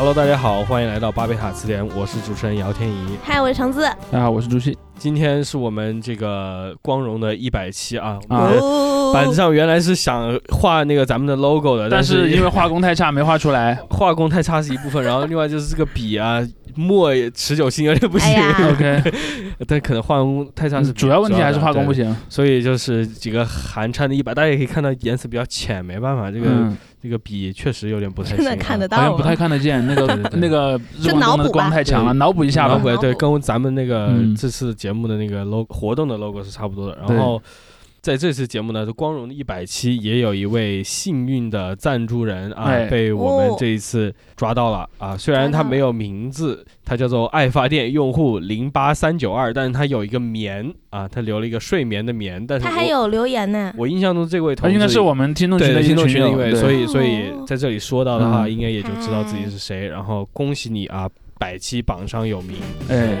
Hello，大家好，欢迎来到巴贝塔词典，我是主持人姚天怡。嗨，我是橙子。大家好，我是朱迅。今天是我们这个光荣的一百期啊！啊哦板子上原来是想画那个咱们的 logo 的，但但是因为画工太差，没画出来。画工太差是一部分，然后另外就是这个笔啊墨也持久性有点不行，哎 OK，但可能画工太差是主要问题还是画工不行，所以就是几个寒颤的一百，大家也可以看到颜色比较浅，没办法，这个、嗯，这个笔确实有点不太真行、啊，的看得到吗好像不太看得见，那个 那个日就光灯的脑补光太强了，脑补一下吧。脑。补对，跟咱们那个嗯。这次节目的那个 logo 活动的 logo 是差不多的。然后在这次节目呢，是光荣的一百期也有一位幸运的赞助人啊，哎被我们哦这一次抓到了啊。虽然他没有名字，他叫做爱发电用户零八三九二，但是他有一个棉啊，他留了一个睡眠的眠，但是他还有留言呢。我印象中这位同志他应该是我们听众群的对听众群一位，对所以所以哦在这里说到的话，嗯应该也就知道自己是谁。然后恭喜你啊，百期榜上有名。哎，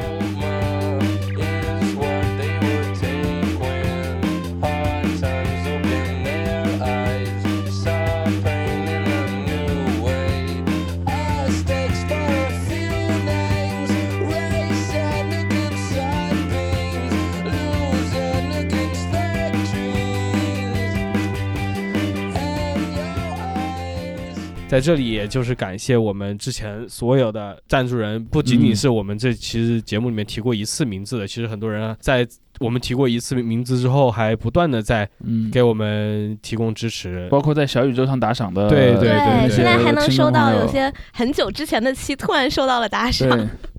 在这里，也就是感谢我们之前所有的赞助人，不仅仅嗯。是我们这其实节目里面提过一次名字的，其实很多人啊在我们提过一次名字之后，还不断的在嗯，给我们提供支持。包括在小宇宙上打赏的，对对对现在还能收到有些很久之前的期突然收到了打赏。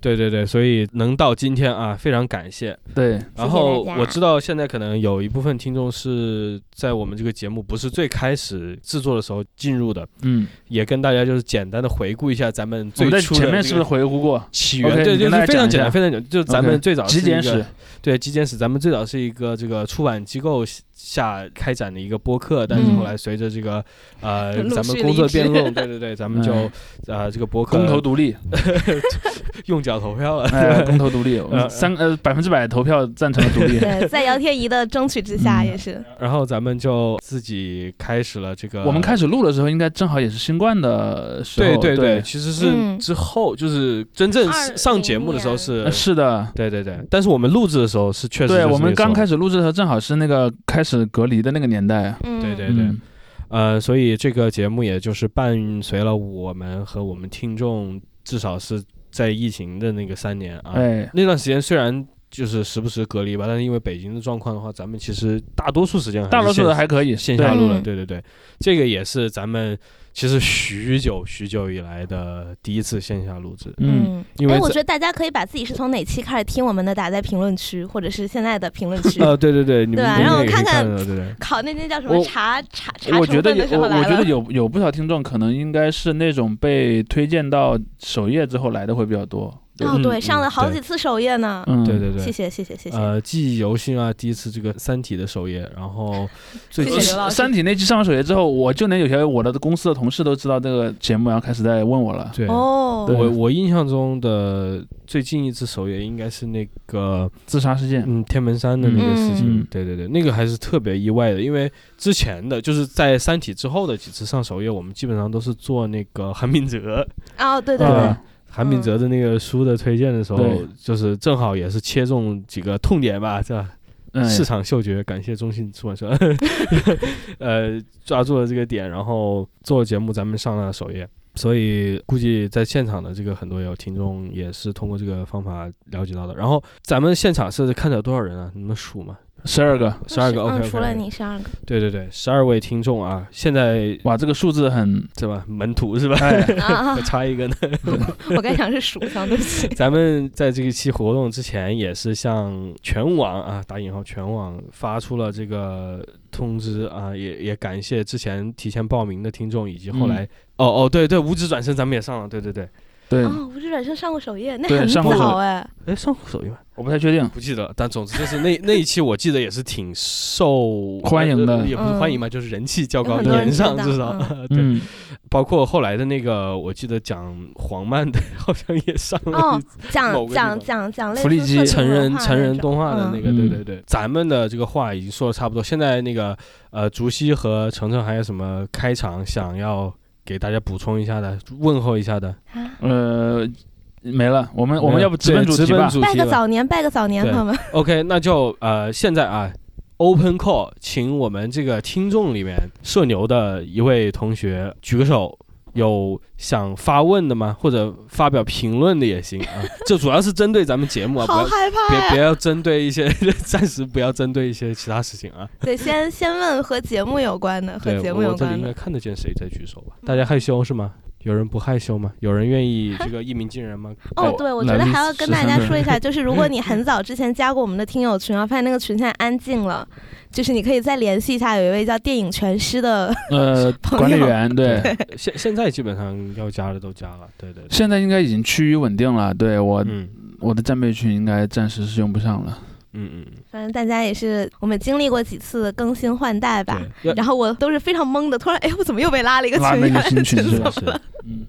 对对对对，所以能到今天啊，非常感谢。对，然后我知道现在可能有一部分听众是在我们这个节目不是最开始制作的时候进入的，嗯，也跟大家就是简单的回顾一下咱们我在最初前面是不是回顾过起源对，就你跟大家是非常简单，非常简单，就是咱们最早是一个极简史？对极简史，咱们们最早是一个这个出版机构下开展的一个播客，但是嗯后来随着这个呃咱们工作变动，对对对，咱们就哎呃这个播客公投独立，用脚投票了。哎，公投独立，我 呃。们三呃百分之百投票赞成了独立。对，在姚天怡的争取之下，嗯。也是。然后咱们就自己开始了这个，我们开始录的时候，应该正好也是新冠的时候。对对对，其实是嗯。之后，就是真正上节目的时候是呃，是的，对对对，但是我们录制的时候是确实对我们刚开，始录制的时候，正好是那个开始隔离的那个年代。嗯，对对对。嗯，呃，所以这个节目也就是伴随了我们和我们听众，至少是在疫情的那个三年啊，哎，那段时间虽然就是时不时隔离吧，但是因为北京的状况的话，咱们其实大多数时间还是大多数线的还可以。线下录了，嗯。对对对，这个也是咱们其实许久许久以来的第一次线下录制，嗯，因为我觉得大家可以把自己是从哪期开始听我们的打在评论区，或者是现在的评论区。呃，对对对，你们对可以让我看看对对对。考那那叫什么查查查我觉得有。我觉得有有不少听众可能应该是那种被推荐到首页之后来的会比较多。哦，对，嗯上了好几次首页呢。嗯，对对对，谢谢谢谢谢谢。呃，记忆犹新啊，第一次这个《三体》的首页，然后 最近三体那期上了首页之后，我就连有些我的公司的同事都知道这个节目，然后开始在问我了。对，哦，我我印象中的最近一次首页应该是那个自杀事件，嗯。天门山的那个事情，嗯。对对对，那个还是特别意外的，因为之前的就是在《三体》之后的几次上首页，我们基本上都是做那个韩炳哲。哦，对对对。啊，韩炳哲的那个书的推荐的时候对，就是正好也是切中几个痛点吧，是吧？嗯，市场嗅觉，感谢中信出版社，呃，抓住了这个点，然后做节目，咱们上了首页。所以估计在现场的这个很多有听众也是通过这个方法了解到的。然后咱们现场是看着有多少人啊？你们数吗？十二个，十二个嗯，，OK，除了你十二个。对对对，十二位听众啊，现在哇，这个数字很，是吧？门徒是吧？哎，啊 再，差一个呢。我刚想是数上，对不起。咱们在这一期活动之前，也是向全网啊打引号全网发出了这个通知啊，也也感谢之前提前报名的听众，以及后来、哦哦对对，五指转身咱们也上了，对对对，对，哦，无知转生上过首页，那对很上过首早哎。哎上过首页吗？我不太确定，不记得了，但总之就是那那一期我记得也是挺受 欢迎的呃也不是欢迎嘛，就是人气较高，有很多人年上知道至少、对。嗯，包括后来的那个，我记得讲黄曼的，好像也上了哦一次讲个地讲方讲讲类福利机成人化成人那种动画的那个，嗯对对对，咱们的这个话已经说的差不多。现在那个呃，竹溪和程程还有什么开场想要给大家补充一下的、问候一下的？呃，没了。我们我们要不直奔主题吧？拜个早年，拜个早年，对朋友们。OK，那就呃，现在啊，Open Call，请我们这个听众里面社牛的一位同学举个手，有想发问的吗？或者发表评论的也行啊。这主要是针对咱们节目啊，不要害怕呀！别别要针对一些，暂时不要针对一些其他事情啊。对，先先问和节目有关的，和，节目有关的我这里。应该看得见谁在举手吧？大家害羞是吗？有人不害羞吗？有人愿意这个一鸣惊人吗？哦，对，我觉得还要跟大家说一下，就是如果你很早之前加过我们的听友群，然后发现那个群现在安静了，就是你可以再联系一下，有一位叫电影全师的，呃，管理员对，现现在基本上要加的都加了，对对对。现在应该已经趋于稳定了。对我嗯我的战备群应该暂时是用不上了。嗯嗯，反正大家也是我们经历过几次更新换代吧。然后我都是非常懵的，突然哎，我怎么又被拉了一个群？拉了一个 新群是吧？是。嗯，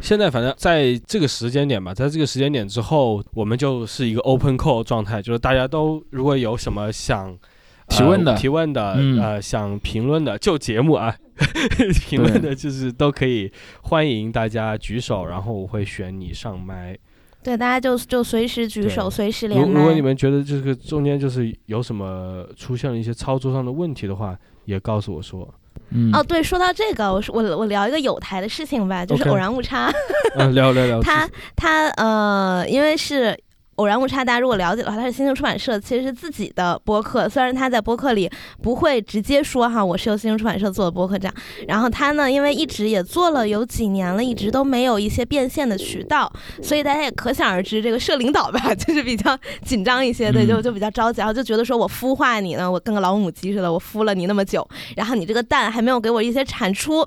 现在反正在这个时间点吧，在这个时间点之后，我们就是一个 open call 状态，就是大家都如果有什么想、呃提问的提问的，嗯呃，想评论的，就节目啊，评论的就是都可以，欢迎大家举手，然后我会选你上麦。对，大家就就随时举手，随时连麦。如如果你们觉得这个中间就是有什么出现了一些操作上的问题的话，也告诉我说。嗯哦，对，说到这个，我说我我聊一个有台的事情吧，就是偶然误差。嗯，聊聊聊。他他呃，因为是偶然误差，大家如果了解的话，它是新星出版社其实是自己的播客，虽然他在播客里不会直接说哈，我是由新星出版社做的播客这样。然后他呢，因为一直也做了有几年了，一直都没有一些变现的渠道，所以大家也可想而知，这个社领导吧，就是比较紧张一些，对，就嗯就比较着急，然后就觉得说我孵化你呢，我跟个老母鸡似的，我孵了你那么久，然后你这个蛋还没有给我一些产出。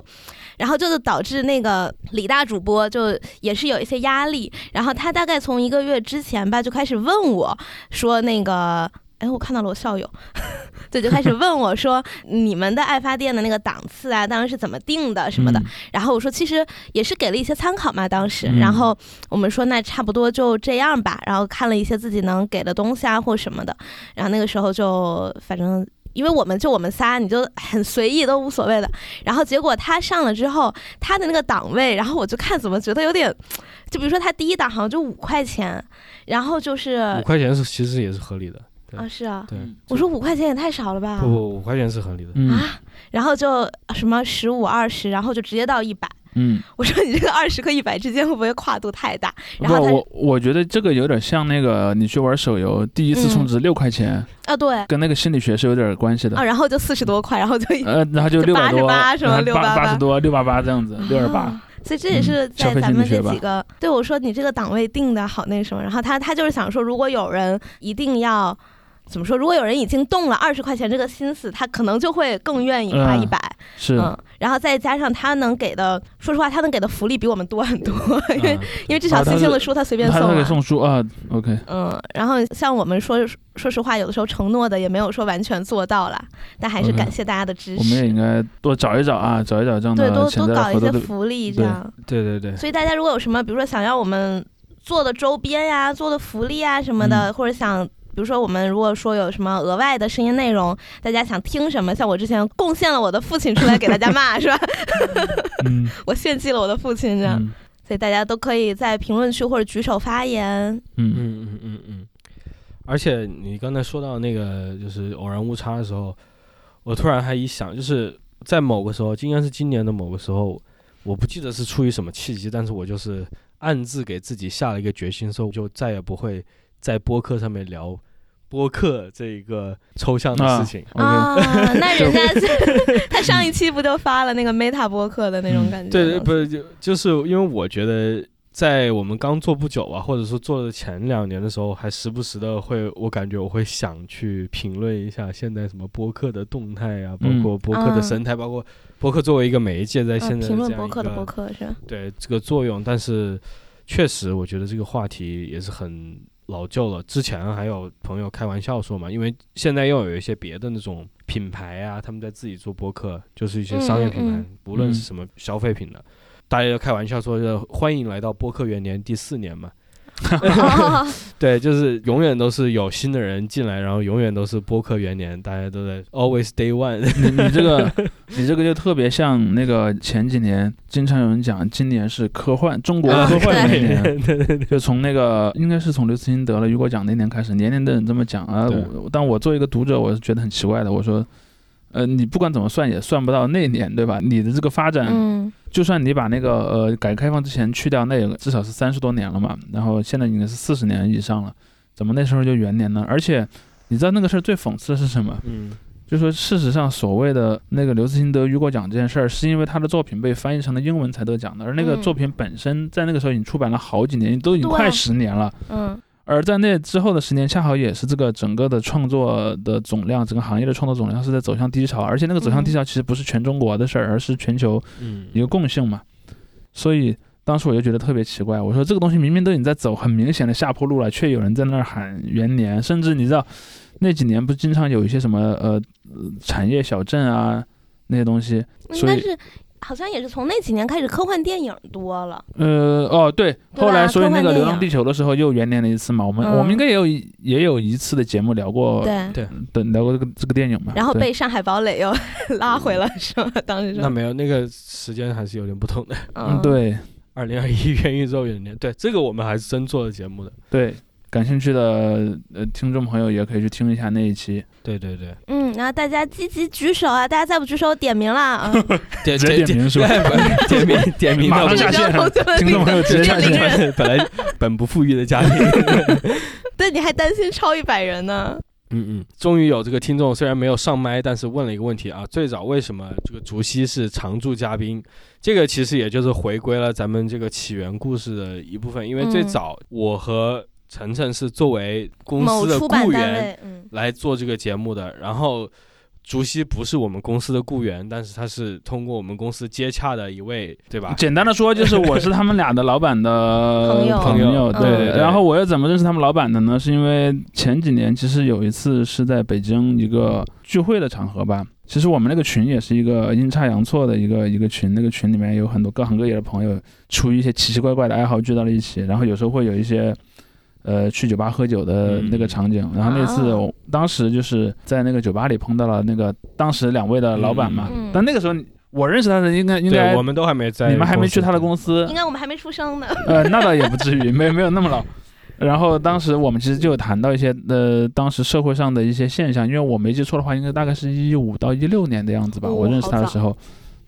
然后就是导致那个李大主播就也是有一些压力，然后他大概从一个月之前吧就开始问我说那个。哎，我看到了我校友，对，就开始问我说你们的爱发电的那个档次啊，当时是怎么定的什么的。嗯然后我说其实也是给了一些参考嘛，当时。嗯然后我们说那差不多就这样吧，然后看了一些自己能给的东西啊或什么的。然后那个时候就反正因为我们就我们仨，你就很随意都无所谓的。然后结果他上了之后，他的那个档位，然后我就看怎么觉得有点，就比如说他第一档好像就五块钱，然后就是五块钱是其实也是合理的。对啊是啊，对，我说五块钱也太少了吧不不，五块钱是合理的。嗯啊，然后就什么十五二十，然后就直接到一百。嗯，我说你这个二十和一百之间会不会跨度太大？然不，后我我觉得这个有点像那个你去玩手游，第一次充值六块钱，啊对跟那个心理学是有点关系的啊，。然后就四十多块，然后就 呃，然后就就六百多，88什么然后688八八十多，六八八这样子，六二八啊。所以这也是在咱们这几个，对我说你这个档位定的好那什么，然后他他就是想说，如果有人一定要怎么说，如果有人已经动了二十块钱这个心思，他可能就会更愿意花嗯一百，是，嗯，然后再加上他能给的，说实话，他能给的福利比我们多很多，因为嗯因为至少哦他是新兴的书他随便他那个送书啊，OK，嗯，然后像我们说说实话，有的时候承诺的也没有说完全做到啦，但还是感谢大家的支持我们也。应该多找一找啊，找一找这样对，多多搞一些。福利这样。对对对，所以大家如果有什么，比如说想要我们做的周边呀、做的福利啊什么的，或者想，比如说我们如果说有什么额外的声音内容，大家想听什么，像我之前贡献了我的父亲出来给大家骂，是吧？嗯我献祭了我的父亲，这样，嗯所以大家都可以在评论区或者举手发言。嗯嗯嗯嗯嗯。而且你刚才说到那个就是偶然误差的时候，我突然还一想，就是在某个时候，应该是今年的某个时候，我不记得是出于什么契机，但是我就是暗自给自己下了一个决心，说我就再也不会在播客上面聊播客这一个抽象的事情。OK，啊，那 人家是 他上一期不就发了那个 Meta 播客的那种嗯感觉？对，不是就就是因为我觉得，在我们刚做不久啊，或者说做的前两年的时候，还时不时的会，我感觉我会想去评论一下现在什么播客的动态啊，包嗯括播客的生态，包括播客作为一个媒介在嗯，现在评论播客的播客是？对这个作用，但是确实我觉得这个话题也是很老旧了。之前还有朋友开玩笑说嘛，因为现在又有一些别的那种品牌啊，他们在自己做播客，就是一些商业品牌，嗯嗯不论是嗯什么消费品的，大家就开玩笑说，欢迎来到播客元年第四年嘛。哦 对，就是永远都是有新的人进来，然后永远都是播客元年，大家都在 always day one。你你这个你这个就特别像那个前几年经常有人讲，今年是科幻中国啊科幻元年，对对对，就从那个应该是从刘慈欣得了雨果奖那年开始，年年都有人这么讲啊。我但我作为一个读者，我是觉得很奇怪的。我说，呃，你不管怎么算也算不到那年，对吧？你的这个发展，嗯就算你把那个呃改革开放之前去掉，那也至少是三十多年了嘛。然后现在已经是四十年以上了，怎么那时候就元年呢？而且你知道那个事儿最讽刺的是什么？嗯就说事实上，所谓的那个刘慈欣得雨果奖这件事儿，是因为他的作品被翻译成了英文才得奖的，而那个嗯作品本身在那个时候已经出版了好几年，都已经快十年了。嗯而在那之后的十年，恰好也是这个整个的创作的总量，整个行业的创作总量是在走向低潮，而且那个走向低潮其实不是全中国的事儿，而是全球嗯一个共性嘛。所以当时我就觉得特别奇怪，我说这个东西明明都已经在走很明显的下坡路了，却有人在那儿喊元年，甚至你知道那几年不是经常有一些什么呃呃产业小镇啊那些东西，所以应该是好像也是从那几年开始，科幻电影多了。呃哦对，后来所以那个《流浪地球》的时候又元年了一次嘛，我们、嗯我们应该也有也有一次的节目聊过，对，对对聊过这个这个电影嘛，然后被上海堡垒又拉回了，是吗？当时，那没有，那个时间还是有点不同的。嗯对二零二一元宇宙元年，对这个我们还是真做了节目的。对，感兴趣的呃听众朋友也可以去听一下那一期，对对对，嗯，然后大家积极举手啊！大家再不举手，点名了啊！点直接点名是吧？点名点名到马上下线听众朋友直接下零线，本来本不富裕的家庭。对，你还担心超一百人呢？嗯嗯，终于有这个听众，虽然没有上麦，但是问了一个问题啊：最早为什么这个竹溪是常驻嘉宾？这个其实也就是回归了咱们这个起源故事的一部分，因为最嗯早我和晨晨是作为公司的雇员来做这个节目的，然后。竹溪不是我们公司的雇员，但是他是通过我们公司接洽的一位，对吧？简单的说，就是我是他们俩的老板的朋友朋友，嗯对。对然后我又怎么认识他们老板的呢？是因为前几年其实有一次是在北京一个聚会的场合吧。其实我们那个群也是一个阴差阳错的一个一个群，那个群里面有很多各行各业的朋友，出于一些奇奇怪怪的爱好聚到了一起，然后有时候会有一些。呃，去酒吧喝酒的那个场景，然后那次啊我当时就是在那个酒吧里碰到了那个当时两位的老板嘛，但那个时候我认识他的应该应该，我们都还没在，你们还没去他的公司应，该我们还没出生呢。呃，那倒也不至于，没没有那么老。然后当时我们其实就有谈到一些呃，当时社会上的一些现象，因为我没记错的话，应该大概是一五到一六年的样子吧，哦我认识他的时候。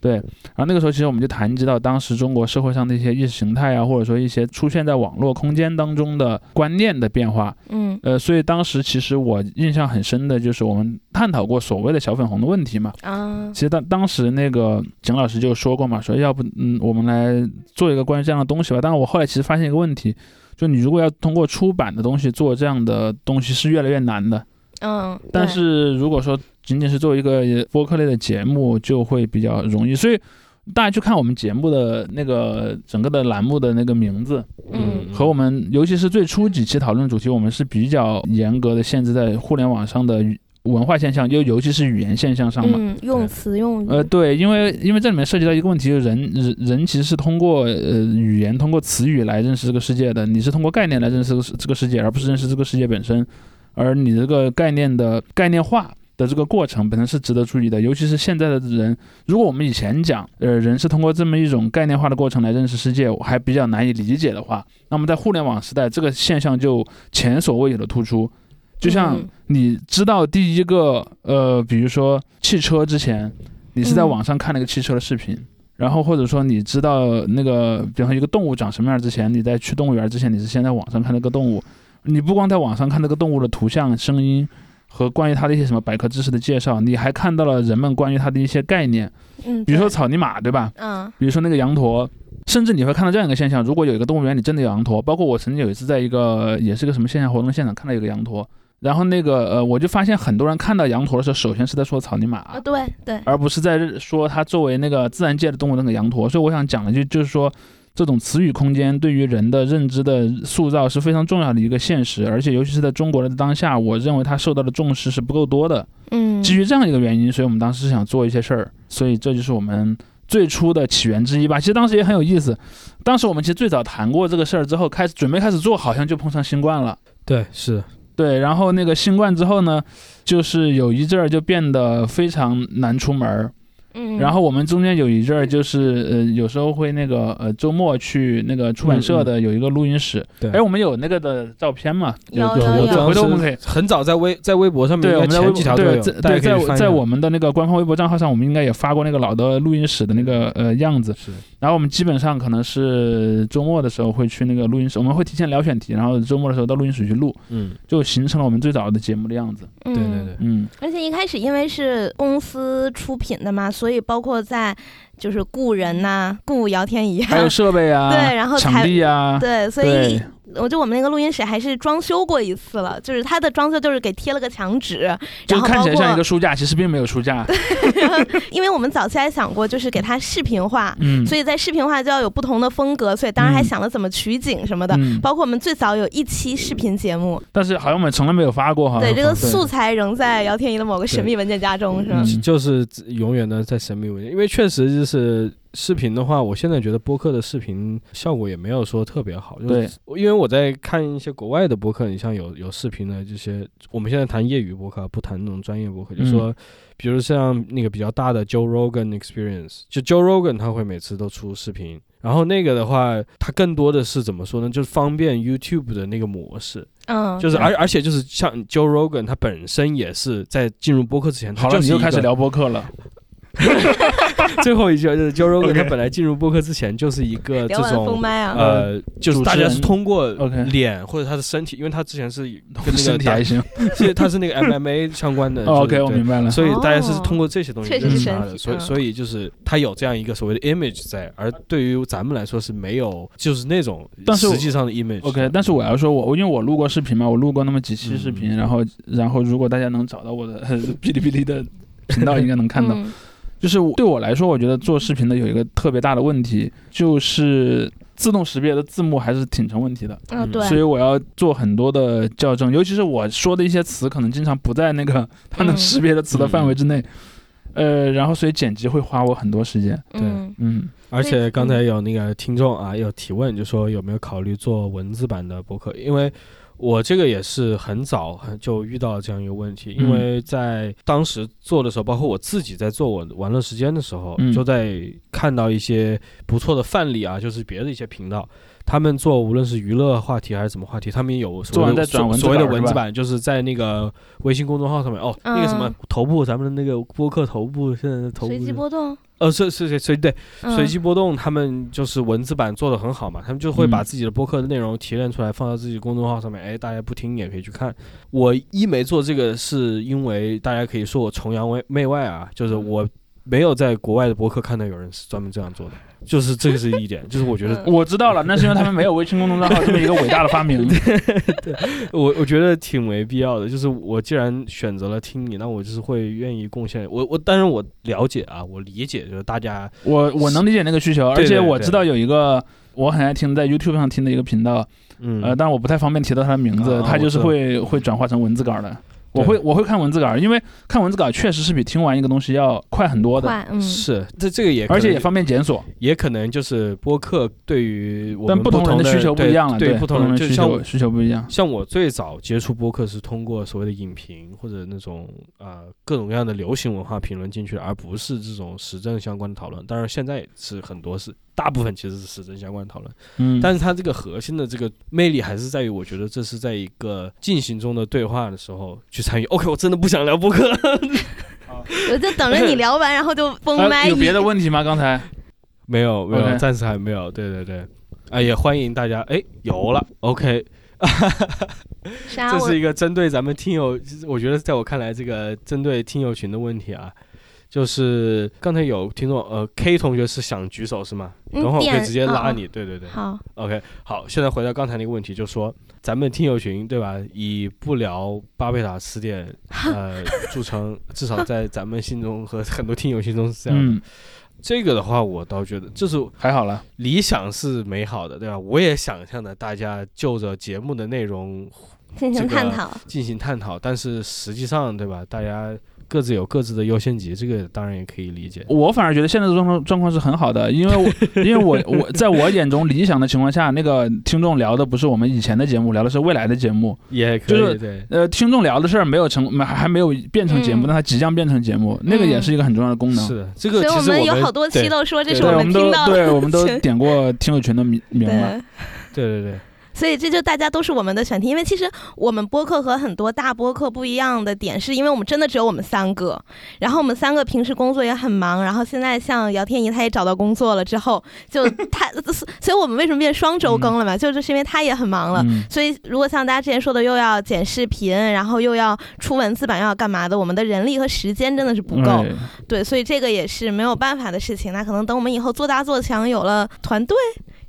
对，然后那个时候其实我们就谈及到当时中国社会上的一些意识形态啊，或者说一些出现在网络空间当中的观念的变化。嗯呃，所以当时其实我印象很深的就是我们探讨过所谓的小粉红的问题嘛。啊其实当当时那个景老师就说过嘛，说要不嗯，我们来做一个关于这样的东西吧。但是我后来其实发现一个问题，就你如果要通过出版的东西做这样的东西是越来越难的。嗯，但是如果说仅仅是做一个播客类的节目，就会比较容易。所以大家去看我们节目的那个整个的栏目的那个名字，嗯和我们尤其是最初几期讨论主题，我们是比较严格的限制在互联网上的语文化现象，又尤其是语言现象上嘛。嗯，用词用语呃，对，因为因为这里面涉及到一个问题，就是人人人其实是通过呃语言、通过词语来认识这个世界的，你是通过概念来认识这个世这个世界，而不是认识这个世界本身。而你这个概念的概念化的这个过程本身是值得注意的，尤其是现在的人，如果我们以前讲，呃，人是通过这么一种概念化的过程来认识世界，我还比较难以理解的话，那么在互联网时代，这个现象就前所未有的突出。就像嗯。你知道第一个呃，比如说汽车之前，你是在嗯。网上看了一个汽车的视频，然后或者说你知道那个，比方说一个动物长什么样之前，你在去动物园之前，你是先在网上看那个动物，你不光在网上看那个动物的图像、声音和关于它的一些什么百科知识的介绍，你还看到了人们关于它的一些概念，嗯，比如说草泥马，对吧？嗯比如说那个羊驼，甚至你会看到这样一个现象：如果有一个动物园里真的有羊驼，包括我曾经有一次在一个也是个什么线下活动现场看到有个羊驼，然后那个呃，我就发现很多人看到羊驼的时候，首先是在说草泥马，啊，对对，而不是在说它作为那个自然界的动物那个羊驼。所以我想讲的就就是说。这种词语空间对于人的认知的塑造是非常重要的一个现实，而且尤其是在中国的当下，我认为它受到的重视是不够多的。嗯，基于这样一个原因，所以我们当时是想做一些事儿，所以这就是我们最初的起源之一吧。其实当时也很有意思，当时我们其实最早谈过这个事儿之后，开始准备开始做，好像就碰上新冠了。对，是对，然后那个新冠之后呢，就是有一阵儿就变得非常难出门儿。嗯，然后我们中间有一阵儿就是呃，有时候会那个呃周末去那个出版社的有一个录音室，对哎，我们有那个的照片嘛？有有有有回头我们可以。很早在微在微博上面，对，我们在微博对前几条都对在在我们的那个官方微博账号上，我们应该也发过那个老的录音室的那个呃样子。是然后我们基本上可能是周末的时候会去那个录音室，我们会提前聊选题，然后周末的时候到录音室去录，嗯，就形成了我们最早的节目的样子。对对对。对，嗯，而且一开始因为是公司出品的嘛，所以包括在就是雇人呐、雇姚天怡啊，还有设备啊，对然后场地啊，对，所以我就我们那个录音室还是装修过一次了，就是它的装修就是给贴了个墙纸，就看起来像一个书架，其实并没有书架。因为我们早期还想过就是给它视频化，嗯，所以在视频化就要有不同的风格，所以当然还嗯想了怎么取景什么的。嗯，包括我们最早有一期视频节目，但是好像我们从来没有发过哈。对这个素材仍在姚天怡的某个神秘文件夹中，是吧？嗯就是永远的在神秘文件，因为确实就是视频的话，我现在觉得播客的视频效果也没有说特别好，就是，因为我在看一些国外的播客，你像有有视频的这些，我们现在谈业余播客，不谈那种专业播客，就说，比如像那个比较大的 Joe Rogan Experience，就 Joe Rogan 他会每次都出视频，然后那个的话，它更多的是怎么说呢？就是方便 YouTube 的那个模式，嗯，就是而而且就是像 Joe Rogan 他本身也是在进入播客之前，他好了，你又开始聊播客了。最后一句就是 Joe Rogan，他本来进入播客之前就是一个这种呃，就是大家是通过脸或者他的身体，因为他之前是跟那 身个打体还行。其实他是那个 MMA 相关的。OK，我明白了。所以大家是哦通过这些东西确实是认识他的，身体嗯所以所以就是他有这样一个所谓的 image 在，而对于咱们来说是没有，就是那种实际上的 image。OK，但是我要说我，因为我录过视频嘛，我录过那么几期视频，嗯然后然后如果大家能找到我的哔哩哔哩的频道，应该能看到。嗯就是对我来说，我觉得做视频的有一个特别大的问题，就是自动识别的字幕还是挺成问题的，嗯，嗯对，所以我要做很多的校正，尤其是我说的一些词，可能经常不在那个 它能嗯识别的词的范围之内。呃，然后所以剪辑会花我很多时间。对嗯，而且刚才有那个听众啊，有提问，就说有没有考虑做文字版的博客？因为我这个也是很早很就遇到这样一个问题，因嗯。为在当时做的时候，包括我自己在做我玩乐时间的时候，嗯。就在看到一些不错的范例啊，就是别的一些频道。他们做无论是娱乐话题还是什么话题，他们有所谓的做完再转文字所谓的文字版，就是在那个微信公众号上面。哦，那个什么嗯。头部，咱们的那个播客头部，现在的头部随机波动，呃是是是随对嗯。随机波动，他们就是文字版做的很好嘛，他们就会把嗯。自己的播客的内容提炼出来，放到自己公众号上面，哎，大家不听也可以去看。我一没做这个，是因为大家可以说我崇洋媚媚外啊，就是我没有在国外的播客看到有人是专门这样做的，就是这个是一点，就是我觉得嗯我知道了，那是因为他们没有微信公众账号这么一个伟大的发明。对我我觉得挺没必要的，就是我既然选择了听你，那我就是会愿意贡献。我我当然我了解啊，我理解，就是大家我我能理解那个需求，而且我知道有一个我很爱听在 YouTube 上听的一个频道，嗯呃，但是我不太方便提到他的名字，啊他就是会会转化成文字稿的。我会我会看文字稿，因为看文字稿确实是比听完一个东西要快很多的，嗯，是这这个也而且也方便检索。也可能就是播客对于我们但不同人的的需求不一样了，对对不同人就人需像我求需求不一样。像我最早接触播客是通过所谓的影评或者那种呃各种各样的流行文化评论进去的，而不是这种时政相关的讨论。当然现在是很多是大部分其实是时政相关的讨论，嗯，但是它这个核心的这个魅力还是在于，我觉得这是在一个进行中的对话的时候去参与。OK，我真的不想聊播客了。我就等着你聊完，然后就封麦。呃有别的问题吗？刚才没有没有暂时还没有。对对对，啊也欢迎大家。哎，有了，OK。这是一个针对咱们听友，我觉得在我看来，这个针对听友群的问题啊，就是刚才有听众，呃，K 同学是想举手是吗？嗯等会儿我可以直接拉嗯你，对对对。好，OK，好，现在回到刚才那个问题，就说咱们听友群对吧？以不聊巴贝塔词典 呃著称，至少在咱们心中和很多听友心中是这样的。嗯这个的话，我倒觉得就是还好了，理想是美好的，对吧？我也想象的，大家就着节目的内容进行探讨。进行探讨，但是实际上，对吧？大家各自有各自的优先级，这个当然也可以理解。我反而觉得现在的状况状况是很好的，因为我因为我我 在我眼中理想的情况下，那个听众聊的不是我们以前的节目，聊的是未来的节目。也可以，就是对，呃，听众聊的事儿没有成，还还没有变成节目，嗯但它即将变成节目，那个也是一个很重要的功能。是的，这个所以我们有好多期对都说这是我们听到的。对，我们都 点过听友群的名名了。对对对，所以这就大家都是我们的选题，因为其实我们播客和很多大播客不一样的点，是因为我们真的只有我们三个，然后我们三个平时工作也很忙，然后现在像姚天怡她也找到工作了之后，就 她，所以我们为什么变双周更了嘛？就就是因为她也很忙了。嗯，所以，如果像大家之前说的，又要剪视频，然后又要出文字版，又要干嘛的，我们的人力和时间真的是不够。对对，所以这个也是没有办法的事情。那可能等我们以后做大做强，有了团队，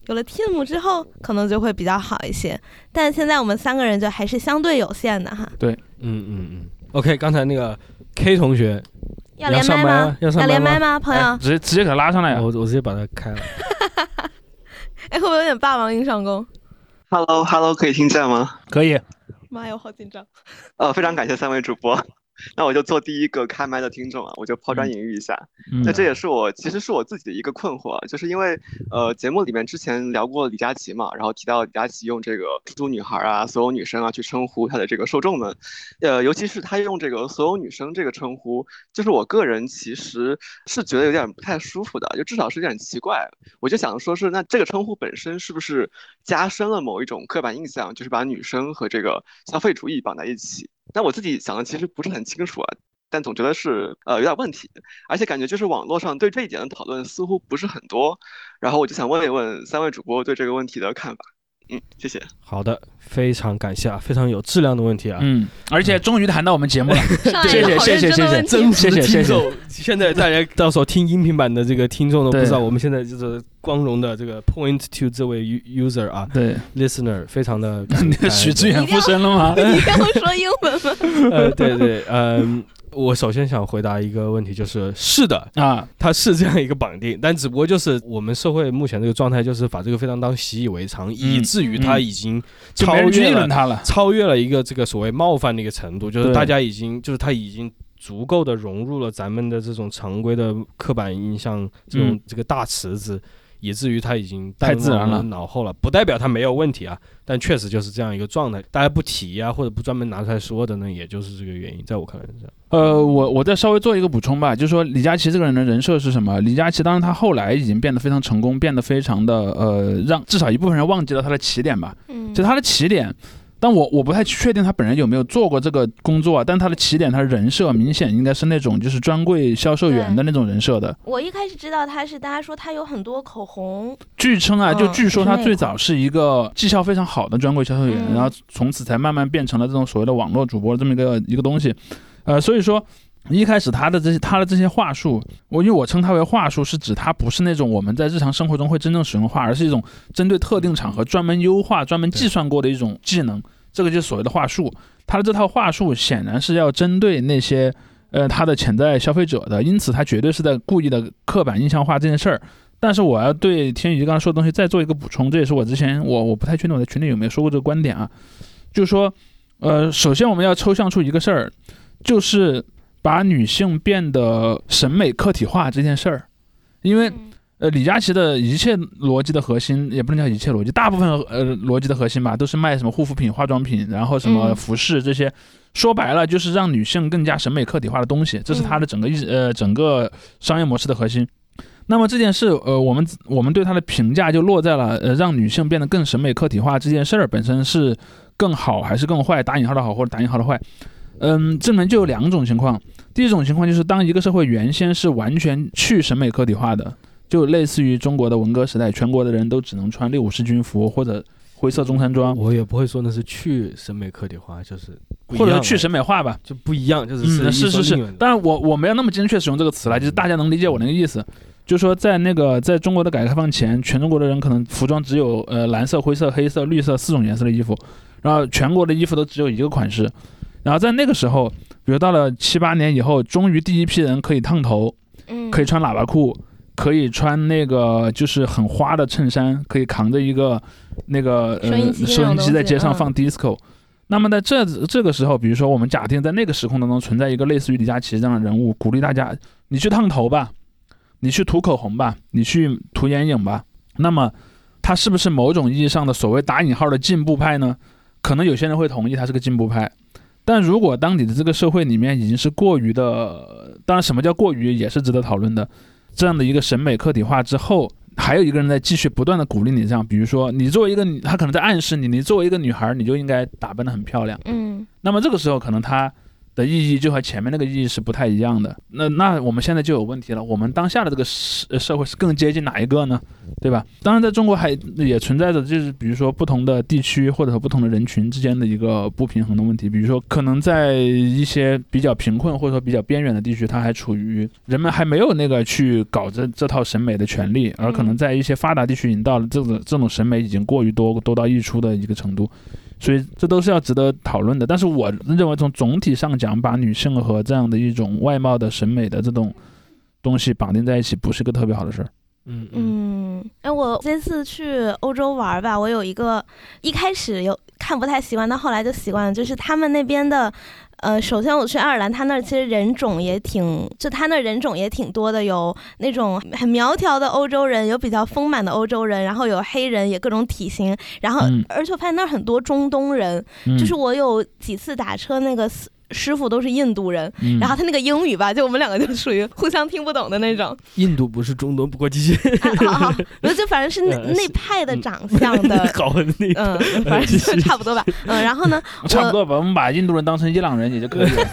有了 team 之后，可能就会比较好一些。但现在我们三个人就还是相对有限的哈。对嗯嗯嗯。OK，刚才那个 K 同学，要连麦吗吗？要上麦吗连麦吗，朋友？哎直接直接给他拉上来呀我。我直接把他开了。哎，会不会有点霸王硬上弓？Hello Hello，可以听见吗？可以，妈呀，我好紧张。呃，非常感谢三位主播。那我就做第一个开麦的听众啊，我就抛砖引玉一下。嗯那这也是我其实是我自己的一个困惑啊，就是因为呃节目里面之前聊过李佳琦嘛，然后提到李佳琦用这个猪猪女孩啊、所有女生啊去称呼他的这个受众们，呃，尤其是他用这个所有女生这个称呼，就是我个人其实是觉得有点不太舒服的，就至少是有点奇怪。我就想说是那这个称呼本身是不是加深了某一种刻板印象，就是把女生和这个消费主义绑在一起？但我自己想的其实不是很清楚啊，但总觉得是呃有点问题，而且感觉就是网络上对这一点的讨论似乎不是很多，然后我就想问一问三位主播对这个问题的看法。嗯，谢谢。好的，非常感谢啊，非常有质量的问题啊。嗯，而且终于谈到我们节目了，谢谢谢谢谢谢真谢谢谢谢。现在大家到时候听音频版的这个听众都不知道，我们现在就是光荣的这个 point to 这位 user 啊对，，listener，非常的许 志远附身了吗？你刚说英文吗？呃，对对，嗯，我首先想回答一个问题，就是是的，啊，它是这样一个绑定，但只不过就是我们社会目前这个状态，就是把这个非常当习以为常，以至于它嗯已经超越了议论他了。超越了一个这个所谓冒犯的一个程度，就是大家已经就是它已经足够的融入了咱们的这种常规的刻板印象这种嗯这个大池子。以至于他已经太自然了脑后了，不代表他没有问题啊，但确实就是这样一个状态，大家不提啊，或者不专门拿出来说的呢，也就是这个原因，在我看来是这样。呃，我我再稍微做一个补充吧，就是说李佳琦这个人的人设是什么？李佳琦当然他后来已经变得非常成功，变得非常的呃，让至少一部分人忘记了他的起点吧。嗯就他的起点，但我我不太确定他本人有没有做过这个工作啊，但他的起点，他的人设明显应该是那种就是专柜销售员的那种人设的。我一开始知道他是，大家说他有很多口红，据称啊，就嗯据说他最早是一个绩效非常好的专柜销售员，嗯然后从此才慢慢变成了这种所谓的网络主播这么一个一个东西。呃，所以说一开始他的这些他的这些话术，我因为我称它为话术，是指它不是那种我们在日常生活中会真正使用的话，而是一种针对特定场合专门优化、专门计算过的一种技能。这个就是所谓的话术。他的这套话术显然是要针对那些呃他的潜在消费者的，因此他绝对是在故意的刻板印象化这件事儿。但是我要对天宇刚才说的东西再做一个补充，这也是我之前我我不太确定我在群里有没有说过这个观点啊，就是说，呃，首先我们要抽象出一个事儿，就是把女性变得审美客体化这件事儿，因为嗯呃，李佳琦的一切逻辑的核心，也不能叫一切逻辑，大部分呃逻辑的核心吧，都是卖什么护肤品、化妆品，然后什么嗯服饰这些。说白了，就是让女性更加审美客体化的东西，这是他的整个一呃整个商业模式的核心。那么这件事，呃，我们我们对他的评价就落在了，呃，让女性变得更审美客体化这件事儿本身是更好还是更坏？打引号的好或者打引号的坏？嗯，这里面就有两种情况。第一种情况就是，当一个社会原先是完全去审美客体化的，就类似于中国的文革时代，全国的人都只能穿六五式军服或者灰色中山装，我也不会说那是去审美客体化，就是或者样是去审美化吧。就不一样，就是嗯，是是是，但我我没有那么精确使用这个词了，就是大家能理解我那个意思，就是说在那个在中国的改革开放前，全中国的人可能服装只有呃蓝色、灰色、黑色、绿色四种颜色的衣服，然后全国的衣服都只有一个款式，然后在那个时候，比如到了七八年以后，终于第一批人可以烫头，嗯，可以穿喇叭裤，可以穿那个就是很花的衬衫，可以扛着一个那个呃收音机在街上放 disco。那么在这这个时候，比如说我们假定在那个时空当中存在一个类似于李佳琦这样的人物，鼓励大家你去烫头吧，你去涂口红吧，你去涂眼影吧。那么他是不是某种意义上的所谓打引号的进步派呢？可能有些人会同意他是个进步派，但如果当你的这个社会里面已经是过于的，当然什么叫过于也是值得讨论的，这样的一个审美客体化之后，还有一个人在继续不断的鼓励你这样，比如说你作为一个女，他可能在暗示你，你作为一个女孩，你就应该打扮得很漂亮。嗯那么这个时候可能它的意义就和前面那个意义是不太一样的。那那我们现在就有问题了，我们当下的这个社社会是更接近哪一个呢？对吧？当然，在中国还也存在着就是比如说不同的地区或者说不同的人群之间的一个不平衡的问题。比如说，可能在一些比较贫困或者说比较边远的地区，它还处于人们还没有那个去搞这这套审美的权利，而可能在一些发达地区已经到了这种这种审美已经过于多多到溢出的一个程度。所以这都是要值得讨论的。但是我认为从总体上讲，把女性和这样的一种外貌的审美的这种东西绑定在一起，不是个特别好的事儿。嗯嗯嗯，哎，我这次去欧洲玩儿吧，我有一个一开始有看不太习惯，到后来就习惯了，就是他们那边的。呃，首先我去爱尔兰，他那儿其实人种也挺，就他那儿人种也挺多的，有那种很苗条的欧洲人，有比较丰满的欧洲人，然后有黑人，也各种体型，然后、嗯。而且我发现那儿很多中东人，嗯、就是我有几次打车，那个师师傅都是印度人，嗯，然后他那个英语吧，就我们两个就属于互相听不懂的那种。印度不是中东，不过继续。啊，好好，就 就反正是那呃那派的长相的，好那个，嗯，反正就差不多吧。嗯，然后呢，差不多吧，我们把印度人当成伊朗人也就可以了。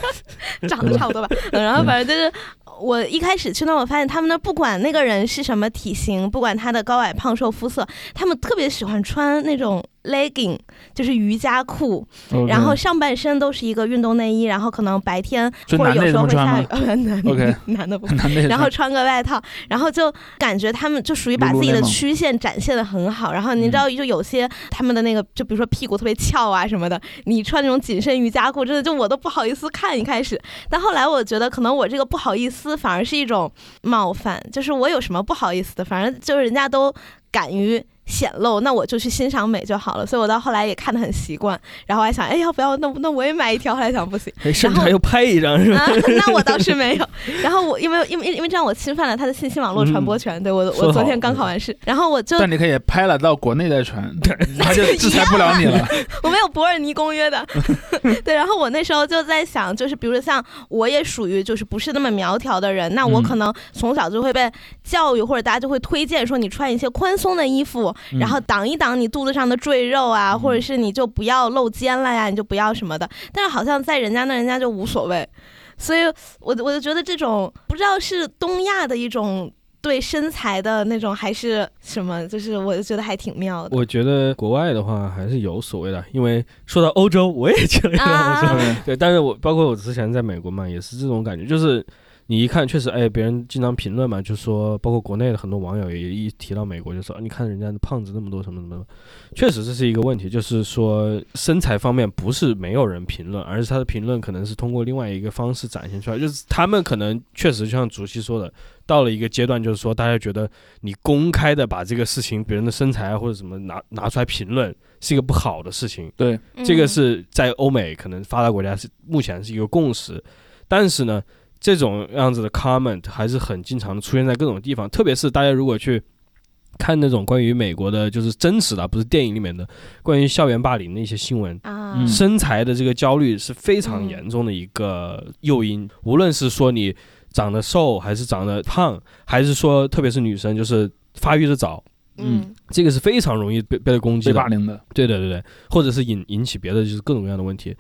长得差不多吧。嗯，然后反正就是我一开始去那，我发现他们那不管那个人是什么体型，不管他的高矮胖瘦肤色，他们特别喜欢穿那种 legging，就是瑜伽裤，然后上半身都是一个运动内衣，然后可能白天或者有时候会下雨，呃，男的不男的也穿然后穿个外套，然后就感觉他们就属于把自己的曲线展现的很好。然后你知道，就有些他们的那个，就比如说屁股特别翘啊什么的，你穿那种紧身瑜伽裤，真的就我都不好意思看。一开始，但后来我觉得可能我这个不好意思反而是一种冒犯，就是我有什么不好意思的，反正就是人家都敢于。显露，那我就去欣赏美就好了。所以我到后来也看得很习惯，然后还想，哎，要不要那那我也买一条？后来想不行，哎，甚至还要拍一张是吧？啊，那我倒是没有。然后我因为因为因为这样我侵犯了他的信息网络传播权，对我我昨天刚考完试，然后我就但你可以拍了到国内再传，对 他就制裁不了你了。我没有伯尔尼公约的，对。然后我那时候就在想，就是比如说像我也属于就是不是那么苗条的人，那我嗯可能从小就会被教育或者大家就会推荐说你穿一些宽松的衣服，嗯然后挡一挡你肚子上的赘肉啊，或者是你就不要露肩了呀，你就不要什么的。但是好像在人家那，人家就无所谓，所以我我就觉得这种不知道是东亚的一种。对身材的那种还是什么，就是我就觉得还挺妙的。我觉得国外的话还是有所谓的，因为说到欧洲，我也去了一趟啊欧洲。对对，但是我包括我之前在美国嘛，也是这种感觉，就是你一看确实，哎，别人经常评论嘛，就说，包括国内的很多网友也一提到美国，就说，啊你看人家的胖子那么多，什么什么的，确实这是一个问题，就是说身材方面不是没有人评论，而是他的评论可能是通过另外一个方式展现出来，就是他们可能确实就像主席说的，到了一个阶段，就是说大家觉得你公开的把这个事情，别人的身材啊或者什么拿拿出来评论，是一个不好的事情。对，这个嗯是在欧美可能发达国家是目前是一个共识，但是呢，这种样子的 comment 还是很经常的出现在各种地方，特别是大家如果去看那种关于美国的，就是真实的，不是电影里面的关于校园霸凌的一些新闻，啊，嗯身材的这个焦虑是非常严重的一个诱因，无论是说你长得瘦，还是长得胖，还是说特别是女生就是发育的早，嗯。这个是非常容易被被攻击的。被霸。凌的，对对对对，或者是引引起别的就是各种各样的问题，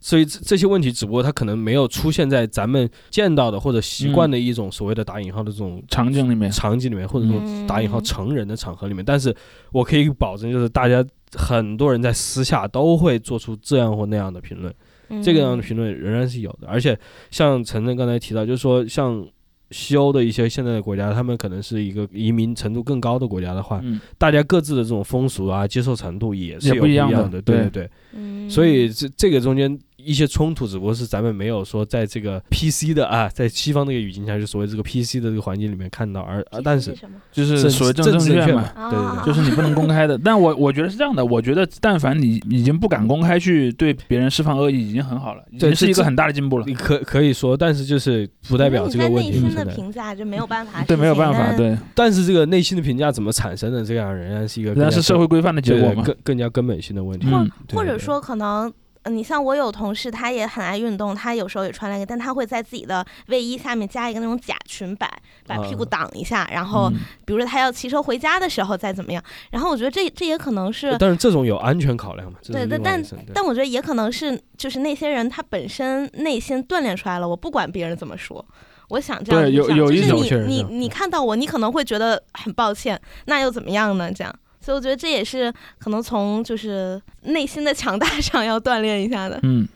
所以这这些问题只不过它可能没有出现在咱们见到的或者习惯的一种所谓的打引号的这种场景里面，场景里面，或者说嗯。打引号成人的场合里面，但是我可以保证，就是大家很多人在私下都会做出这样或那样的评论，嗯。这个样的评论仍然是有的，而且像晨晨刚才提到，就是说像。西欧的一些现在的国家，他们可能是一个移民程度更高的国家的话，嗯，大家各自的这种风俗啊、接受程度也是有不一样样的对对对对。嗯所以这这个中间一些冲突，只不过是咱们没有说在这个 PC 的啊，在西方那个语境下，就所谓这个 PC 的这个环境里面看到，而啊，但是？就是所谓正确嘛正确嘛，，对对啊对。就是你不能公开的。但我我觉得是这样的，我觉得但凡你已经不敢公开去对别人释放恶意，已经很好了，已经是一个很大的进步了。你可可以说，但是就是不代表这个问题内心的。评价就没有办法，对，没有办法，。对，但是这个内心的评价怎么产生的，这样仍然是一个仍然是社会规范的结果嘛。更更加根本性的问题。嗯，对对对或者说可能。呃你像我有同事，他也很爱运动，他有时候也穿那个，但他会在自己的卫衣下面加一个那种假裙摆，把屁股啊挡一下，然后嗯比如说他要骑车回家的时候再怎么样。然后我觉得这这也可能是，但是这种有安全考量嘛？对但另外一层对但我觉得也可能是就是那些人他本身内心锻炼出来了，我不管别人怎么说。我想这样对有有一种就是你你你看到我，你可能会觉得很抱歉，那又怎么样呢？这样，所以我觉得这也是可能从就是内心的强大 上要锻炼一下的。嗯，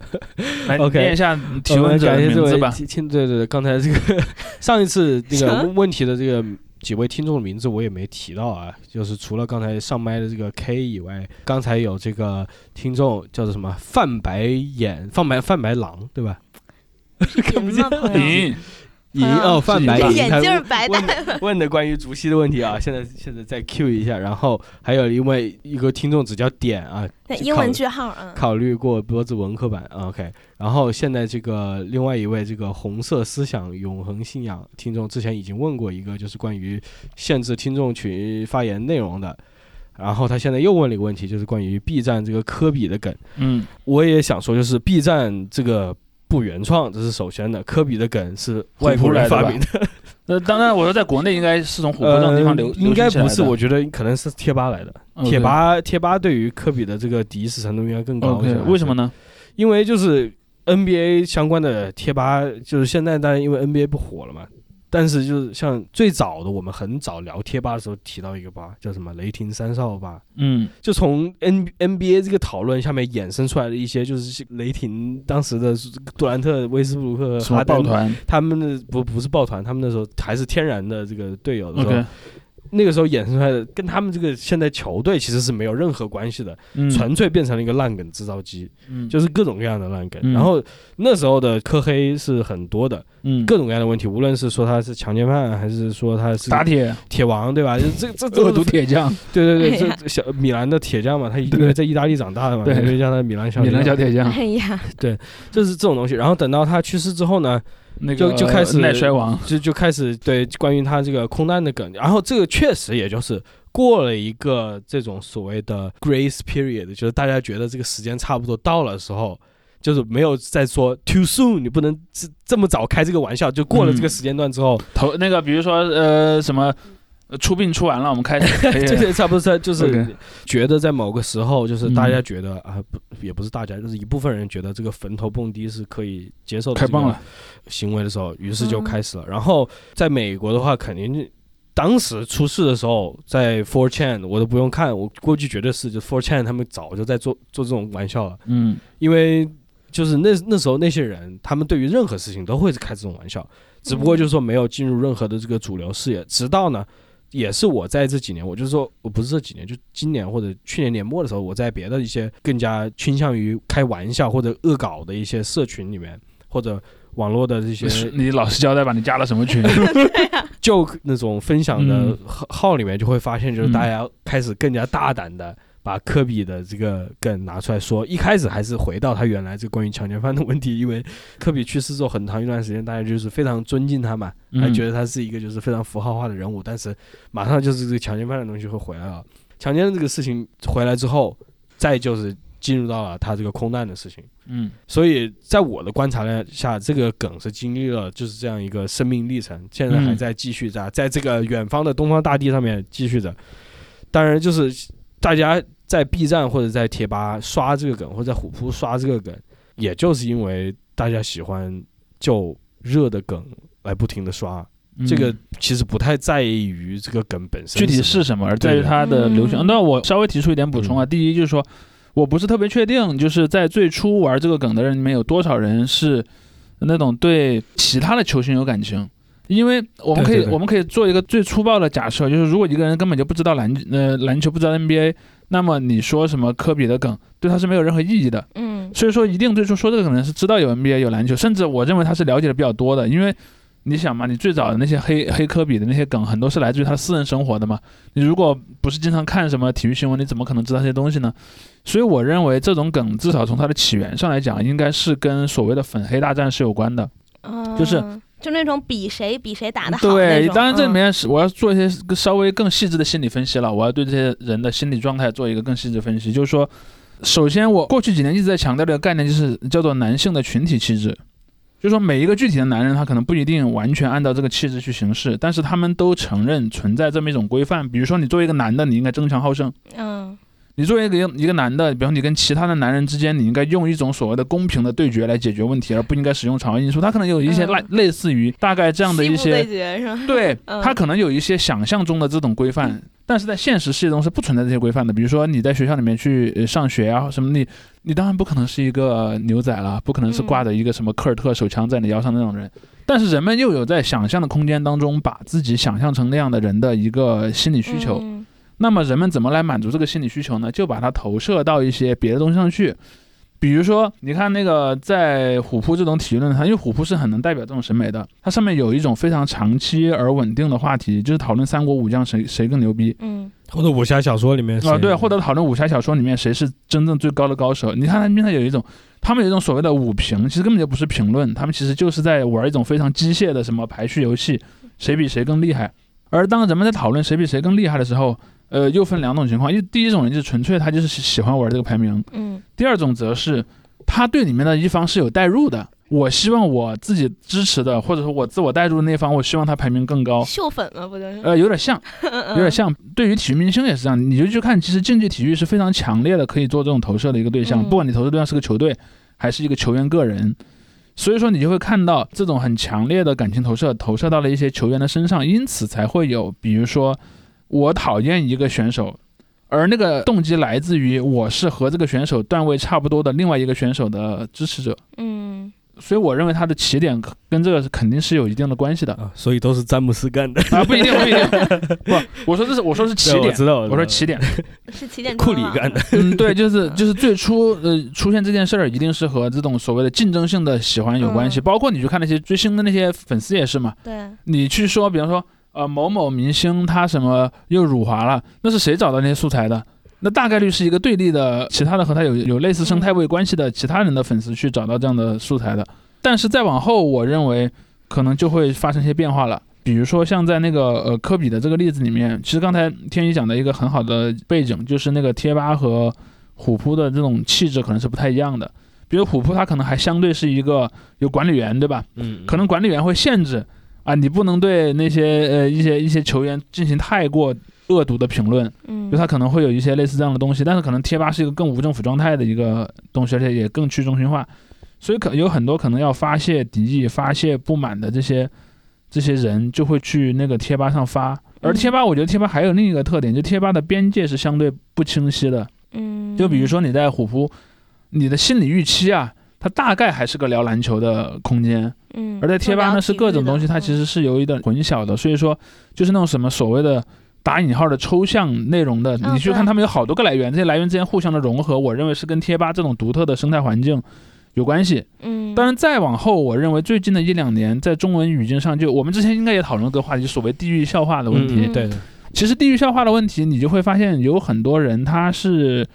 来 OK 念一下提问者的名字吧。对对对，刚才这个上一次那个问问题的这个几位听众的名字我也没提到啊，就是除了刚才上麦的这个 K 以外，刚才有这个听众叫做什么范白眼范白范白狼对吧？看不赢吗，朋友？赢，银朋友哦范白眼镜白的问的关于竹溪的问题啊，现在现在再 Q 一下，然后还有一位一个听众只叫点啊，对英文考句号，啊，考虑过脖子文科版啊，OK。然后现在这个另外一位这个红色思想永恒信仰听众之前已经问过一个，就是关于限制听众群发言内容的。然后他现在又问了一个问题，就是关于 B 站这个科比的梗。嗯，我也想说，就是 B 站这个不原创，这是首先的。科比的梗是外国人发明的，那当然，我说在国内应该是从虎扑这种地方流，呃应该不是，我觉觉得可能是贴吧来的。贴吧贴吧对于科比的这个敌视程度应该更高一些。为什么呢？因为就是 NBA 相关的贴吧，就是现在当然因为 NBA 不火了嘛，但是就是像最早的我们很早聊贴吧的时候提到一个吧，叫什么雷霆三少吧，嗯。就从 N NBA 这个讨论下面衍生出来的一些，就是雷霆当时的杜兰特、威斯布鲁克、什么哈登，抱团？他们的不不是抱团，他们那时候还是天然的这个队友的时候。那个时候衍生出来的，跟他们这个现在球队其实是没有任何关系的，嗯，纯粹变成了一个烂梗制造机。嗯。就是各种各样的烂梗。嗯。然后那时候的科黑是很多的，嗯。各种各样的问题，无论是说他是强奸犯，还是说他是打铁。铁王，对吧？就这这这恶毒铁匠，对对对，这这小米兰的铁匠嘛，他因对。为在意大利长大的嘛，对。所以叫他米兰小米兰小铁铁匠，哎呀，就是这种东西。然后等到他去世之后呢，那个就就开始耐衰王，就就开始对关于他这个空难的梗，然后这个确实也就是过了一个这种所谓的 grace period，就是大家觉得这个时间差不多到了时候，就是没有再说 too soon，你不能这这么早开这个玩笑，就过了这个时间段之后，头那个比如说呃什么呃出殡出完了，我们开始。这些差不多在就是觉得在某个时候，就是嗯大家觉得啊不也不是大家，就是一部分人觉得这个坟头蹦迪是可以接受的这个开蹦了，行为的时候，于是就嗯开始了。然后在美国的话，肯定当时出事的时候，在 Four Chan 我都不用看，我估计绝对是就 Four Chan 他们早就在做做这种玩笑了，嗯。因为就是那那时候那些人，他们对于任何事情都会开这种玩笑，只不过就是说没有进入任何的这个主流视野，直到呢。也是我在这几年，我就是说我不是这几年，就今年或者去年年末的时候，我在别的一些更加倾向于开玩笑或者恶搞的一些社群里面，或者网络的这些 你老实交代吧，你加了什么群？就那种分享的嗯号号里面，就会发现，就是嗯大家开始更加大胆的把科比的这个梗拿出来说。一开始还是回到他原来这关于强奸犯的问题，因为科比去世之后很长一段时间，大家就是非常尊敬他嘛，还嗯觉得他是一个就是非常符号化的人物。但是马上就是这个强奸犯的东西会回来了，强奸这个事情回来之后，再就是进入到了他这个空难的事情。嗯所以在我的观察下，这个梗是经历了就是这样一个生命历程，现在还嗯在继续在在这个远方的东方大地上面继续着。当然，就是大家在 B 站或者在贴吧刷这个梗，或者在虎扑刷这个梗，也就是因为大家喜欢就热的梗来不停的刷，嗯这个其实不太在意于这个梗本身具体是什么，而在于它的流行。嗯那我稍微提出一点补充啊，第一就是说，我不是特别确定，就是在最初玩这个梗的人里面有多少人是那种对其他的球星有感情。因为我们可以对对对我们可以做一个最粗暴的假设，就是如果一个人根本就不知道篮呃篮球，不知道 NBA，那么你说什么科比的梗对他是没有任何意义的。嗯嗯所以说，一定最初说这个可能是知道有 NBA 有篮球，甚至我认为他是了解的比较多的，因为你想嘛，你最早的那些黑黑科比的那些梗，很多是来自于他的私人生活的嘛。你如果不是经常看什么体育新闻，你怎么可能知道这些东西呢？所以我认为这种梗至少从它的起源上来讲，应该是跟所谓的粉黑大战是有关的。就是嗯就那种比谁比谁打的好对，当然这里嗯面是我要做一些稍微更细致的心理分析了，我要对这些人的心理状态做一个更细致分析。就是说，首先我过去几年一直在强调的一个概念，就是叫做男性的群体气质。就是说，每一个具体的男人，他可能不一定完全按照这个气质去行事，但是他们都承认存在这么一种规范。比如说，你作为一个男的，你应该争强好胜；嗯你作为一个一个男的，比方你跟其他的男人之间，你应该用一种所谓的公平的对决来解决问题，而不应该使用场外因素。他可能有一些嗯类类似于大概这样的一些，决是吧？对 嗯他可能有一些想象中的这种规范，但是在现实世界中是不存在这些规范的。比如说你在学校里面去呃上学啊什么，你你当然不可能是一个牛仔了，不可能是挂着一个什么科尔特手枪在你腰上那种人。但是人们又有在想象的空间当中，把自己想象成那样的人的一个心理需求。嗯那么人们怎么来满足这个心理需求呢？就把它投射到一些别的东西上去。比如说，你看那个在虎扑这种体育论坛，因为虎扑是很能代表这种审美的，它上面有一种非常长期而稳定的话题，就是讨论三国武将谁谁更牛逼嗯或者武侠小说里面啊，谁对，或者讨论武侠小说里面谁是真正最高的高手。你看他们有一种，他们有一种所谓的武评，其实根本就不是评论，他们其实就是在玩一种非常机械的什么排序游戏，谁比谁更厉害。而当人们在讨论谁比谁更厉害的时候，呃，又分两种情况，一第一种人就是纯粹他就是喜喜欢玩这个排名，嗯第二种则是他对里面的一方是有代入的。我希望我自己支持的，或者说我自我代入的那方，我希望他排名更高。秀粉嘛，不就是？呃，有点像，有有点像。对于体育明星也是这样，你就去看，其实竞技体育是非常强烈的，可以做这种投射的一个对象。嗯不管你投射对象是个球队，还是一个球员个人，所以说你就会看到这种很强烈的感情投射，投射到了一些球员的身上，因此才会有，比如说我讨厌一个选手。而那个动机来自于我是和这个选手段位差不多的另外一个选手的支持者，嗯。所以我认为他的起点跟这个是肯定是有一定的关系的。啊，所以都是詹姆斯干的。啊，不一定不一定，不，我说这是我说是起点。我点，知道，我说起点，是起点库里干的。嗯，对，就是就是最初呃出现这件事儿，一定是和这种所谓的竞争性的喜欢有关系。嗯。包括你去看那些追星的那些粉丝也是嘛，对，你去说，比方说呃某某明星他什么又辱华了，那是谁找到那些素材的？那大概率是一个对立的，其他的和他有有类似生态位关系的其他人的粉丝去找到这样的素材的。但是再往后，我认为可能就会发生一些变化了。比如说像在那个呃科比的这个例子里面，其实刚才天宇讲的一个很好的背景，就是那个贴吧和虎扑的这种气质可能是不太一样的。比如虎扑它可能还相对是一个有管理员，对吧？嗯，可能管理员会限制啊，你不能对那些呃一些一些球员进行太过恶毒的评论，嗯就他可能会有一些类似这样的东西，但是可能贴吧是一个更无政府状态的一个东西，而且也更去中心化，所以可有很多可能要发泄敌意、发泄不满的这些这些人就会去那个贴吧上发，而贴吧我觉得贴吧还有另一个特点，就贴吧的边界是相对不清晰的，嗯，就比如说你在虎扑，你的心理预期啊。它大概还是个聊篮球的空间，嗯，而在贴吧呢是各种东西，它其实实是有一点混淆的，所以说就是那种什么所谓的打引号的抽象内容的，嗯你去看他们有好多个来源，这些来源之间互相的融合，我认为是跟贴吧这种独特的生态环境有关系。嗯，当然再往后，我认为最近的一两年在中文语境上，就我们之前应该也讨论过话题，就所谓地域笑话的问题。嗯对，其实地域笑话的问题，你就会发现有很多人他是。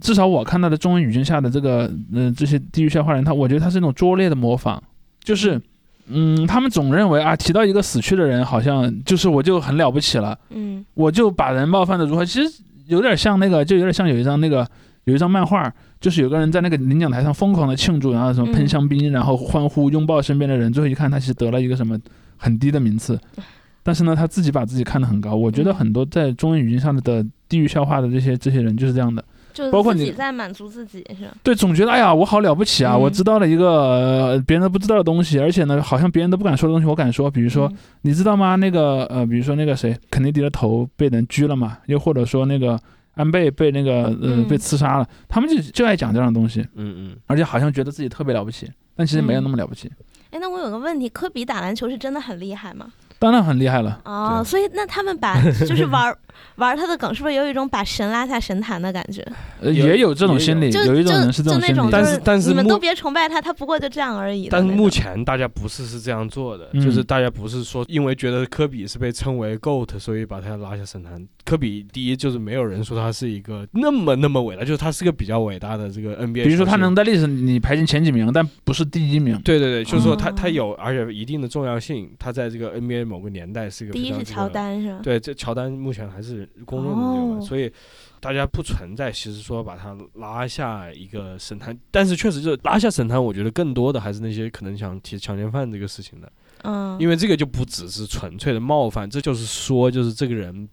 至少我看到的中文语境下的这个，呃，这些地域笑话人，他我觉得他是那种拙劣的模仿，就是，嗯，他们总认为啊，提到一个死去的人，好像就是我就很了不起了，嗯。我就把人冒犯的如何，其实有点像那个，就有点像有一张那个有一张漫画，就是有个人在那个领奖台上疯狂的庆祝，然后什么喷嗯香槟，然后欢呼拥抱身边的人，最后一看他其实得了一个什么很低的名次，但是呢，他自己把自己看得很高。我觉得嗯。很多在中文语境上的地域笑话的这些这些人就是这样的，就包括你自己在满足自己是吧？对，总觉得哎呀，我好了不起啊，嗯我知道了一个、呃别人都不知道的东西，而且呢，好像别人都不敢说的东西，我敢说。比如说，嗯你知道吗？那个呃，比如说那个谁，肯尼迪的头被人狙了嘛，又或者说那个安倍被那个呃嗯被刺杀了，他们就就爱讲这样的东西，嗯嗯，而且好像觉得自己特别了不起，但其实没有那么了不起。哎，那我有个问题，科比打篮球是真的很厉害吗？当然很厉害了。哦，所以那他们把就是玩儿玩他的梗，是不是有一种把神拉下神坛的感觉？呃，也有这种心理，就有一种就人是这种但是但是你们都别崇拜他，他不过就这样而已。但是目前大家不是是这样做的，嗯就是大家不是说因为觉得科比是被称为 GOAT，所以把他拉下神坛。科比第一就是没有人说他是一个那么那么伟大，就是他是个比较伟大的这个 NBA。比如说他能在历史你排进前几名，但不是第一名。对对对，就是说他哦他有而且一定的重要性，他在这个 NBA 某个年代是一个第一是乔丹是吧？对，这乔丹目前还是公认的这个嘛，哦所以大家不存在其实说把他拉下一个神坛，但是确实就是拉下神坛，我觉得更多的还是那些可能想提强奸犯这个事情的，嗯，因为这个就不只是纯粹的冒犯，这就是说就是这个人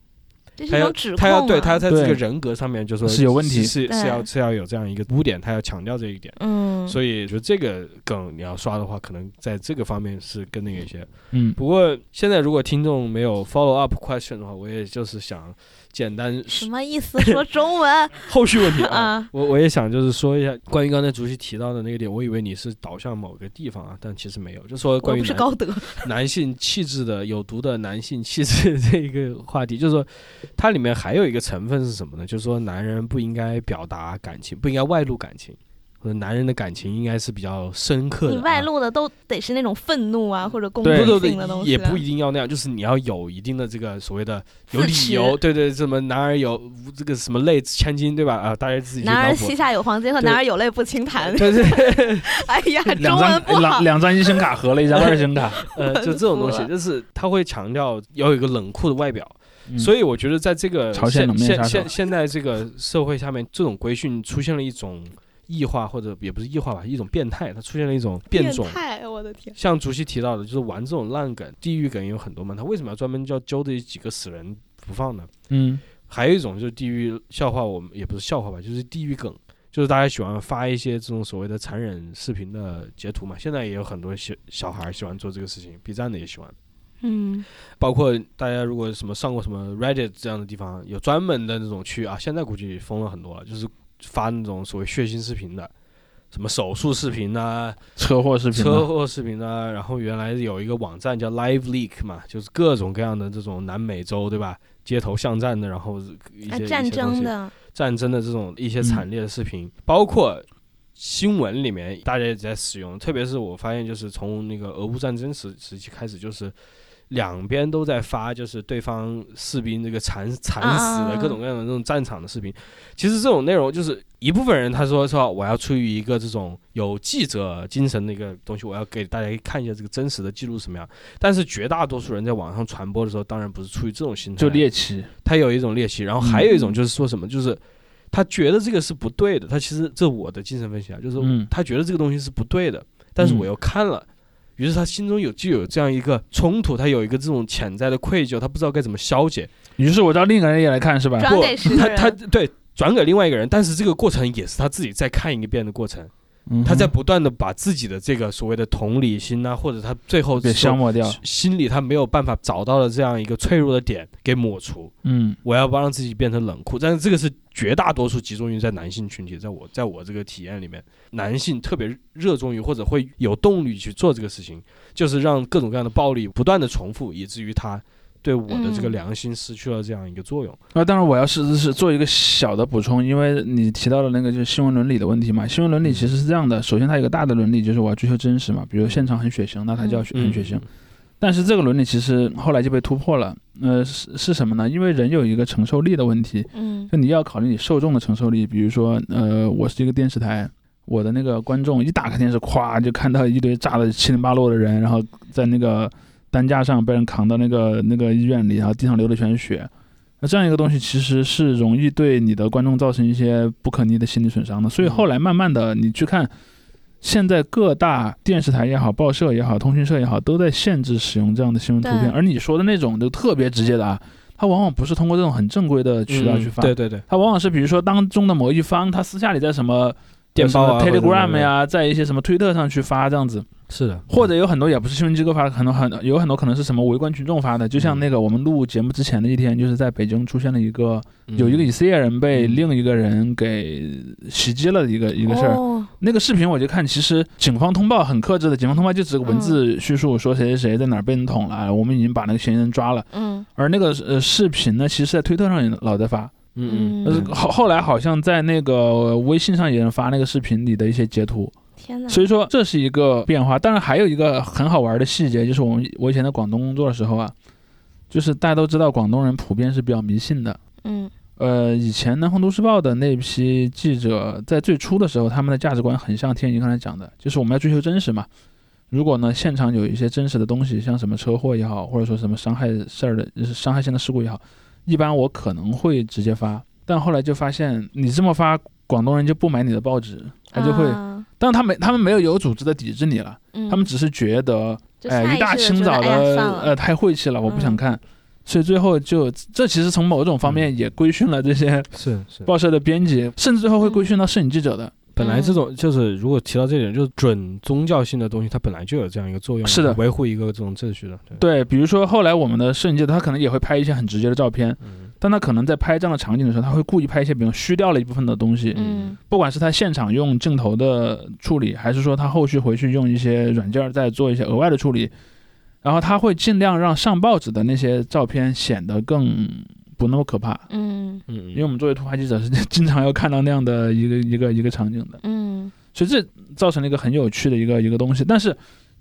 他要指控他要对他他在这个人格上面就说是有问题是是是要是要有这样一个污点，他要强调这一点。嗯，所以，就这个梗你要刷的话，可能在这个方面是更那个一些。嗯，不过现在如果听众没有 follow up question 的话，我也就是想简单什么意思？说中文 后续问题啊啊，我我也想就是说一下关于刚才主席提到的那个点，我以为你是导向某个地方啊，但其实没有，就说关于不是高德，男性气质的有毒的男性气质这一个话题，就是说它里面还有一个成分是什么呢？就是说男人不应该表达感情，不应该外露感情。男人的感情应该是比较深刻的、你啊，外露的都得是那种愤怒啊或者攻对击性的东西也不一定要那样，就是你要有一定的这个所谓的 有理由，对对，什么男儿有这个什么泪千金，对吧？啊，大家自己男儿膝。下有黄金和男儿有泪不轻弹。对对，哎呀，中两文不好。张两。两张一星卡合了一张二星卡，呃，就这种东西就是他会强调要有一个冷酷的外表，嗯。所以我觉得在这个现现现现在这个社会下面，这种规训出现了一种异化，或者也不是异化吧，一种变态，它出现了一种变种。态，我的天！像主席提到的，就是玩这种烂梗、地狱梗也有很多嘛，他为什么要专门叫揪这几个死人不放呢？嗯，还有一种就是地狱笑话，我们也不是笑话吧，就是地狱梗，就是大家喜欢发一些这种所谓的残忍视频的截图嘛。现在也有很多小小孩喜欢做这个事情，B 站的也喜欢。嗯，包括大家如果什么上过什么 Reddit 这样的地方，有专门的那种区啊，现在估计封了很多了，就是发那种所谓血腥视频的，什么手术视频呐、车祸视频嘛，车祸视频啊，然后原来有一个网站叫 Live Leak 嘛，就是各种各样的这种南美洲对吧，街头巷战的，然后一些哎战争的，战争的这种一些嗯惨烈的视频，包括新闻里面大家也在使用，特别是我发现就是从那个俄乌战争时时期开始，就是两边都在发，就是对方士兵这个惨惨死的啊各种各样的这种战场的视频。其实这种内容就是一部分人他说说我要出于一个这种有记者精神的一个东西，我要给大家看一下这个真实的记录什么样。但是绝大多数人在网上传播的时候，当然不是出于这种心态，就猎奇，他有一种猎奇，然后还有一种就是说什么，就是他觉得这个是不对的。他其实这我的精神分析啊，就是嗯他觉得这个东西是不对的，但是我又看了，于是他心中有就有这样一个冲突，他有一个这种潜在的愧疚，他不知道该怎么消解。于是我叫另一个人也来看是吧？不转给他他，对转给另外一个人，但是这个过程也是他自己再看一遍的过程，嗯他在不断的把自己的这个所谓的同理心啊，或者他最后给消磨掉，心里他没有办法找到的这样一个脆弱的点给抹除。嗯。我要不让自己变成冷酷，但是这个是绝大多数集中于在男性群体，在我在我这个体验里面，男性特别热衷于或者会有动力去做这个事情，就是让各种各样的暴力不断的重复，以至于他对我的这个嗯良心失去了这样一个作用。那当然，我要是是做一个小的补充，因为你提到了那个就是新闻伦理的问题嘛。新闻伦理其实是这样的，首先它有一个大的伦理，就是我要追求真实嘛，比如现场很血腥，那它就要血很血腥。但是这个伦理其实后来就被突破了，呃，是是什么呢？因为人有一个承受力的问题，嗯就你要考虑你受众的承受力。比如说，呃，我是一个电视台，我的那个观众一打开电视，咵就看到一堆炸的七零八落的人，然后在那个担架上被人扛到那个那个医院里，然后地上流的全是血。那这样一个东西其实是容易对你的观众造成一些不可逆的心理损伤的。所以后来慢慢的，你去看，现在各大电视台也好、报社也好、通讯社也好，都在限制使用这样的新闻图片。而你说的那种就特别直接的啊，它往往不是通过这种很正规的渠道去发，嗯对对对，它往往是比如说当中的某一方，他私下里在什么电报 Telegram 呀，在一些什么推特上去发这样子。是的，或者有很多也不是新闻机构发的，很多很有很多可能是什么围观群众发的，就像那个我们录节目之前的一天，就是在北京出现了一个嗯。有一个以色列人被嗯另一个人给袭击了的一个一个事儿。哦那个视频我就看，其实警方通报很克制的，警方通报就只是个文字叙述，说谁谁谁在哪儿被人捅了，我们已经把那个嫌疑人抓了。嗯。而那个呃视频呢，其实在推特上也老在发，嗯。呃嗯后后来好像在那个微信上也能发那个视频里的一些截图。天哪，所以说这是一个变化。当然还有一个很好玩的细节，就是我们我以前在广东工作的时候啊，就是大家都知道广东人普遍是比较迷信的。嗯呃，以前《南方都市报》的那批记者在最初的时候，他们的价值观很像天一刚才讲的，就是我们要追求真实嘛。如果呢现场有一些真实的东西，像什么车祸也好，或者说什么伤害事儿的就是伤害性的事故也好，一般我可能会直接发。但后来就发现，你这么发，广东人就不买你的报纸，他就会，啊但他没他们没有有组织的抵制你了。嗯他们只是觉得，哎，一大清早的，呃，太晦气了，我不想嗯看，所以最后就，这其实从某种方面也规训了这些是是。报社的编辑，甚至最后会规训到摄影记者的。本来这嗯种就是，如果提到这点，就是准宗教性的东西，它本来就有这样一个作用，是的维护一个这种秩序的。对，对，比如说后来我们的摄影记者，他可能也会拍一些很直接的照片，嗯但他可能在拍这样的场景的时候，他会故意拍一些，比如虚掉了一部分的东西，嗯不管是他现场用镜头的处理，还是说他后续回去用一些软件儿再做一些额外的处理，然后他会尽量让上报纸的那些照片显得更不那么可怕。嗯嗯，因为我们作为突发记者是经常要看到那样的一个一个一个场景的，嗯所以这造成了一个很有趣的一个一个东西。但是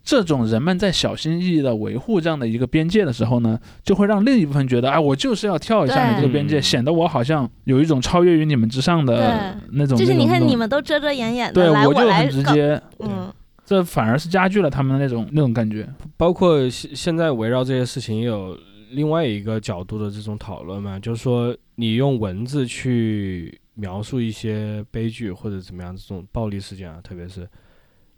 这种人们在小心翼翼的维护这样的一个边界的时候呢，就会让另一部分觉得，哎，我就是要跳一下你这个边界，显得我好像有一种超越于你们之上的那种。就是你看你们都遮遮掩掩的，对我就很直，接，嗯这反而是加剧了他们的那种那种感觉。包括现现在围绕这些事情也有另外一个角度的这种讨论嘛，就是说你用文字去描述一些悲剧或者怎么样这种暴力事件啊，特别是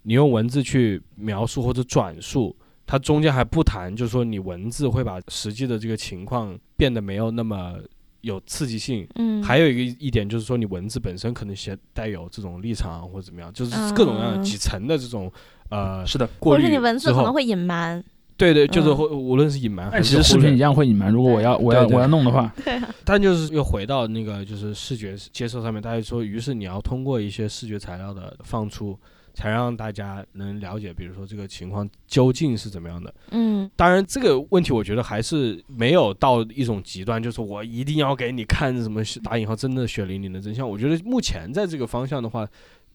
你用文字去描述或者转述，它中间还不谈，就是说你文字会把实际的这个情况变得没有那么有刺激性。嗯，还有一个一点就是说，你文字本身可能携带有这种立场啊或者怎么样，就是各种各样的嗯几层的这种呃是的，过滤或者是你文字之后可能会隐瞒，对对，就是嗯。会无论是隐瞒还是其实视频一样会隐瞒。如果我要我要对对。我要弄的话，对啊，但就是又回到那个就是视觉接受上面，大家说，于是你要通过一些视觉材料的放出，才让大家能了解，比如说这个情况究竟是怎么样的。嗯当然，这个问题我觉得还是没有到一种极端，就是我一定要给你看什么打引号真的血淋淋的真相。我觉得目前在这个方向的话，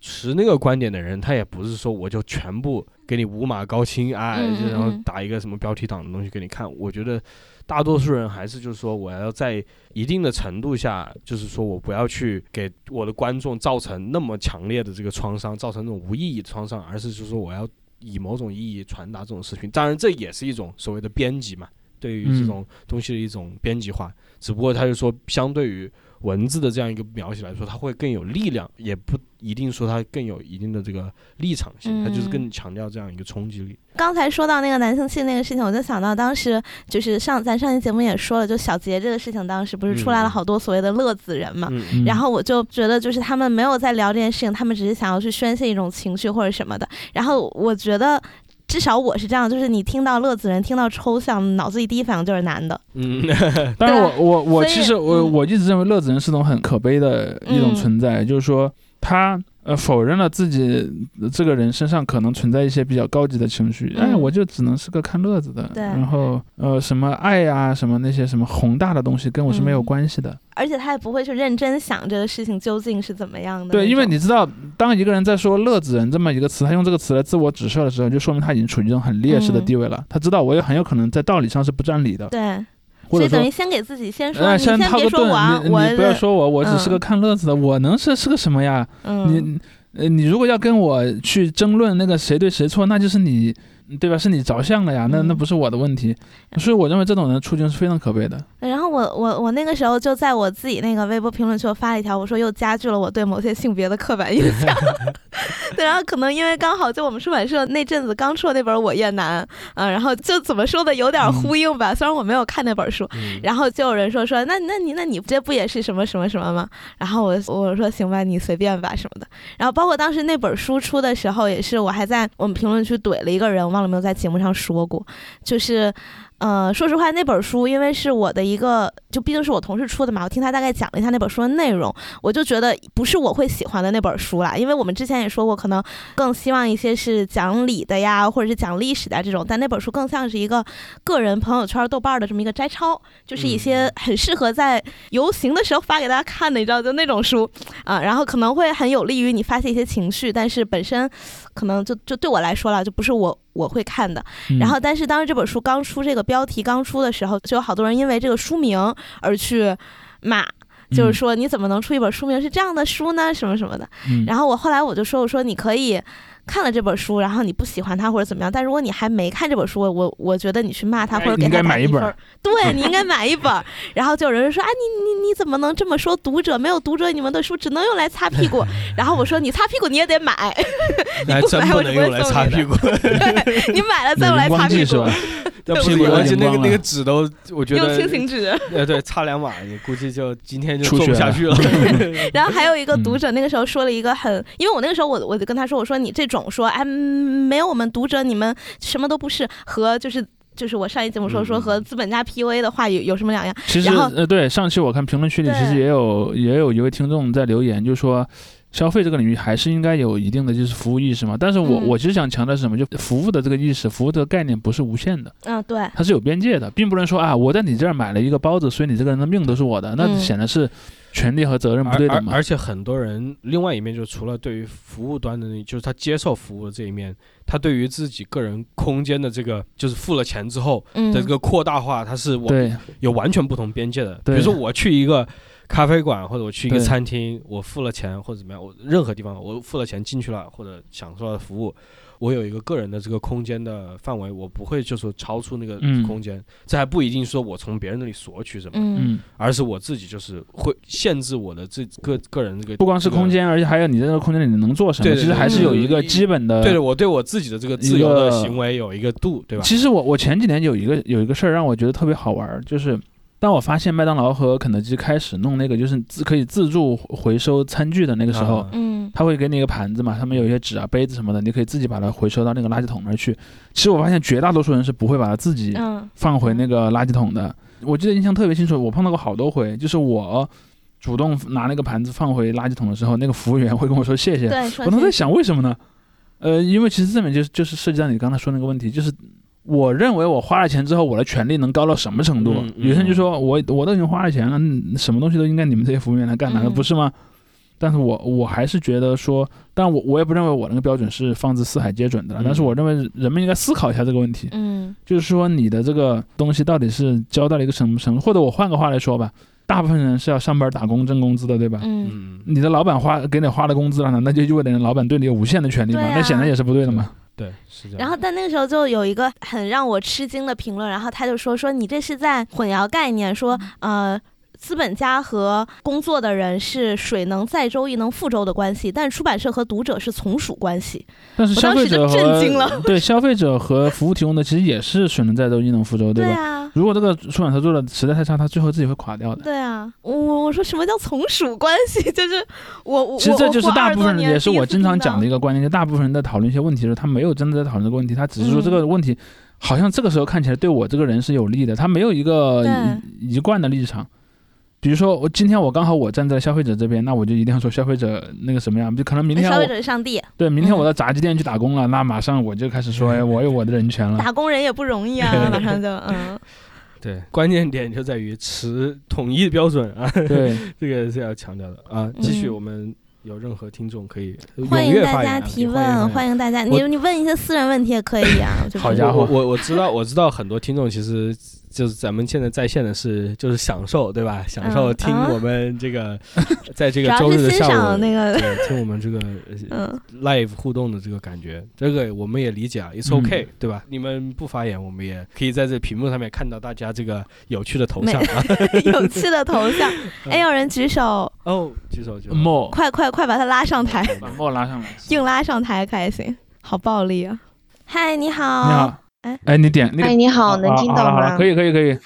持那个观点的人，他也不是说我就全部给你五马高清啊，嗯嗯然后嗯打一个什么标题党的东西给你看。我觉得大多数人还是就是说，我要在一定的程度下，就是说我不要去给我的观众造成那么强烈的这个创伤，造成那种无意义的创伤，而是就是说我要以某种意义传达这种视频。当然，这也是一种所谓的编辑嘛，对于这种东西的一种编辑化。只不过他就说，相对于文字的这样一个描写来说，它会更有力量，也不一定说它更有一定的这个立场性，它就是更强调这样一个冲击力。刚才说到那个男性气那个事情，我就想到当时就是上咱上期节目也说了，就小杰这个事情，当时不是出来了嗯好多所谓的乐子人嘛。然后我就觉得，就是他们没有在聊这件事情，他们只是想要去宣泄一种情绪或者什么的。然后我觉得，至少我是这样，就是你听到乐子人，听到抽象，脑子里第一反应就是男的。嗯，但是我，我我其实我嗯。我一直认为乐子人是种很可悲的一种嗯。存在，就是说他呃否认了自己这个人身上可能存在一些比较高级的情绪，哎，嗯我就只能是个看乐子的，对然后呃什么爱呀、什么那些什么宏大的东西跟我是没有嗯关系的。而且他也不会去认真想这个事情究竟是怎么样的。对，因为你知道，当一个人在说“乐子人”这么一个词，他用这个词来自我指涉的时候，就说明他已经处于一种很劣势的嗯地位了。他知道我也很有可能在道理上是不占理的，对，或者说所以等于先给自己先说，哎，你先套个别说我你你不要说我，我只是嗯个看乐子的，我能是是个什么呀？嗯，你呃，你如果要跟我去争论那个谁对谁错，那就是你，对吧？是你着相了呀，那那嗯不是我的问题。所以我认为这种人的处境是非常可悲的。然后我我我那个时候就在我自己那个微博评论区我发了一条，我说又加剧了我对某些性别的刻板印象。对，然后可能因为刚好就我们出版社那阵子刚出的那本《我也难》，嗯、然后就怎么说的有点呼应吧，虽然我没有看那本书，嗯然后就有人说说，那那你那你这不也是什么什么什么吗？然后我我说行吧，你随便吧什么的。然后包括当时那本书出的时候，也是我还在我们评论区怼了一个人，我忘了没有在节目上说过，就是。呃，说实话，那本书因为是我的一个，就毕竟是我同事出的嘛，我听他大概讲了一下那本书的内容，我就觉得不是我会喜欢的那本书啦。因为我们之前也说过，可能更希望一些是讲理的呀，或者是讲历史的这种，但那本书更像是一个个人朋友圈、豆瓣的这么一个摘抄，就是一些很适合在游行的时候发给大家看的，你知道，就那种书啊、然后可能会很有利于你发泄一些情绪，但是本身可能就就对我来说了，就不是我我会看的。嗯然后，但是当时这本书刚出，这个标题刚出的时候，就有好多人因为这个书名而去骂，就是嗯说你怎么能出一本书名是这样的书呢？什么什么的。嗯然后我后来我就说，我说你可以。看了这本书，然后你不喜欢它或者怎么样，但如果你还没看这本书，我我觉得你去骂他或者给应他该买一分儿，对你应该买一本儿。然后就有人说啊，你你你怎么能这么说读者？没有读者，你们的书只能用来擦屁股。然后我说你擦屁股你也得买，那还真不能用来擦屁股，你买了再用来擦屁股？要而且那个那个纸都，我觉得用得轻型纸。呃对，擦两把，你估计就今天就做不下去了。然后还有一个嗯读者那个时候说了一个很，因为我那个时候我我就跟他说，我说你这种说哎嗯没有我们读者你们什么都不是和就是。就是我上一节目说说和资本家 PUA 的话有有什么两样？其实呃，对，上期我看评论区里其实也有也有一位听众在留言，就说消费这个领域还是应该有一定的就是服务意识嘛。但是我、嗯我其实想强调是什么，就服务的这个意识，服务的概念不是无限的，嗯，对，它是有边界的，并不能说啊，我在你这儿买了一个包子，所以你这个人的命都是我的，那嗯显然是权利和责任不对等嘛。而而且很多人另外一面，就除了对于服务端的那，就是他接受服务的这一面，他对于自己个人空间的这个，就是付了钱之后嗯的这个扩大化，它是我有完全不同边界的。比如说我去一个咖啡馆，或者我去一个餐厅，我付了钱或者怎么样，我任何地方我付了钱进去了，或者享受了服务。我有一个个人的这个空间的范围，我不会就是超出那个嗯空间，这还不一定说我从别人那里索取什么，而是我自己就是会限制我的这个个人这个不光是空。间，而且还有你在这个空间里能做什么，对对其实还是有一个基本的。这个对的，我对我自己的这个自由的行为有一个度，对吧？其实我我前几年有一个有一个事儿让我觉得特别好玩儿，就是当我发现麦当劳和肯德基开始弄那个就是自可以自助回收餐具的那个时候，他会给你一个盘子嘛，上面有一些纸啊、杯子什么的，你可以自己把它回收到那个垃圾桶那儿去。其实我发现绝大多数人是不会把它自己嗯放回那个垃圾桶的。我记得印象特别清楚，我碰到过好多回，就是我主动拿那个盘子放回垃圾桶的时候，那个服务员会跟我说谢谢。我都在想为什么呢？呃，因为其实这里面就是就是涉及到你刚才说那个问题，就是我认为我花了钱之后，我的权利能高到什么程度？嗯嗯有些人就说我我都已经花了钱了，嗯什么东西都应该你们这些服务员来干，难道嗯不是吗？但是我我还是觉得说，但我我也不认为我那个标准是放之四海皆准的，嗯但是我认为人们应该思考一下这个问题，嗯就是说你的这个东西到底是交到了一个什么程度，或者我换个话来说吧，大部分人是要上班打工挣工资的，对吧？嗯嗯，你的老板花给你花了工资了呢，那就意味着你老板对你有无限的权利嘛，那显然也是不对的嘛。对，是这样。然后，但那个时候就有一个很让我吃惊的评论，然后他就说说你这是在混淆概念，说呃。资本家和工作的人是水能载舟，亦能覆舟的关系，但出版社和读者是从属关系。但是消费者震惊了对消费者和服务提供的其实也是水能载舟，亦能覆舟，对吧？啊，如果这个出版社做的实在太差，他最后自己会垮掉的。对啊，我我说什么叫从属关系？就是我我其实这就是大部分人，也是我经常讲的一个。观念，就大部分人在讨论一些问题的时候，他没有真的在讨论这个问题，他只是说嗯这个问题好像这个时候看起来对我这个人是有利的，他没有一个一一贯的立场。比如说，我今天我刚好我站在消费者这边，那我就一定要说消费者那个什么样，就可能明天消费者是上帝，对明天我嗯到炸鸡店去打工了，那马上我就开始说，哎，我有我的人权了。打工人也不容易啊，马上就嗯，对，关键点就在于持统一标准啊，对，这个是要强调的。啊。继续，嗯我们有任何听众可以踊欢迎大家提问，欢迎大家，你你问一些私人问题也可以啊。好家伙。我我我知道，我知道很多听众其实就是咱们现在在线的是就是享受，对吧？享受听我们这个 在这个周日的下午那个，对 听我们这个 live 互动的这个感觉，这个我们也理解啊，it's 嗯 OK，、对吧？你们不发言，我们也可以在这屏幕上面看到大家这个有趣的头像啊。有趣的头像。哎，有人举手，哦，举手举手。莫快快快把他拉上台，把莫拉上来。硬拉上台开心，好暴力啊！嗨，你好，你好，哎哎，你点那个哎，你好，啊能听到吗？可以可以可以。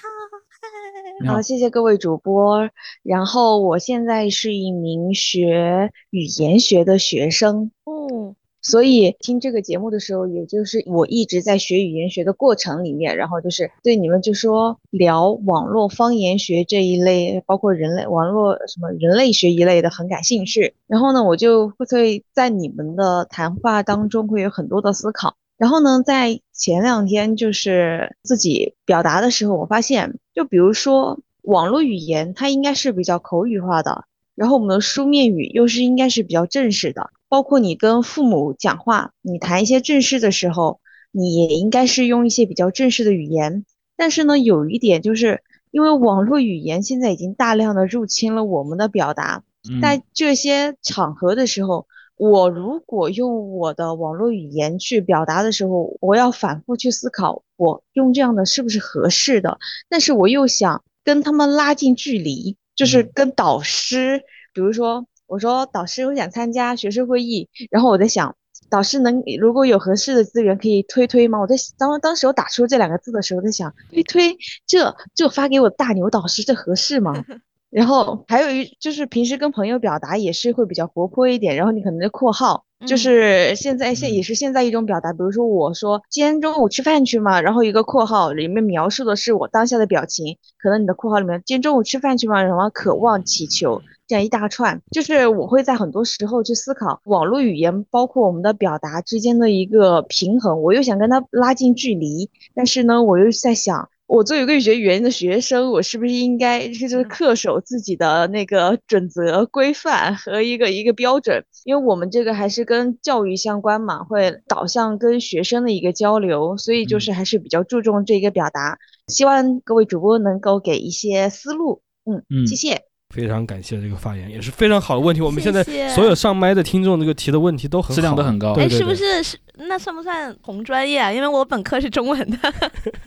好，谢谢各位主播。然后我现在是一名学语言学的学生，嗯，所以听这个节目的时候，也就是我一直在学语言学的过程里面，然后就是对你们就说聊网络方言学这一类，包括人类网络什么人类学一类的很感兴趣。然后呢，我就会在你们的谈话当中会有很多的思考。然后呢，在前两天就是自己表达的时候，我发现，就比如说网络语言，它应该是比较口语化的，然后我们的书面语又是应该是比较正式的，包括你跟父母讲话，你谈一些正事的时候，你也应该是用一些比较正式的语言。但是呢，有一点就是因为网络语言现在已经大量的入侵了我们的表达，嗯在这些场合的时候，我如果用我的网络语言去表达的时候，我要反复去思考，我用这样的是不是合适的？但是我又想跟他们拉近距离，就是嗯跟导师，比如说我说导师，我想参加学生会议，然后我在想。导师能如果有合适的资源可以推推吗？我在当当时我打出这两个字的时候，在想推推这这发给我大牛导师这合适吗？然后还有一就是平时跟朋友表达也是会比较活泼一点，然后你可能的括号就嗯是现在现嗯也是现在一种表达，比如说我说今天中午吃饭去吗？然后一个括号里面描述的是我当下的表情，可能你的括号里面今天中午吃饭去吗？什么渴望祈求这样一大串，就是我会在很多时候去思考网络语言包括我们的表达之间的一个平衡，我又想跟他拉近距离，但是呢，我又在想。我作为一个学语言的学生，我是不是应该就是恪守自己的那个准则、规范和一个一个标准？因为我们这个还是跟教育相关嘛，会导向跟学生的一个交流，所以就嗯是还是比较注重这个表达。希望各位主播能够给一些思路。嗯，嗯谢谢。非常感谢这个发言，也是非常好的问题。我们现在所有上麦的听众，这个提的问题都很好质量都很高哎，是不是是那算不算同专业啊？因为我本科是中文的，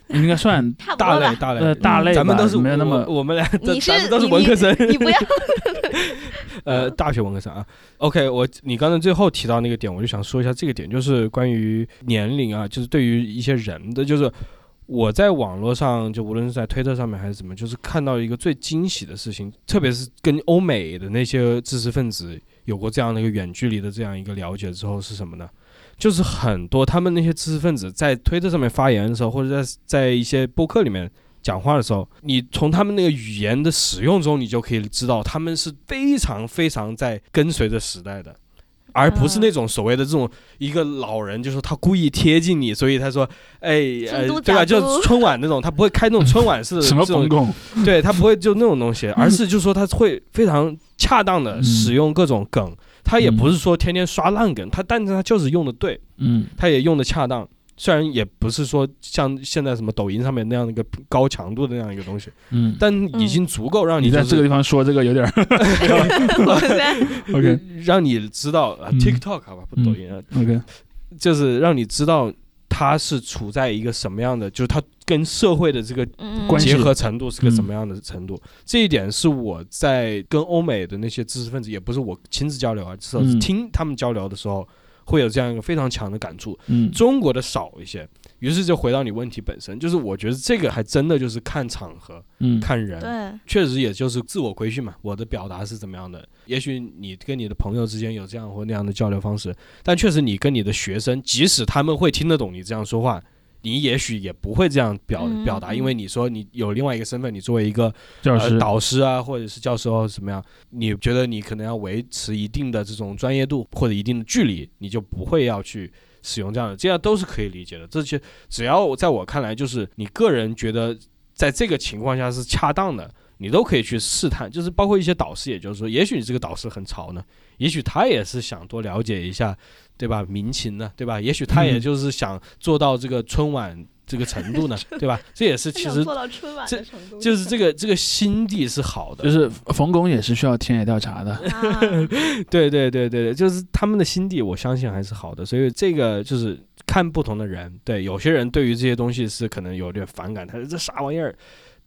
应该算大。类大类呃大类吧，咱们都是没有那么我我们俩你是 咱们都是文科生，你不要 呃，大学文科生啊。OK，我你刚才最后提到那个点，我就想说一下这个点，就是关于年龄啊，就是对于一些人的，就是我在网络上，就无论是在推特上面还是怎么，就是看到一个最惊喜的事情，特别是跟欧美的那些知识分子有过这样的一个远距离的这样一个了解之后，是什么呢？就是很多他们那些知识分子在推特上面发言的时候，或者在在一些播客里面讲话的时候，你从他们那个语言的使用中，你就可以知道他们是非常非常在跟随着时代的。而不是那种所谓的这种一个老人，就是他故意贴近你，所以他说，哎，呃，对吧？就是春晚那种，他不会开那种春晚式的 什么这种公共，对他不会就那种东西，而是就是说他会非常恰当的嗯使用各种梗，他也不是说天天刷烂梗，他但是他就是用的对，嗯。他也用的恰当，虽然也不是说像现在什么抖音上面那样的一个高强度的那样一个东西，嗯，但已经足够让你在就是这个地方说这个有点儿 OK 让你知道啊嗯，TikTok 好吧，不抖音啊，OK，就是让你知道它是处在一个什么样的，就是它跟社会的这个嗯。关系。结合程度是个嗯什么样的程度？这一点是我在跟欧美的那些知识分子，也不是我亲自交流啊，至少听他们交流的时候，会有这样一个非常强的感触。嗯中国的少一些，于是就回到你问题本身，就是我觉得这个还真的就是看场合、嗯看人，对，确实也就是自我规训嘛。我的表达是怎么样的？也许你跟你的朋友之间有这样或那样的交流方式，但确实你跟你的学生，即使他们会听得懂你这样说话，你也许也不会这样表嗯表达，嗯因为你说你有另外一个身份，你作为一个教师呃、导师啊，或者是教授或者怎么样，你觉得你可能要维持一定的这种专业度或者一定的距离，你就不会要去使用这样的，这样都是可以理解的。这些只要在我看来，就是你个人觉得在这个情况下是恰当的，你都可以去试探。就是包括一些导师，也就是说，也许你这个导师很潮呢，也许他也是想多了解一下，对吧？民情呢，对吧？也许他也嗯就是想做到这个春晚这个程度呢，对吧？这也是其实做到春晚的程度，就是这个这个心地是好的，就是冯巩也是需要田野调查的，啊 对对对对对，就是他们的心地，我相信还是好的。所以这个就是看不同的人，对有些人对于这些东西是可能有点反感，他说这啥玩意儿。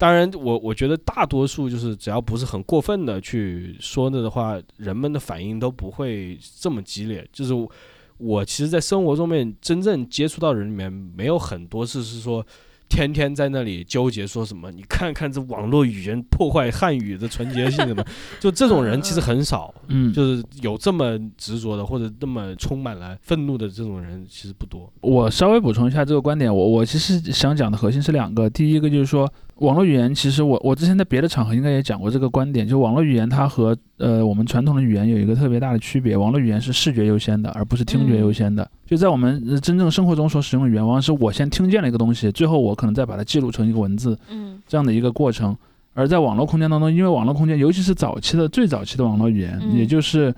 当然我我觉得大多数就是只要不是很过分的去说的的话，人们的反应都不会这么激烈。就是我我其实，在生活中面真正接触到的人里面，没有很多次是说。天天在那里纠结说什么？你看看这网络语言破坏汉语的纯洁性什么？就这种人其实很少，嗯，就是有这么执着的或者那么充满了愤怒的这种人其实不多。我稍微补充一下这个观点，我我其实想讲的核心是两个，第一个就是说，网络语言其实我我之前在别的场合应该也讲过这个观点，就网络语言它和呃我们传统的语言有一个特别大的区别，网络语言是视觉优先的，而不是听觉优先的。就在我们呃真正生活中所使用的语言，往往是我先听见了一个东西，最后我可能再把它记录成一个文字嗯这样的一个过程。而在网络空间当中，因为网络空间，尤其是早期的最早期的网络语言，嗯也就是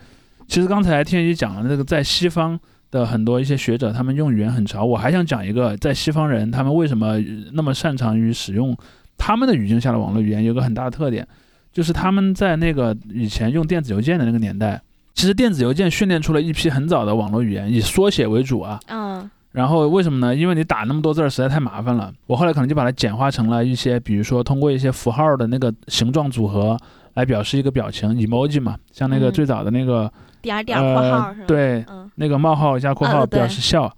其实刚才天一讲了那个在西方。的很多一些学者，他们用语言很潮。我还想讲一个，在西方人他们为什么那么擅长于使用他们的语境下的网络语言，有个很大的特点，就是他们在那个以前用电子邮件的那个年代，其实电子邮件训练出了一批很早的网络语言，以缩写为主啊。嗯然后为什么呢？因为你打那么多字儿实在太麻烦了。我后来可能就把它简化成了一些，比如说通过一些符号的那个形状组合来表示一个表情，emoji 嘛，像那个嗯最早的那个、点儿点儿括号呃是吧？，对，嗯那个冒号加括号表示笑，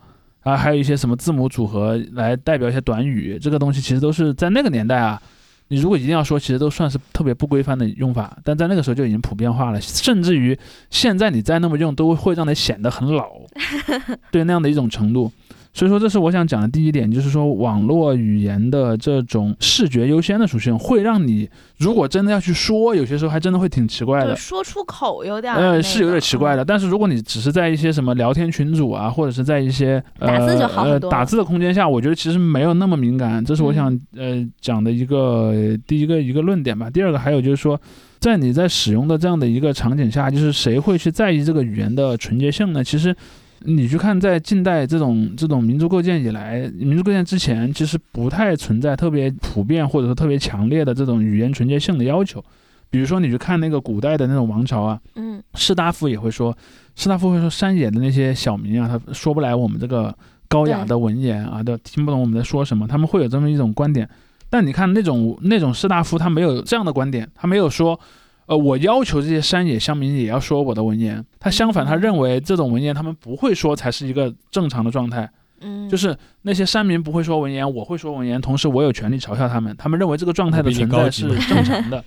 啊，还有一些什么字母组合来代表一些短语，这个东西其实都是在那个年代啊，你如果一定要说，其实都算是特别不规范的用法，但在那个时候就已经普遍化了，甚至于现在你再那么用，都会让你显得很老，对那样的一种程度。所以说，这是我想讲的第一点，就是说网络语言的这种视觉优先的属性，会让你如果真的要去说，有些时候还真的会挺奇怪的。说出口有点儿呃，是有点个奇怪的，嗯但是如果你只是在一些什么聊天群组啊，或者是在一些呃打字就好打字的空间下，我觉得其实没有那么敏感，这是我想、呃讲的一个呃第一个一个论点吧。第二个还有就是说，在你在使用的这样的一个场景下，就是谁会去在意这个语言的纯洁性呢？其实。你去看，在近代这种这种民族构建以来，民族构建之前，其实不太存在特别普遍或者说特别强烈的这种语言纯洁性的要求。比如说，你去看那个古代的那种王朝啊，嗯士大夫也会说，士大夫会说山野的那些小民啊，他说不来我们这个高雅的文言啊，都听不懂我们在说什么，他们会有这么一种观点。但你看那种那种士大夫，他没有这样的观点，他没有说，呃，我要求这些山野乡民也要说我的文言，他相反，他认为这种文言他们不会说才是一个正常的状态。嗯，就是那些山民不会说文言，我会说文言，同时我有权利嘲笑他们，他们认为这个状态的存在是高级嘛正常的。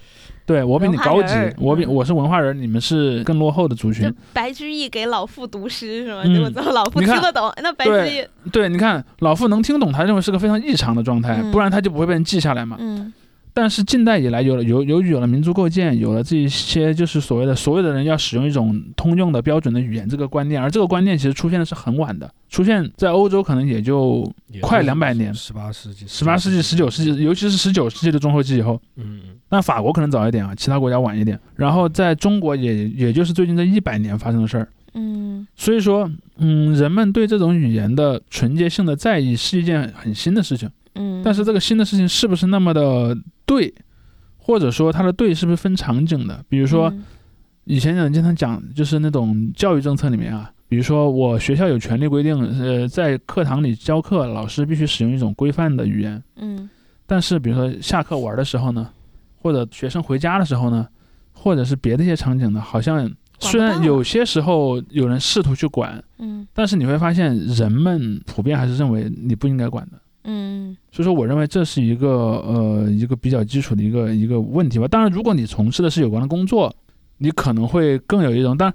对我比你高级，我比嗯我是文化人，你们是更落后的族群。白居易给老妇读诗是吗？嗯结果最后老妇听得懂，那白居易，对，你看老妇能听懂，他认为是个非常异常的状态，嗯不然他就不会被人记下来嘛。嗯但是近代以来，有了有由于有了民族构建，有了这一些就是所谓的所有的人要使用一种通用的标准的语言这个观念，而这个观念其实出现的是很晚的，出现在欧洲可能也就快200年十八世纪、十八世纪、十九世纪，尤其是十九世纪的中后期以后。嗯，嗯那法国可能早一点啊，其他国家晚一点。然后在中国也也就是最近这一百年发生的事儿。嗯所以说，嗯，人们对这种语言的纯洁性的在意是一件很新的事情。嗯，但是这个新的事情是不是那么的对，或者说它的对是不是分场景的？比如说嗯以前人经常讲，就是那种教育政策里面啊，比如说我学校有权利规定，呃，在课堂里教课，老师必须使用一种规范的语言。嗯但是比如说下课玩的时候呢，或者学生回家的时候呢，或者是别的一些场景呢，好像虽然有些时候有人试图去管，嗯但是你会发现人们普遍还是认为你不应该管的。嗯所以说，我认为这是一个呃一个比较基础的一个一个问题吧。当然，如果你从事的是有关的工作，你可能会更有一种。但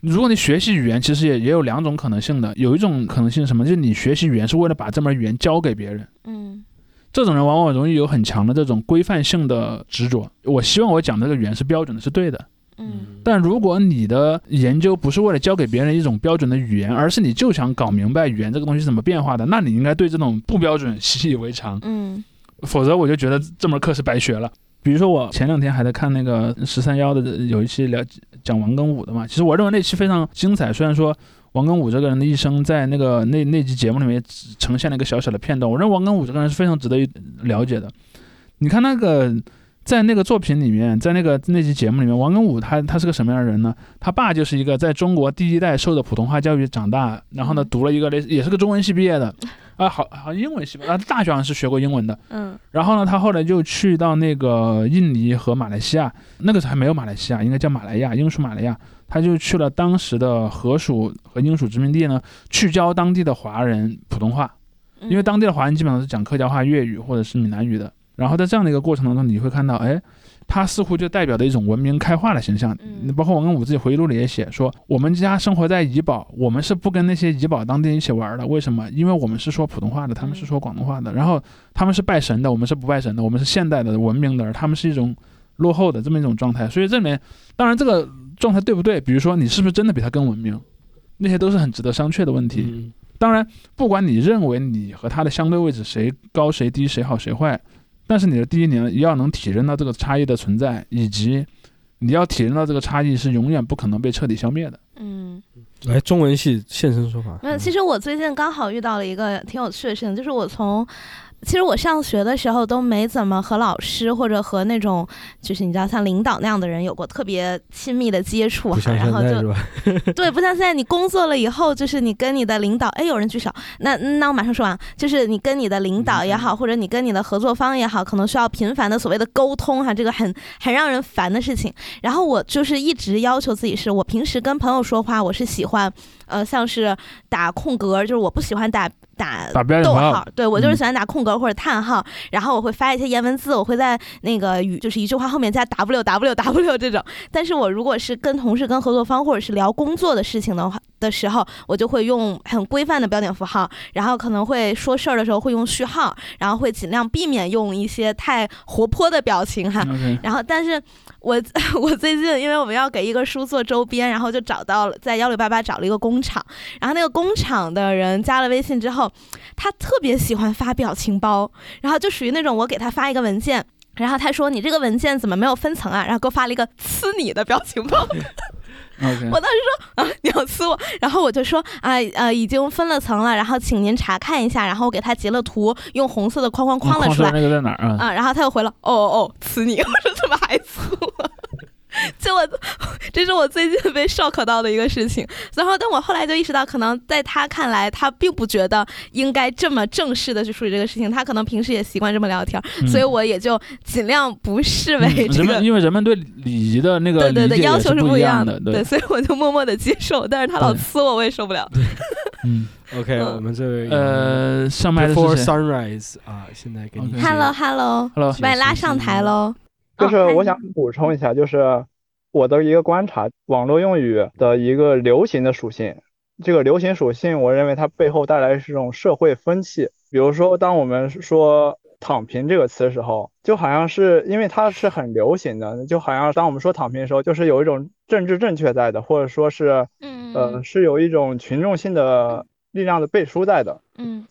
如果你学习语言，其实也也有两种可能性的。有一种可能性是什么？就是你学习语言是为了把这门语言教给别人。嗯这种人往往容易有很强的这种规范性的执着。我希望我讲的这个语言是标准的，是对的。嗯但如果你的研究不是为了教给别人一种标准的语言，而是你就想搞明白语言这个东西是怎么变化的，那你应该对这种不标准习以为常。嗯否则我就觉得这门课是白学了。比如说我前两天还在看那个十三幺的有一期聊讲王庚武的嘛，其实我认为那期非常精彩。虽然说王庚武这个人的一生在那个那那期节目里面只呈现了一个小小的片段，我认为王庚武这个人是非常值得了解的。你看那个在那个作品里面，在那个那期节目里面，王庚武他他是个什么样的人呢？他爸就是一个在中国第一代受的普通话教育长大，然后呢嗯读了一个类似也是个中文系毕业的，啊，好好像英文系吧，啊，大学好像是学过英文的。嗯然后呢，他后来就去到那个印尼和马来西亚，那个时候还没有马来西亚，应该叫马来亚，英属马来亚。他就去了当时的荷属和英属殖民地呢，去教当地的华人普通话，嗯因为当地的华人基本上是讲客家话、粤语或者是闽南语的。然后在这样的一个过程当中，你会看到，哎，它似乎就代表着一种文明开化的形象。嗯包括我跟我自己回忆录里也写说，我们家生活在怡保，我们是不跟那些怡保当地人一起玩的。为什么？因为我们是说普通话的，他们是说广东话的。然后他们是拜神的，我们是不拜神的，我们是现代的、文明的，而他们是一种落后的这么一种状态。所以这里面，当然这个状态对不对？比如说你是不是真的比他更文明？那些都是很值得商榷的问题。嗯当然，不管你认为你和他的相对位置谁高谁低谁好谁坏，但是你的第一年要能体认到这个差异的存在，以及你要体认到这个差异是永远不可能被彻底消灭的。嗯，哎中文系现身说法。那其实我最近刚好遇到了一个挺有趣的事情，就是我从。其实我上学的时候都没怎么和老师或者和那种就是你知道像领导那样的人有过特别亲密的接触哈，然后就？对，不像现在你工作了以后，就是你跟你的领导，哎，有人举手，那那我马上说完，就是你跟你的领导也好，或者你跟你的合作方也好，可能需要频繁的所谓的沟通哈，这个很很让人烦的事情。然后我就是一直要求自己是，我平时跟朋友说话，我是喜欢，呃，像是打空格，就是我不喜欢打打打逗号号，对我就是嗯喜欢打空格或者叹号，然后我会发一些言文字，我会在那个语就是一句话后面加 w w w 这种。但是我如果是跟同事、跟合作方或者是聊工作的事情的话的时候，我就会用很规范的标点符号，然后可能会说事儿的时候会用序号，然后会尽量避免用一些太活泼的表情哈。然后，但是我 我最近因为我们要给一个书做周边，然后就找到了在幺六八八找了一个工厂，然后那个工厂的人加了微信之后，他特别喜欢发表情包，然后就属于那种我给他发一个文件。然后他说：“你这个文件怎么没有分层啊？”然后给我发了一个呲你的表情包。我当时说：“啊，你要呲我。”然后我就说：“啊呃，已经分了层了，然后请您查看一下。”然后我给他截了图，用红色的框框框了出来。那个在哪儿啊？啊，然后他又回了，哦哦哦，呲你！我说怎么还呲我？就我，这是我最近被 shock 到的一个事情。然后，但我后来就意识到，可能在他看来，他并不觉得应该这么正式的去处理这个事情。他可能平时也习惯这么聊天，嗯所以我也就尽量不视为嗯这个。人们因为人们对礼仪的那个对对对，要求是不一样的，对，所以我就默默的接受。但是他老呲我，我也受不了。嗯，OK，嗯我们这位呃，上麦的 Before 是 Sunrise 啊，现在给你 Hello Hello，？Hello，把你拉上台喽。就是哦我想补充一下，就是我的一个观察，网络用语的一个流行的属性。这个流行属性，我认为它背后带来是一种社会风气。比如说，当我们说“躺平”这个词的时候，就好像是因为它是很流行的，就好像当我们说“躺平”的时候，就是有一种政治正确在的，或者说是嗯呃是有一种群众性的力量的背书在的。嗯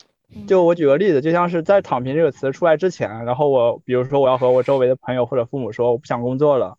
就我举个例子，就像是在“躺平”这个词出来之前，然后我比如说我要和我周围的朋友或者父母说我不想工作了，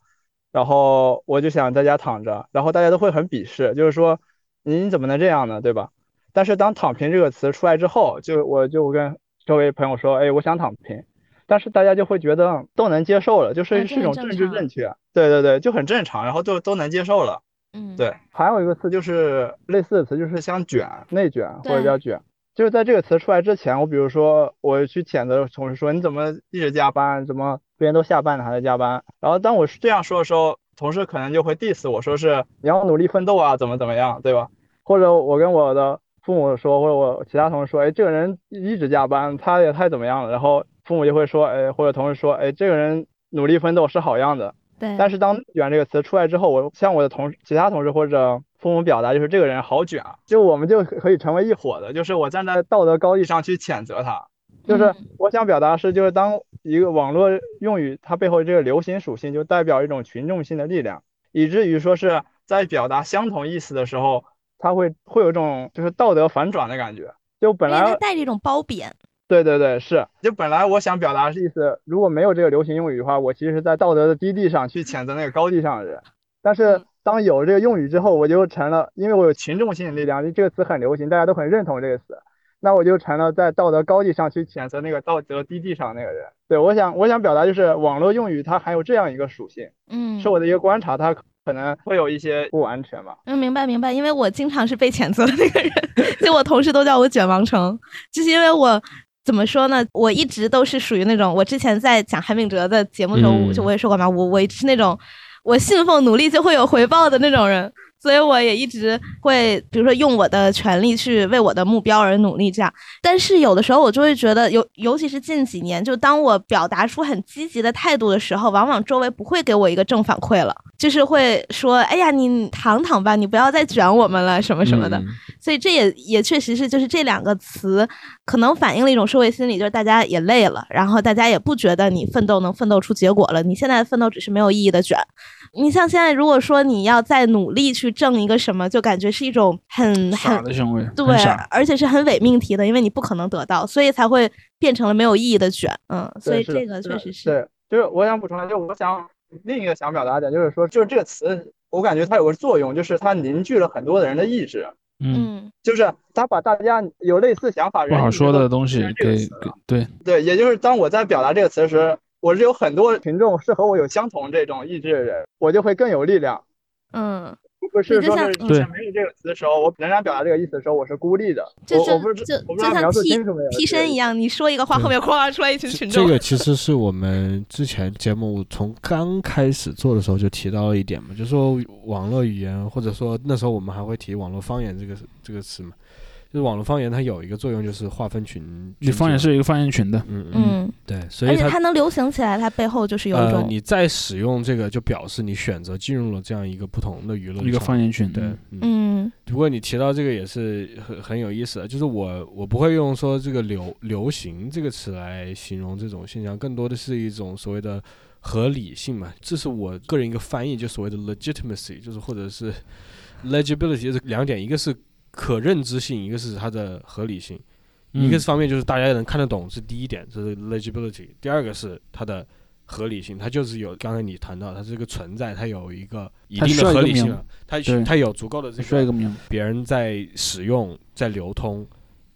然后我就想在家躺着，然后大家都会很鄙视，就是说你你怎么能这样呢，对吧？但是当“躺平”这个词出来之后，就我就跟周围朋友说，哎，我想躺平，但是大家就会觉得都能接受了，就啊是是一种政治正确，对对对，就很正常，然后都都能接受了。嗯，对，还有一个词就是类似的词，就是像卷、内卷或者叫卷。就是在这个词出来之前，我比如说我去谴责同事说你怎么一直加班，怎么别人都下班了还在加班。然后当我是这样说的时候，同事可能就会 diss 我说是你要努力奋斗啊，怎么怎么样，对吧？或者我跟我的父母说，或者我其他同事说，哎，这个人一直加班，他也太怎么样了。然后父母就会说，哎，或者同事说，哎，这个人努力奋斗是好样的。对，但是当“卷”这个词出来之后，我像我的同其他同事或者父母表达，就是这个人好卷啊，就我们就可以成为一伙的，就是我站在道德高地上去谴责他。就是嗯我想表达是，就是当一个网络用语它背后这个流行属性，就代表一种群众性的力量，以至于说是在表达相同意思的时候，它会会有一种就是道德反转的感觉。就本来带着一种褒贬。对对对，是。就本来我想表达的意思，如果没有这个流行用语的话，我其实是在道德的低地上去谴责那个高地上的人。但是嗯当有这个用语之后，我就成了，因为我有群众性的力量，这个词很流行，大家都很认同这个词，那我就成了在道德高地上去谴责那个道德低地上那个人。对，我想我想表达就是网络用语它含有这样一个属性，嗯，是我的一个观察，它可可能会有一些不完全吧。嗯，明白明白，因为我经常是被谴责的那个人，就我同事都叫我卷王成，就是因为我。怎么说呢？我一直都是属于那种，我之前在讲韩炳哲的节目的时候，嗯就我也说过嘛，我我是那种我信奉努力就会有回报的那种人，所以我也一直会，比如说用我的权利去为我的目标而努力这样。但是有的时候我就会觉得，尤尤其是近几年，就当我表达出很积极的态度的时候，往往周围不会给我一个正反馈了，就是会说，哎呀，你躺躺吧，你不要再卷我们了，什么什么的。嗯所以这也也确实是，就是这两个词可能反映了一种社会心理，就是大家也累了，然后大家也不觉得你奋斗能奋斗出结果了，你现在的奋斗只是没有意义的卷。你像现在，如果说你要再努力去挣一个什么，就感觉是一种很傻很的行为，对，而且是很伪命题的，因为你不可能得到，所以才会变成了没有意义的卷。嗯，所以这个确实是，对，就是我想补充一下，就是我想另一个想表达的点，就是说，就是这个词，我感觉它有个作用，就是它凝聚了很多的人的意志，嗯，嗯。就是他把大家有类似想法不好说的东西给对，对，也就是当我在表达这个词时，我是有很多群众是和我有相同这种意志的人，我就会更有力量。嗯，不是说就像是之前没有这个词的时候，我人家表达这个意思的时候，我是孤立的。就就我我不是就我不知道描述就像替清楚没有？替身一样，你说一个话，后面哗出来一群群众。这个其实是我们之前节目从刚开始做的时候就提到了一点嘛，就是说网络语言，或者说那时候我们还会提网络方言这个这个词嘛，就是网络方言它有一个作用就是划分群，你方言是有一个方言群的，嗯嗯，嗯，对，所以它而且它能流行起来，它背后就是有一呃种，你在使用这个就表示你选择进入了这样一个不同的娱乐一个场方言群，对嗯，嗯。嗯。不过你提到这个也是很很有意思的，就是我我不会用说这个流流行这个词来形容这种现象，更多的是一种所谓的合理性嘛，这是我个人一个翻译，就所谓的 legitimacy，就是或者是 legibility，就是两点，一个是可认知性，一个是它的合理性。一个是方面就是大家能看得懂是第一点，这是 legibility；第二个是它的合理性，它就是有刚才你谈到它这个存在，它有一个一定的合理性了，它它有足够的这个别人在使用、在流通，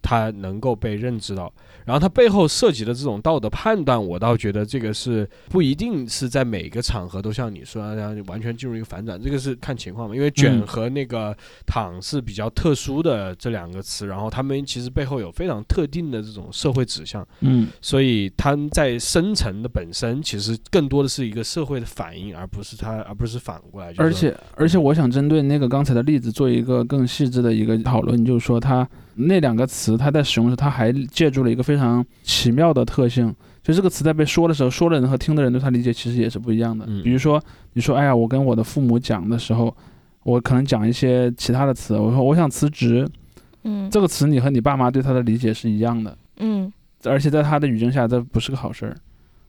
它能够被认知到。然后它背后涉及的这种道德判断，我倒觉得这个是不一定是在每个场合都像你说的那样完全进入一个反转，这个是看情况嘛。因为卷嗯和那个躺是比较特殊的这两个词，然后他们其实背后有非常特定的这种社会指向。嗯，所以它在深层的本身，其实更多的是一个社会的反应，而不是它，而不是反过来。而且而且我想针对那个刚才的例子做一个更细致的一个讨论，就是说它那两个词，它在使用时，它还借助了一个非常奇妙的特性，就这个词在被说的时候，说的人和听的人对它理解其实也是不一样的。嗯比如说，你说，哎呀，我跟我的父母讲的时候，我可能讲一些其他的词，我说我想辞职，嗯这个词你和你爸妈对它的理解是一样的，嗯而且在他的语境下，这不是个好事儿。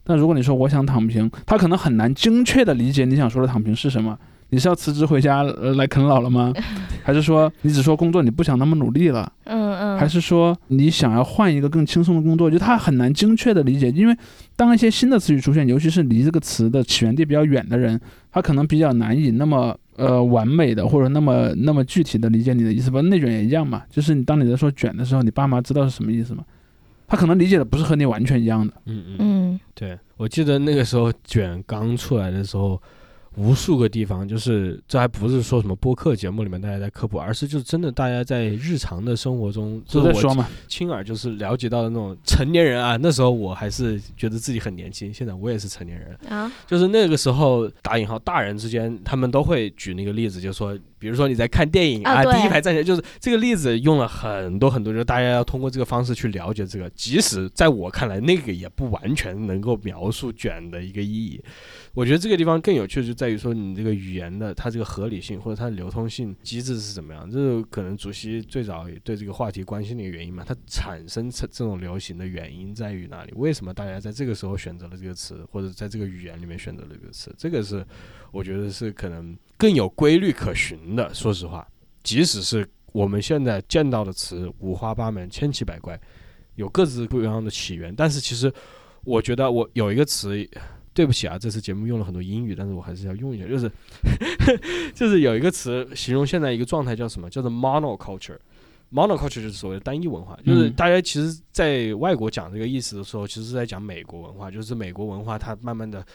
但如果你说我想躺平，他可能很难精确的理解你想说的躺平是什么。你是要辞职回家呃来啃老了吗？还是说你只说工作你不想那么努力了？嗯嗯，还是说你想要换一个更轻松的工作？就他很难精确的理解，因为当一些新的词语出现，尤其是离这个词的起源地比较远的人，他可能比较难以那么呃完美的或者那么那么具体的理解你的意思。包括内卷也一样嘛，就是你当你在说卷的时候，你爸妈知道是什么意思吗？他可能理解的不是和你完全一样的。嗯嗯，嗯对，我记得那个时候卷刚出来的时候，无数个地方，就是这还不是说什么播客节目里面大家在科普，而是就是真的大家在日常的生活中，就是我都在说嘛，亲耳就是了解到的那种成年人啊。那时候我还是觉得自己很年轻，现在我也是成年人。啊就是那个时候打引号大人之间，他们都会举那个例子，就是说，比如说你在看电影啊，啊第一排站起来，就是这个例子用了很多很多，就是大家要通过这个方式去了解这个。即使在我看来，那个也不完全能够描述卷的一个意义。我觉得这个地方更有趣，就在于说你这个语言的它这个合理性或者它的流通性机制是怎么样。这是可能主席最早对这个话题关心的一个原因嘛。它产生这这种流行的原因在于哪里？为什么大家在这个时候选择了这个词，或者在这个语言里面选择了这个词？这个是我觉得是可能更有规律可循的。说实话，即使是我们现在见到的词五花八门、千奇百怪，有各自不一样的起源，但是其实我觉得我有一个词。对不起啊，这次节目用了很多英语，但是我还是要用一下，就是 就是有一个词形容现在一个状态叫什么？叫做 monoculture。monoculture 就是所谓的单一文化，就是嗯大家其实在外国讲这个意思的时候，其实是在讲美国文化，就是美国文化它慢慢的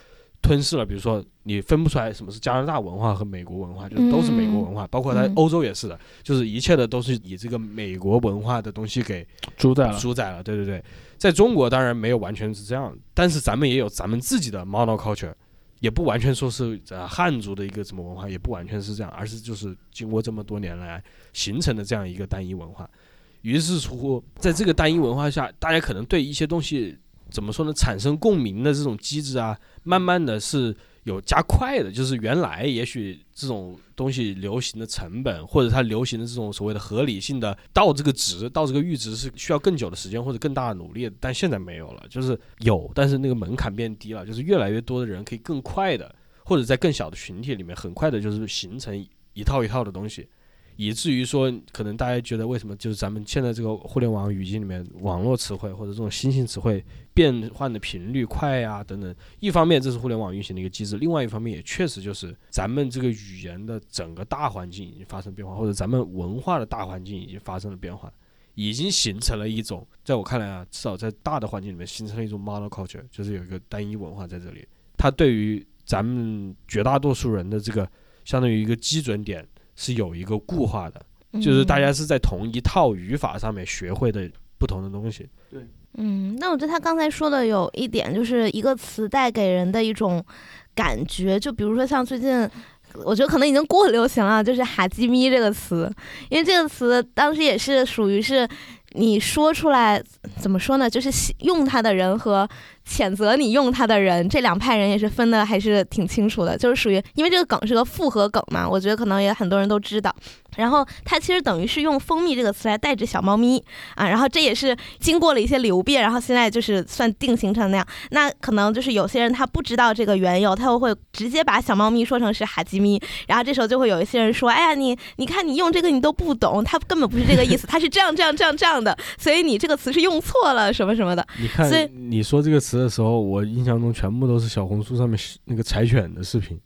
吞噬了，比如说你分不出来什么是加拿大文化和美国文化，就是都是美国文化，包括在嗯欧洲也是的，就是一切的都是以这个美国文化的东西给主宰了。主宰了。对对对，在中国当然没有完全是这样，但是咱们也有咱们自己的 monoculture，也不完全说是呃汉族的一个什么文化，也不完全是这样，而是就是经过这么多年来形成的这样一个单一文化。于是乎，在这个单一文化下，大家可能对一些东西怎么说呢，产生共鸣的这种机制啊，慢慢的是有加快的。就是原来也许这种东西流行的成本，或者它流行的这种所谓的合理性的到这个值，到这个阈值是需要更久的时间或者更大的努力，但现在没有了，就是有，但是那个门槛变低了，就是越来越多的人可以更快的，或者在更小的群体里面，很快的就是形成一套一套的东西。以至于说，可能大家觉得为什么就是咱们现在这个互联网语境里面，网络词汇或者这种新兴词汇变换的频率快呀、等等。一方面这是互联网运行的一个机制，另外一方面也确实就是咱们这个语言的整个大环境已经发生变化，或者咱们文化的大环境已经发生了变化，已经形成了一种，在我看来啊，至少在大的环境里面形成了一种 monoculture，就是有一个单一文化在这里。它对于咱们绝大多数人的这个相当于一个基准点是有一个固化的，就是大家是在同一套语法上面学会的不同的东西。对嗯，那我觉得他刚才说的有一点，就是一个词带给人的一种感觉，就比如说像最近。我觉得可能已经过流行了，就是“哈基咪”这个词，因为这个词当时也是属于是你说出来怎么说呢？就是用它的人和谴责你用它的人这两派人也是分的还是挺清楚的，就是属于因为这个梗是个复合梗嘛，我觉得可能也很多人都知道。然后它其实等于是用“蜂蜜”这个词来代指小猫咪啊，然后这也是经过了一些流变，然后现在就是算定型成那样。那可能就是有些人他不知道这个缘由，他又会直接把小猫咪说成是哈基咪，然后这时候就会有一些人说，哎呀，你你看你用这个你都不懂，它根本不是这个意思，它是这样这样这样这样的，所以你这个词是用错了什么什么的。你看所以你说这个词的时候，我印象中全部都是小红书上面那个柴犬的视频。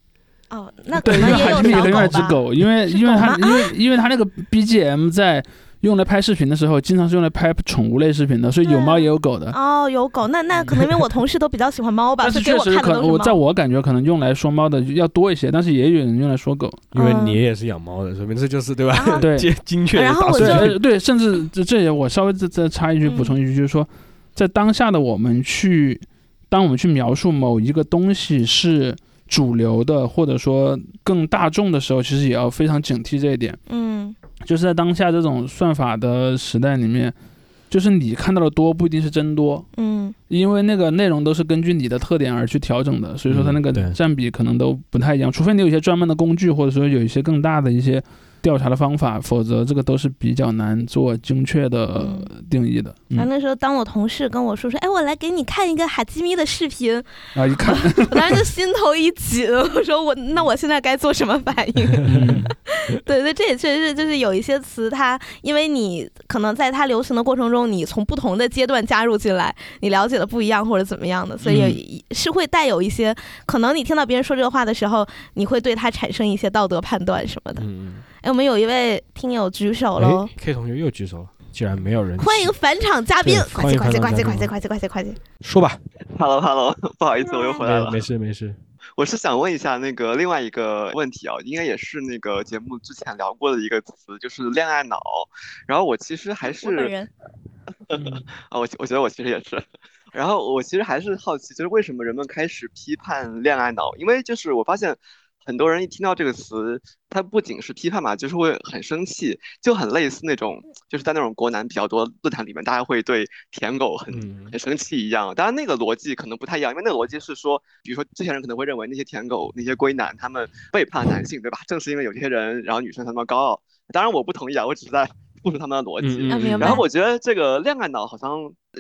哦，那可对，因能也有为海基米也可以用来小狗吧。狗，因为因为它因为 因为它那个 BGM 在用来拍视频的时候，经常是用来拍宠物类视频的，所以有猫也有狗的。哦，有狗，那那可能因为我同事都比较喜欢猫吧，但所以给我是确实可能，看的都是猫。我在我感觉可能用来说猫的要多一些，但是也有人用来说狗。因为嗯你也是养猫的，说明这就是对吧？对精 精确的然后我对甚至这这也我稍微再再插一句嗯补充一句，就是说，在当下的我们去，当我们去描述某一个东西是主流的，或者说更大众的时候，其实也要非常警惕这一点。嗯。就是在当下这种算法的时代里面，就是你看到的多不一定是真多，嗯。因为那个内容都是根据你的特点而去调整的，所以说它那个占比可能都不太一样，除非你有一些专门的工具，或者说有一些更大的一些调查的方法，否则这个都是比较难做精确的定义的。嗯，然后那时候当我同事跟我说说，哎，我来给你看一个哈基米的视频，然后一看，我当时就心头一紧，我说我那我现在该做什么反应？嗯。对 对，这也确实是，就是有一些词它，因为你可能在它流行的过程中，你从不同的阶段加入进来，你了解的不一样或者怎么样的，所以是会带有一些，可能你听到别人说这个话的时候，你会对他产生一些道德判断什么的。嗯哎，我们有一位听友举手嗯。喽哎，，K 同学又举手了，竟然没有人欢迎返场嘉宾对，快些快些欢迎返场嘉宾快些快些快些快些快些！说吧。Hello Hello，不好意思，我又回来了。没没事没事。我是想问一下那个另外一个问题啊，应该也是那个节目之前聊过的一个词，就是恋爱脑。然后我其实还是 啊，我我觉得我其实也是。然后我其实还是好奇，就是为什么人们开始批判恋爱脑？因为就是我发现很多人一听到这个词，他不仅是批判嘛，就是会很生气，就很类似那种就是在那种国男比较多的论坛里面，大家会对舔狗很嗯很生气一样。当然那个逻辑可能不太一样，因为那个逻辑是说，比如说这些人可能会认为那些舔狗、那些龟男他们背叛男性，对吧？正是因为有些人，然后女生才那么高傲。当然我不同意啊，我只是在复述他们的逻辑。然后我觉得这个恋爱脑好像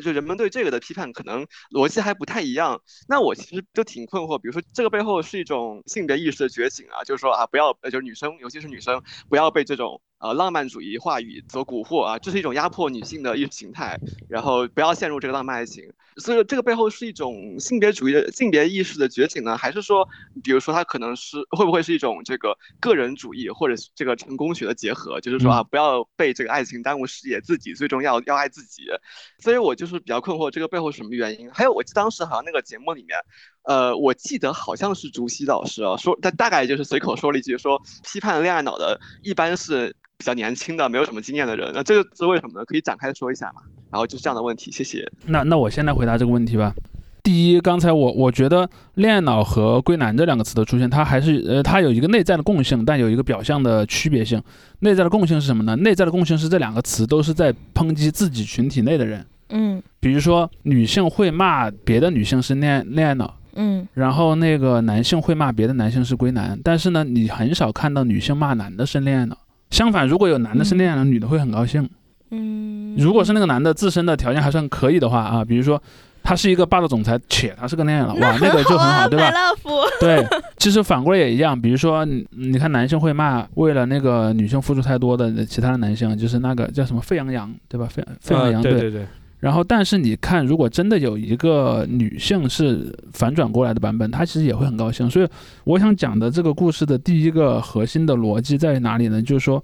就人们对这个的批判可能逻辑还不太一样。那我其实就挺困惑，比如说这个背后是一种性别意识的觉醒啊，就是说啊不要呃就是女生，尤其是女生不要被这种呃浪漫主义话语所蛊惑啊，这是一种压迫女性的意识形态，然后不要陷入这个浪漫爱情。所以这个背后是一种性别主义的性别意识的觉醒呢，还是说，比如说它可能是会不会是一种这个个人主义或者是这个成功学的结合？就是说啊，不要被这个爱情耽误事业，自己最重要，要爱自己。所以我就是比较困惑这个背后是什么原因。还有，我记得当时好像那个节目里面，呃，我记得好像是竹溪老师啊说，他大概就是随口说了一句说，批判恋爱脑的一般是比较年轻的，没有什么经验的人。那这个是为什么呢？可以展开说一下嘛？然后就是这样的问题，谢谢。那那我先来回答这个问题吧。第一，刚才我我觉得“恋爱脑”和“归男”这两个词的出现，它还是呃，它有一个内在的共性，但有一个表象的区别性。内在的共性是什么呢？内在的共性是这两个词都是在抨击自己群体内的人。嗯比如说，女性会骂别的女性是恋爱恋爱脑，嗯然后那个男性会骂别的男性是归男，但是呢，你很少看到女性骂男的是恋爱脑。相反，如果有男的是那样的，女的会很高兴。嗯，如果是那个男的自身的条件还算可以的话啊，比如说他是一个霸道总裁，且他是个那样的，哇，那个就很好，啊对吧？对，其实反过来也一样，比如说你你看男性会骂为了那个女性付出太多的其他的男性，就是那个叫什么沸羊羊，对吧？沸沸羊呃羊，对对对，然后，但是你看，如果真的有一个女性是反转过来的版本，她其实也会很高兴。所以，我想讲的这个故事的第一个核心的逻辑在于哪里呢？就是说，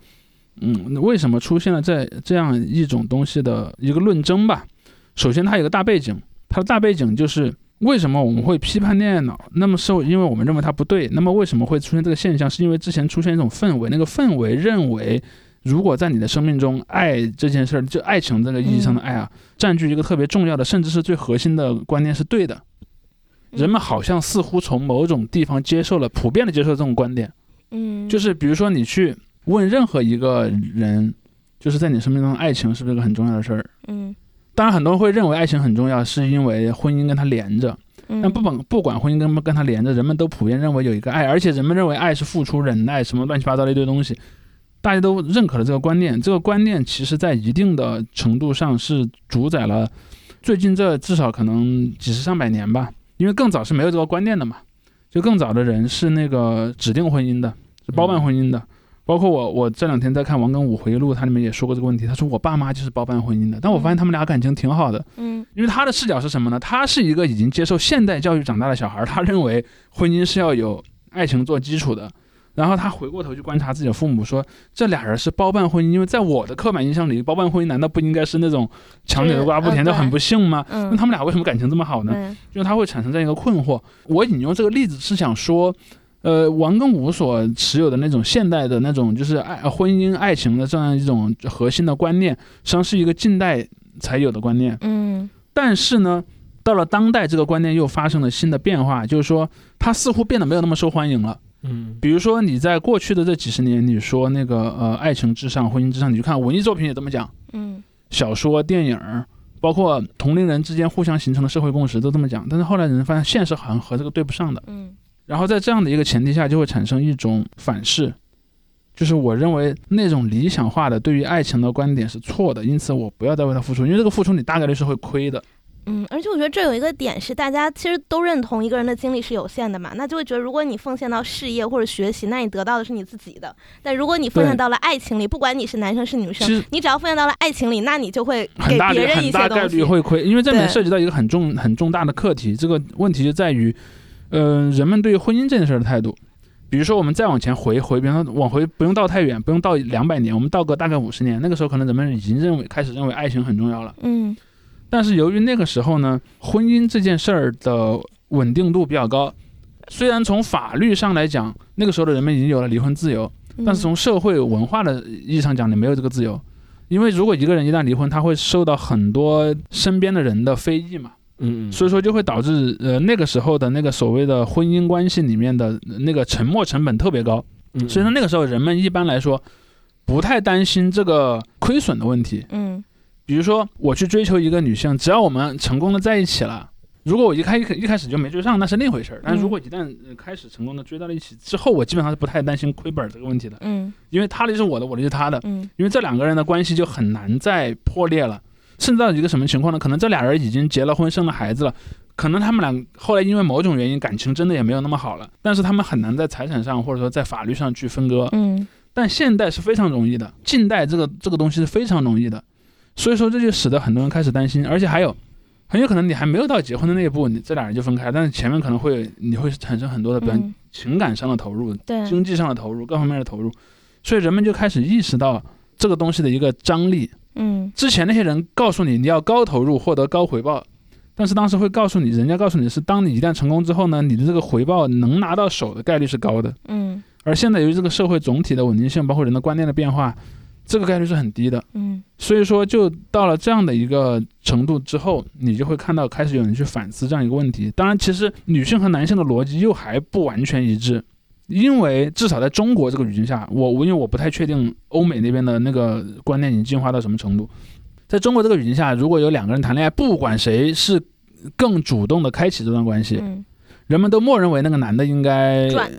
嗯，为什么出现了这这样一种东西的一个论争吧？首先，它有个大背景，它的大背景就是为什么我们会批判恋爱脑？那么是因为我们认为它不对。那么为什么会出现这个现象？是因为之前出现一种氛围，那个氛围认为。如果在你的生命中，爱这件事儿，就爱情这个意义上的爱啊，占据一个特别重要的，甚至是最核心的观念是对的。人们好像似乎从某种地方接受了，普遍的接受这种观点，嗯，就是比如说你去问任何一个人，就是在你生命中，爱情是不是个很重要的事儿？嗯。当然，很多人会认为爱情很重要，是因为婚姻跟它连着。嗯，但不管不管婚姻跟不跟它连着，人们都普遍认为有一个爱，而且人们认为爱是付出、忍耐什么乱七八糟的一堆东西，大家都认可了这个观念。这个观念其实在一定的程度上是主宰了最近这至少可能几十上百年吧，因为更早是没有这个观念的嘛。就更早的人是那个指定婚姻的，是包办婚姻的。包括我，我这两天在看王庚武回忆录，他里面也说过这个问题。他说我爸妈就是包办婚姻的，但我发现他们俩感情挺好的。嗯因为他的视角是什么呢？他是一个已经接受现代教育长大的小孩儿，他认为婚姻是要有爱情做基础的。然后他回过头去观察自己的父母，说这俩人是包办婚姻，因为在我的刻板印象里，包办婚姻难道不应该是那种强扭的瓜不甜，是就很不幸吗？嗯，那他们俩为什么感情这么好呢？嗯就是他会产生这样一个困惑。我引用这个例子是想说，呃，王庚武所持有的那种现代的那种就是爱呃婚姻爱情的这样一种核心的观念，实际上是一个近代才有的观念。嗯但是呢，到了当代，这个观念又发生了新的变化，就是说它似乎变得没有那么受欢迎了。嗯比如说你在过去的这几十年，你说那个呃爱情至上、婚姻至上，你去看文艺作品也这么讲，嗯小说、电影儿，包括同龄人之间互相形成的社会共识都这么讲。但是后来人发现现实好像和这个对不上的，嗯然后在这样的一个前提下，就会产生一种反噬。就是我认为那种理想化的对于爱情的观点是错的，因此我不要再为他付出，因为这个付出你大概率是会亏的。嗯，而且我觉得这有一个点是，大家其实都认同一个人的精力是有限的嘛，那就会觉得如果你奉献到事业或者学习，那你得到的是你自己的；但如果你奉献到了爱情里，不管你是男生是女生，你只要奉献到了爱情里，那你就会给别人一很大概些东西。率会亏，因为这里面涉及到一个很重很重大的课题。这个问题就在于，呃，人们对于婚姻这件事儿的态度。比如说，我们再往前回回，比方说往回不用倒太远，不用倒两百年，我们倒个大概五十年，那个时候可能人们已经认为开始认为爱情很重要了。嗯但是由于那个时候呢，婚姻这件事儿的稳定度比较高，虽然从法律上来讲，那个时候的人们已经有了离婚自由，嗯，但是从社会文化的意义上讲，你没有这个自由，因为如果一个人一旦离婚，他会受到很多身边的人的非议嘛，嗯嗯，所以说就会导致呃那个时候的那个所谓的婚姻关系里面的那个沉没成本特别高，嗯。所以说那个时候人们一般来说不太担心这个亏损的问题，嗯比如说我去追求一个女性，只要我们成功的在一起了。如果我一开一一开始就没追上，那是另一回事儿。但如果一旦呃开始成功的追到了一起之后，我基本上是不太担心亏本儿这个问题的，嗯因为他的就是我的，我的就是他的。嗯因为这两个人的关系就很难再破裂了，甚至到一个什么情况呢？可能这俩人已经结了婚，生了孩子了，可能他们俩后来因为某种原因感情真的也没有那么好了，但是他们很难在财产上或者说在法律上去分割。嗯但现代是非常容易的，近代这个这个东西是非常容易的，所以说这就使得很多人开始担心，而且还有很有可能你还没有到结婚的那一步，你这俩人就分开，但是前面可能会你会产生很多的，比如嗯，情感上的投入、对，经济上的投入、各方面的投入，所以人们就开始意识到这个东西的一个张力。嗯之前那些人告诉你你要高投入获得高回报，但是当时会告诉你，人家告诉你是当你一旦成功之后呢，你的这个回报能拿到手的概率是高的。嗯而现在由于这个社会总体的稳定性，包括人的观念的变化，这个概率是很低的。嗯所以说，就到了这样的一个程度之后，你就会看到开始有人去反思这样一个问题。当然，其实女性和男性的逻辑又还不完全一致，因为至少在中国这个语境下，我我因为我不太确定欧美那边的那个观念已经进化到什么程度。在中国这个语境下，如果有两个人谈恋爱，不管谁是更主动的开启这段关系，嗯人们都默认为那个男的应该赚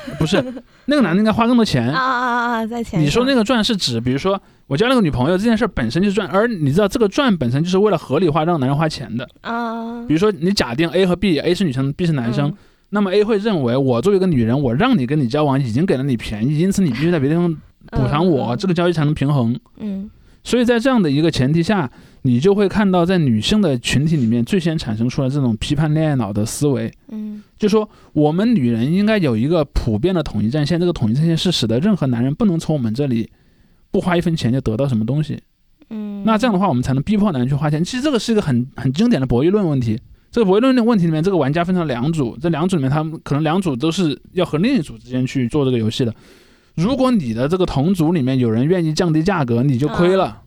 不是那个男的应该花更多钱。啊啊啊啊，在前你说那个个赚是指，比如说我交了个女朋友这件事本身就是赚，而你知道这个赚本身就是为了合理化让男人花钱的。啊。比如说你假定 A 和 B，A 是女生，B 是男生，嗯。那么 A 会认为我作为一个女人，我让你跟你交往已经给了你便宜，因此你必须在别的地方补偿我，嗯。这个交易才能平衡。嗯。所以在这样的一个前提下，你就会看到在女性的群体里面最先产生出来这种批判恋爱脑的思维，嗯就说我们女人应该有一个普遍的统一战线，这个统一战线是使得任何男人不能从我们这里不花一分钱就得到什么东西。嗯，那这样的话，我们才能逼迫男人去花钱。其实这个是一个很很经典的博弈论问题。这个博弈论的问题里面，这个玩家分成两组，这两组里面，他们可能两组都是要和另一组之间去做这个游戏的。如果你的这个同组里面有人愿意降低价格，你就亏了，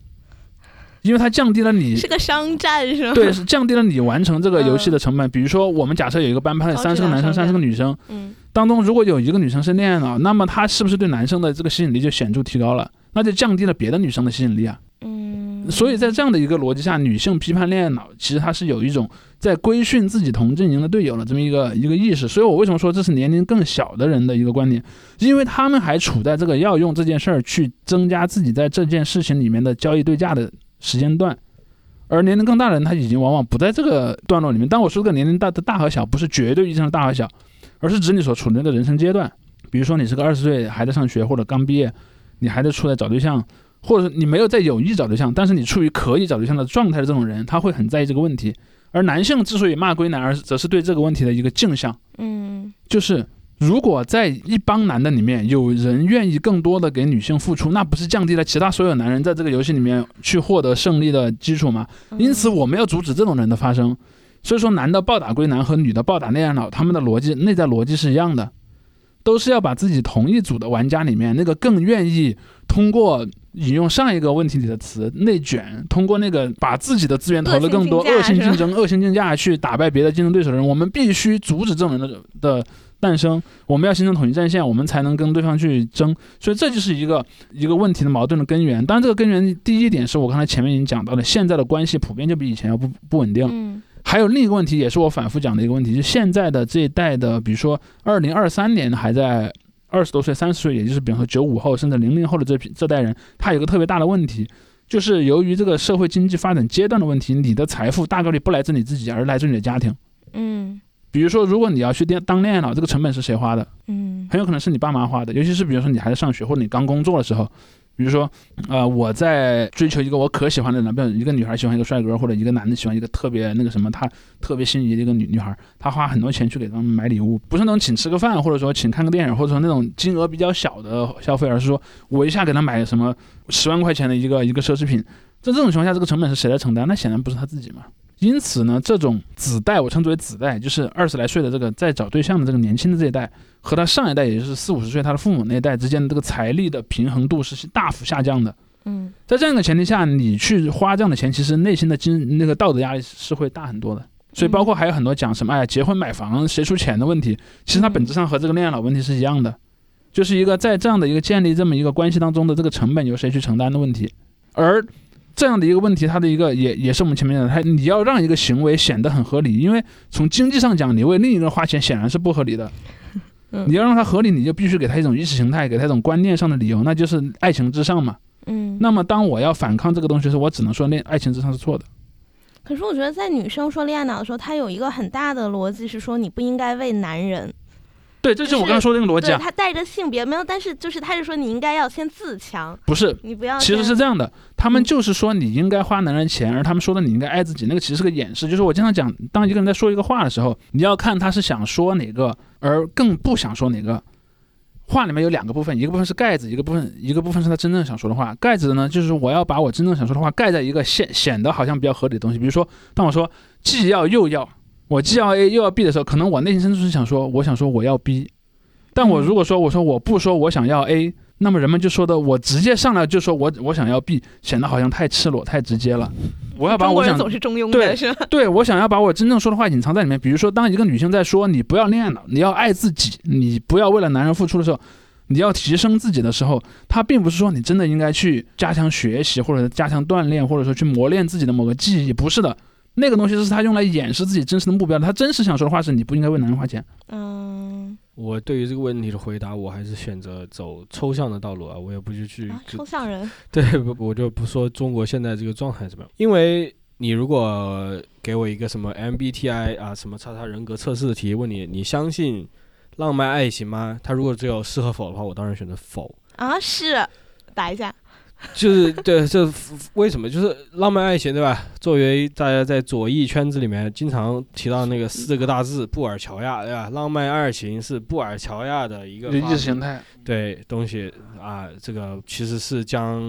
因为它降低了你是个商战是吗？对，是降低了你完成这个游戏的成本。比如说，我们假设有一个班派三十个男生，三十个女生，嗯当中如果有一个女生是恋爱脑，那么她是不是对男生的这个吸引力就显著提高了？那就降低了别的女生的吸引力啊。嗯，所以在这样的一个逻辑下，女性批判恋爱脑，其实它是有一种在规训自己同阵营的队友的这么一个一个意识。所以我为什么说这是年龄更小的人的一个观点？因为他们还处在这个要用这件事儿去增加自己在这件事情里面的交易对价的时间段。而年龄更大的人，他已经往往不在这个段落里面。但我说这个年龄大的大和小，不是绝对意义上的大和小，而是指你所处的那个人生阶段。比如说，你是个二十岁还在上学，或者刚毕业，你还在出来找对象，或者你没有在有意找对象，但是你处于可以找对象的状态的这种人，他会很在意这个问题。而男性之所以骂归男，而则是对这个问题的一个镜像，嗯就是如果在一帮男的里面有人愿意更多的给女性付出，那不是降低了其他所有男人在这个游戏里面去获得胜利的基础吗？嗯因此，我们要阻止这种人的发生。所以说，男的暴打归男和女的暴打恋爱脑，他们的逻辑内在逻辑是一样的，都是要把自己同一组的玩家里面那个更愿意通过引用上一个问题里的词内卷，通过那个把自己的资源投的更多恶性竞争、恶性竞价去打败别的竞争对手的人，我们必须阻止这种人的的诞生。我们要形成统一战线，我们才能跟对方去争。所以这就是一个一个问题的矛盾的根源。当然，这个根源第一点是我刚才前面已经讲到的，现在的关系普遍就比以前要不不稳定。嗯还有另一个问题，也是我反复讲的一个问题，就是现在的这一代的，比如说二零二三年还在二十多岁、三十岁，也就是比方说九五后甚至零零后的这批这代人，他有个特别大的问题，就是由于这个社会经济发展阶段的问题，你的财富大概率不来自你自己，而来自你的家庭。嗯比如说，如果你要去当当恋爱脑，这个成本是谁花的？嗯很有可能是你爸妈花的，尤其是比如说你还在上学或者你刚工作的时候，比如说，呃，我在追求一个我可喜欢的男，比如一个女孩喜欢一个帅哥，或者一个男的喜欢一个特别那个什么，他特别心仪的一个女女孩，他花很多钱去给他们买礼物，不是那种请吃个饭，或者说请看个电影，或者说那种金额比较小的消费，而是说我一下给他买什么十万块钱的一个一个奢侈品，在这种情况下，这个成本是谁来承担？那显然不是他自己嘛。因此呢，这种子代，我称之为子代，就是二十来岁的这个在找对象的这个年轻的这一代，和他上一代，也就是四五十岁他的父母那一代之间的这个财力的平衡度是大幅下降的。嗯在这样一个前提下，你去花这样的钱，其实内心的经那个道德压力是会大很多的。所以包括还有很多讲什么哎，结婚买房谁出钱的问题，其实它本质上和这个恋爱脑问题是一样的，就是一个在这样的一个建立这么一个关系当中的这个成本由谁去承担的问题。而这样的一个问题，它的一个也也是我们前面讲的，它你要让一个行为显得很合理，因为从经济上讲，你为另一个人花钱显然是不合理的。嗯你要让它合理，你就必须给他一种意识形态，给他一种观念上的理由，那就是爱情至上嘛。嗯。那么当我要反抗这个东西时，我只能说恋爱情至上是错的。可是我觉得在女生说恋爱脑的时候，她有一个很大的逻辑是说你不应该为男人。对，这就是我刚刚说的那个逻辑啊，他带着性别没有，但是就是他是说你应该要先自强，不是。你不要其实是这样的，他们嗯就是说你应该花男人钱，而他们说的你应该爱自己，那个其实是个掩饰。就是我经常讲，当一个人在说一个话的时候，你要看他是想说哪个，而更不想说哪个。话里面有两个部分，一个部分是盖子，一个部分一个部分是他真正想说的话。盖子呢，就是我要把我真正想说的话盖在一个显显得好像比较合理的东西，比如说，当我说既要又要，我既要 A 又要 B 的时候，可能我内心深处是想说，我想说我要 B，但我如果说我说我不说我想要 A，那么人们就说的我直接上来就说我我想要 B，显得好像太赤裸太直接了。我要把我想总是中庸对的，是吧？对我想要把我真正说的话隐藏在里面。比如说，当一个女性在说你不要恋爱了，你要爱自己，你不要为了男人付出的时候，你要提升自己的时候，她并不是说你真的应该去加强学习，或者加强锻炼，或者说去磨练自己的某个技艺，不是的。那个东西是他用来掩饰自己真实的目标的。她真实想说的话是你不应该为男人花钱。嗯，我对于这个问题的回答，我还是选择走抽象的道路啊，我也不去去啊，抽象人，对，不我就不说中国现在这个状态怎么样，因为你如果给我一个什么 MBTI 啊，什么叉叉人格测试的题，问你你相信浪漫爱情吗？他如果只有是和否的话，我当然选择否。啊，是打一下，就是对，这为什么？就是浪漫爱情，对吧？作为大家在左翼圈子里面经常提到那个四个大字“布尔乔亚”，对吧？浪漫爱情是布尔乔亚的一个意识形态，对东西啊，这个其实是将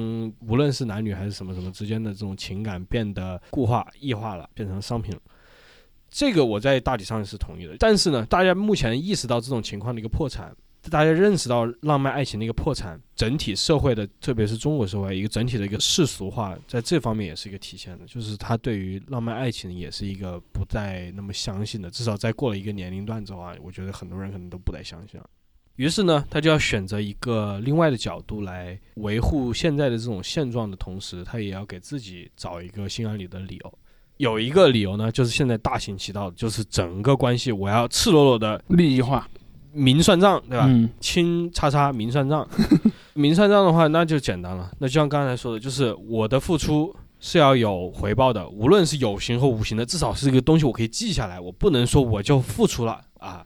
无论是男女还是什么什么之间的这种情感变得固化、异化了，变成商品了。这个我在大体上是同意的，但是呢，大家目前意识到这种情况的一个破产，大家认识到浪漫爱情的一个破产，整体社会的，特别是中国社会一个整体的一个世俗化，在这方面也是一个体现的，就是他对于浪漫爱情也是一个不再那么相信的，至少在过了一个年龄段之后啊，我觉得很多人可能都不再相信了。于是呢，他就要选择一个另外的角度来维护现在的这种现状的同时，他也要给自己找一个心安理得的理由。有一个理由呢，就是现在大行其道，就是整个关系我要赤裸裸的利益化，明算账，对吧？嗯，亲叉叉明算账，明算账的话，那就简单了。那就像刚才说的，就是我的付出是要有回报的，无论是有形和无形的，至少是一个东西我可以记下来。我不能说我就付出了啊，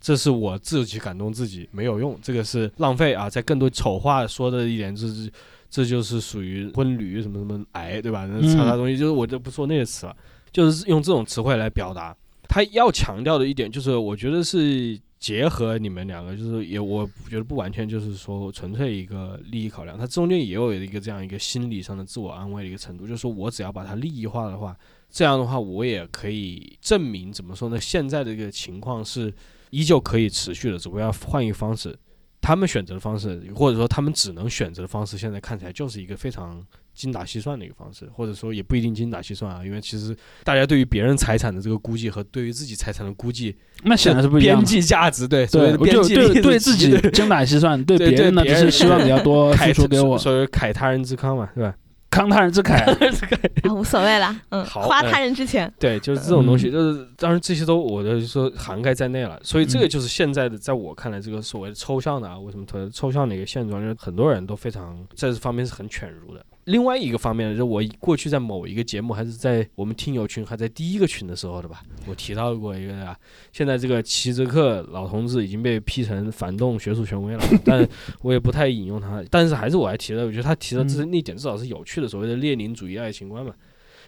这是我自己感动自己没有用，这个是浪费啊。在更多丑话说的一点就是，这就是属于婚旅什么什么癌，对吧？那叉叉东西，就是我就不说那些词了，就是用这种词汇来表达。他要强调的一点就是，我觉得是结合你们两个，就是也我觉得不完全就是说纯粹一个利益考量，它中间也有一个这样一个心理上的自我安慰的一个程度，就是说我只要把它利益化的话，这样的话我也可以证明怎么说呢？现在的这个情况是依旧可以持续的，只不过要换一个方式。他们选择的方式，或者说他们只能选择的方式，现在看起来就是一个非常精打细算的一个方式，或者说也不一定精打细算啊，因为其实大家对于别人财产的这个估计和对于自己财产的估计，那显然是不一样边。际价值，对，对，我就对对自己精打细算，对对别人呢，只对别人是希望比较多 付凯出给我，所以凯他人之康嘛，对吧？慷他人之慨。啊，无所谓了，嗯，好花他人之钱，对，就是这种东西，嗯就是当然这些都我的说涵盖在内了，所以这个嗯就是现在的，在我看来，这个所谓的抽象的啊，为什么特抽象的一个现状，就是很多人都非常在这方面是很犬儒的。另外一个方面呢，就是我过去在某一个节目，还是在我们听友群还在第一个群的时候的吧，我提到过一个啊，现在这个齐泽克老同志已经被批成反动学术权威了，但我也不太引用他，但是还是我还提了，我觉得他提到这那点至少是有趣的，所谓的列宁主义爱情观嘛。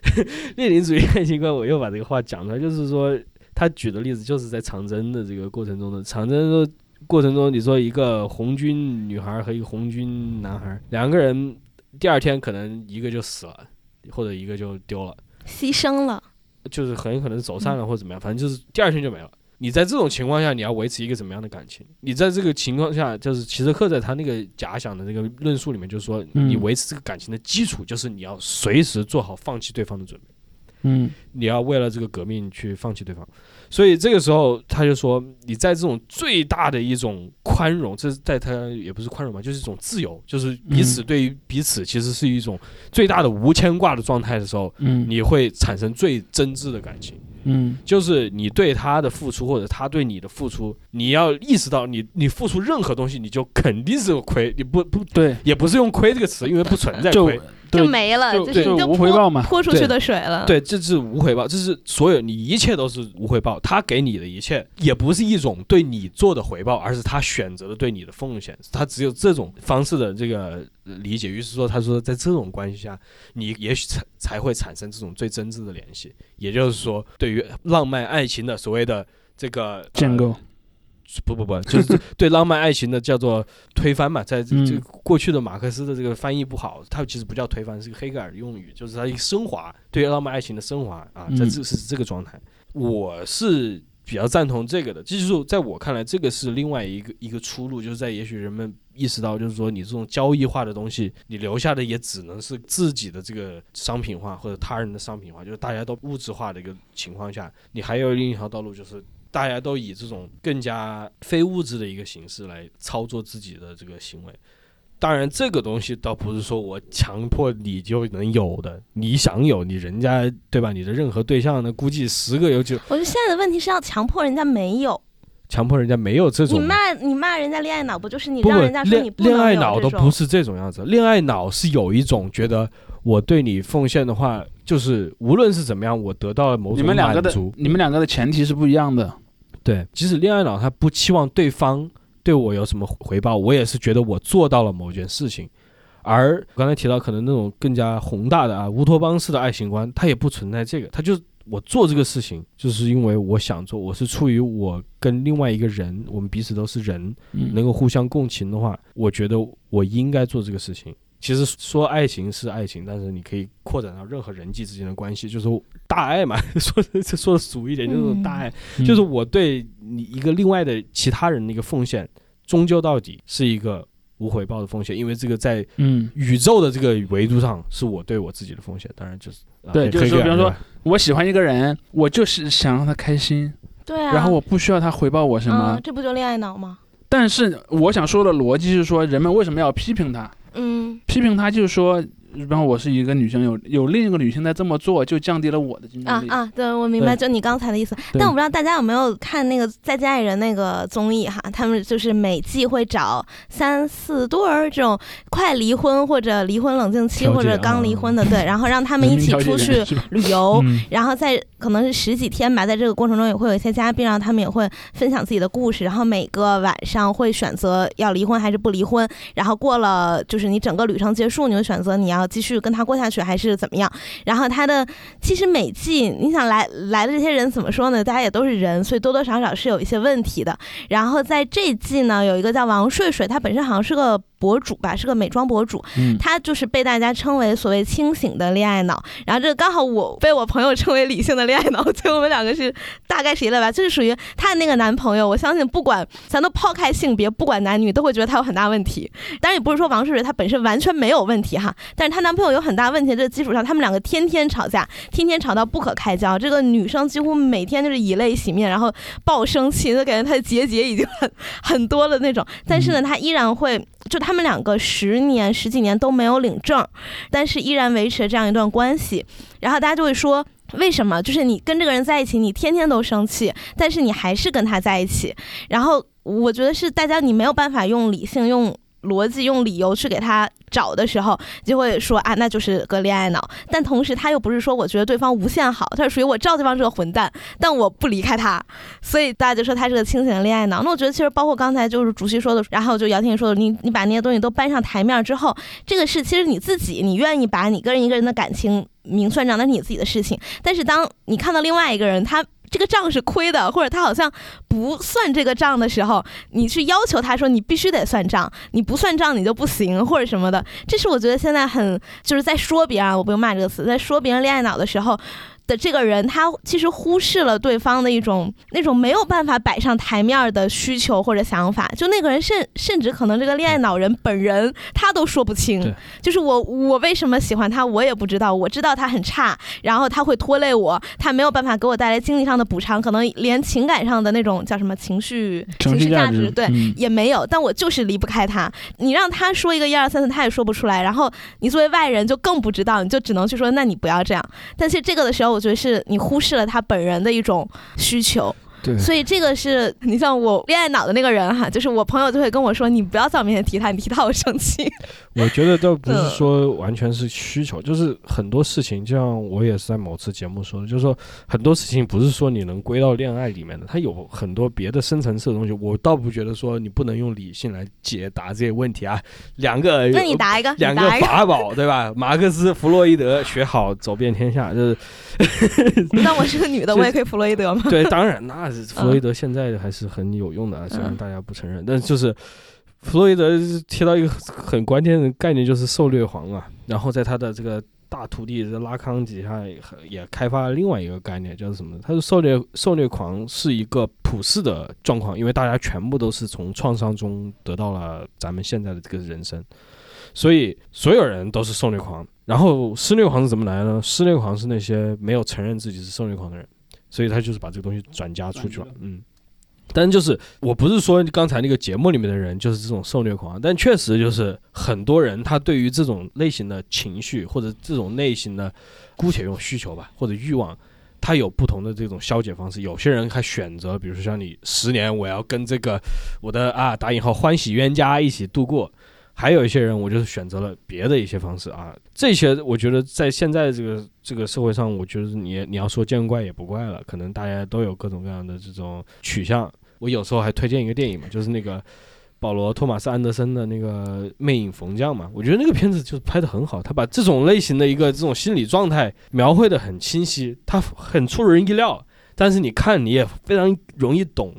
列宁主义爱情观，我又把这个话讲出来，就是说他举的例子就是在长征的这个过程中的长征的过程中，你说一个红军女孩和一个红军男孩，两个人第二天可能一个就死了，或者一个就丢了，牺牲了，就是很有可能走散了或者怎么样，反正就是第二天就没了。你在这种情况下，你要维持一个怎么样的感情？你在这个情况下，就是齐泽克在他那个假想的那个论述里面，就是说，嗯你维持这个感情的基础，就是你要随时做好放弃对方的准备。嗯你要为了这个革命去放弃对方，所以这个时候他就说，你在这种最大的一种宽容，这是在他也不是宽容吧，就是一种自由，就是彼此对于彼此其实是一种最大的无牵挂的状态的时候，嗯。你会产生最真挚的感情。嗯。就是你对他的付出，或者他对你的付出，你要意识到你，你付出任何东西，你就肯定是有亏，你不不对，也不是用亏这个词，因为不存在亏，对就没了，就就是无回报嘛泼出去的水了。对，这是无回报，这是所有你一切都是无回报。他给你的一切也不是一种对你做的回报，而是他选择的对你的奉献。他只有这种方式的这个呃理解。于是说，他说在这种关系下，你也许才才会产生这种最真挚的联系。也就是说，对于浪漫爱情的所谓的这个建构呃不不不，就是 对浪漫爱情的叫做推翻嘛，在这过去的马克思的这个翻译不好，它其实不叫推翻，是个黑格尔的用语，就是它一个升华，对浪漫爱情的升华啊，在嗯这是这个状态，我是比较赞同这个的，这就是在我看来，这个是另外一个一个出路，就是在也许人们意识到，就是说你这种交易化的东西，你留下的也只能是自己的这个商品化或者他人的商品化，就是大家都物质化的一个情况下，你还有另一条道路就是。大家都以这种更加非物质的一个形式来操作自己的这个行为。当然，这个东西倒不是说我强迫你就能有的，你想有，你人家对吧？你的任何对象呢，估计十个有九，我觉得现在的问题是要强迫人家没有，强迫人家没有这种你。骂你骂人家恋爱脑，不就是你让人家说你恋恋爱脑都不是这种样子，恋爱脑是有一种觉得我对你奉献的话，就是无论是怎么样，我得到了某你种们两个的。你们两个的前提是不一样的。对，即使恋爱脑他不期望对方对我有什么回报，我也是觉得我做到了某件事情。而刚才提到可能那种更加宏大的啊乌托邦式的爱情观，它也不存在这个，它就是我做这个事情，就是因为我想做，我是出于我跟另外一个人，我们彼此都是人，嗯，能够互相共情的话，我觉得我应该做这个事情。其实说爱情是爱情，但是你可以扩展到任何人际之间的关系，就是大爱嘛。说的说的俗一点，就是嗯大爱。嗯就是我对你一个另外的其他人的一个奉献，终究到底是一个无回报的奉献，因为这个在嗯，宇宙的这个维度上是我对我自己的奉献。当然就是、啊对就是说比方说我喜欢一个人，我就是想让他开心，对啊，然后我不需要他回报我什么嗯，。这不就恋爱脑吗？但是我想说的逻辑是说，人们为什么要批评他？嗯，批评他就是说，比方我是一个女性，有有另一个女性在这么做，就降低了我的竞争力。啊啊，对，我明白，就你刚才的意思。但我不知道大家有没有看那个《再见爱人》那个综艺哈，他们就是每季会找三四对儿这种快离婚或者离婚冷静期或者刚离婚的，对，然后让他们一起出去旅游，嗯。然后在可能是十几天吧，在这个过程中也会有一些嘉宾，然后他们也会分享自己的故事，然后每个晚上会选择要离婚还是不离婚，然后过了就是你整个旅程结束，你会选择你要继续跟他过下去还是怎么样。然后他的其实每季你想来来的这些人怎么说呢？大家也都是人，所以多多少少是有一些问题的。然后在这季呢，有一个叫王睡睡，他本身好像是个博主吧，是个美妆博主，嗯，他就是被大家称为所谓清醒的恋爱脑，然后这个刚好我被我朋友称为理性的恋爱脑，所以我们两个是大概谁了吧？就是属于她的那个男朋友，我相信不管咱都抛开性别，不管男女，都会觉得他有很大问题。当然也不是说王诗蕊她本身完全没有问题哈，但是她男朋友有很大问题的这个基础上，他们两个天天吵架，天天吵到不可开交。这个女生几乎每天就是以泪洗面，然后爆生气，就感觉她的结节已经很很多了那种。但是呢，她依然会，就他们两个十年十几年都没有领证，但是依然维持了这样一段关系。然后大家就会说。为什么？就是你跟这个人在一起，你天天都生气，但是你还是跟他在一起。然后我觉得是大家你没有办法用理性、用逻辑、用理由去给他找的时候，就会说啊，那就是个恋爱脑。但同时他又不是说我觉得对方无限好，他是属于我知道对方是个混蛋，但我不离开他。所以大家就说他是个清醒的恋爱脑。那我觉得其实包括刚才就是主席说的，然后就姚天说的，你你把那些东西都搬上台面之后，这个是其实你自己，你愿意把你跟一个人的感情明算账，那是你自己的事情。但是当你看到另外一个人，他这个账是亏的，或者他好像不算这个账的时候，你去要求他说你必须得算账，你不算账你就不行，或者什么的。这是我觉得现在很就是在说别人，我不用骂这个词，在说别人恋爱脑的时候。的这个人，他其实忽视了对方的一种那种没有办法摆上台面的需求或者想法。就那个人甚甚至可能这个恋爱脑人本人他都说不清，就是我我为什么喜欢他，我也不知道。我知道他很差，然后他会拖累我，他没有办法给我带来经济上的补偿，可能连情感上的那种叫什么情绪情绪价价值，对，嗯也没有，但我就是离不开他。你让他说一个一二三四，他也说不出来。然后你作为外人就更不知道，你就只能去说，那你不要这样。但是这个的时候，我觉得是你忽视了他本人的一种需求。对所以这个是你像我恋爱脑的那个人哈，就是我朋友就会跟我说，你不要在我面前提他，你提他我生气。我觉得倒不是嗯说完全是需求，就是很多事情，就像我也是在某次节目说的，就是说很多事情不是说你能归到恋爱里面的，它有很多别的深层次的东西。我倒不觉得说你不能用理性来解答这些问题啊。两个那你答一个，两个法宝，对吧？马克思、弗洛伊德学好走遍天下，就是那我是个女的，我也可以弗洛伊德吗？对，当然那是弗嗯洛伊德现在还是很有用的啊，虽然大家不承认，但就是弗洛伊德提到一个很关键的概念，就是受虐狂啊。然后在他的这个大徒弟这拉康底下也也开发了另外一个概念，叫做什么呢？他说受虐受虐狂是一个普世的状况，因为大家全部都是从创伤中得到了咱们现在的这个人生。所以所有人都是受虐狂，然后施虐狂是怎么来的呢？施虐狂是那些没有承认自己是受虐狂的人，所以他就是把这个东西转嫁出去了，嗯。但就是我不是说刚才那个节目里面的人就是这种受虐狂，但确实就是很多人他对于这种类型的情绪或者这种类型的，姑且用需求吧或者欲望，他有不同的这种消解方式。有些人还选择，比如说像你十年我要跟这个我的啊打引号欢喜冤家一起度过，还有一些人我就是选择了别的一些方式啊。这些我觉得在现在这个这个社会上，我觉得你你要说见怪也不怪了，可能大家都有各种各样的这种取向。我有时候还推荐一个电影嘛，就是那个保罗·托马斯·安德森的那个《魅影逢将》嘛，我觉得那个片子就是拍的很好，他把这种类型的一个这种心理状态描绘的很清晰，他很出人意料，但是你看你也非常容易懂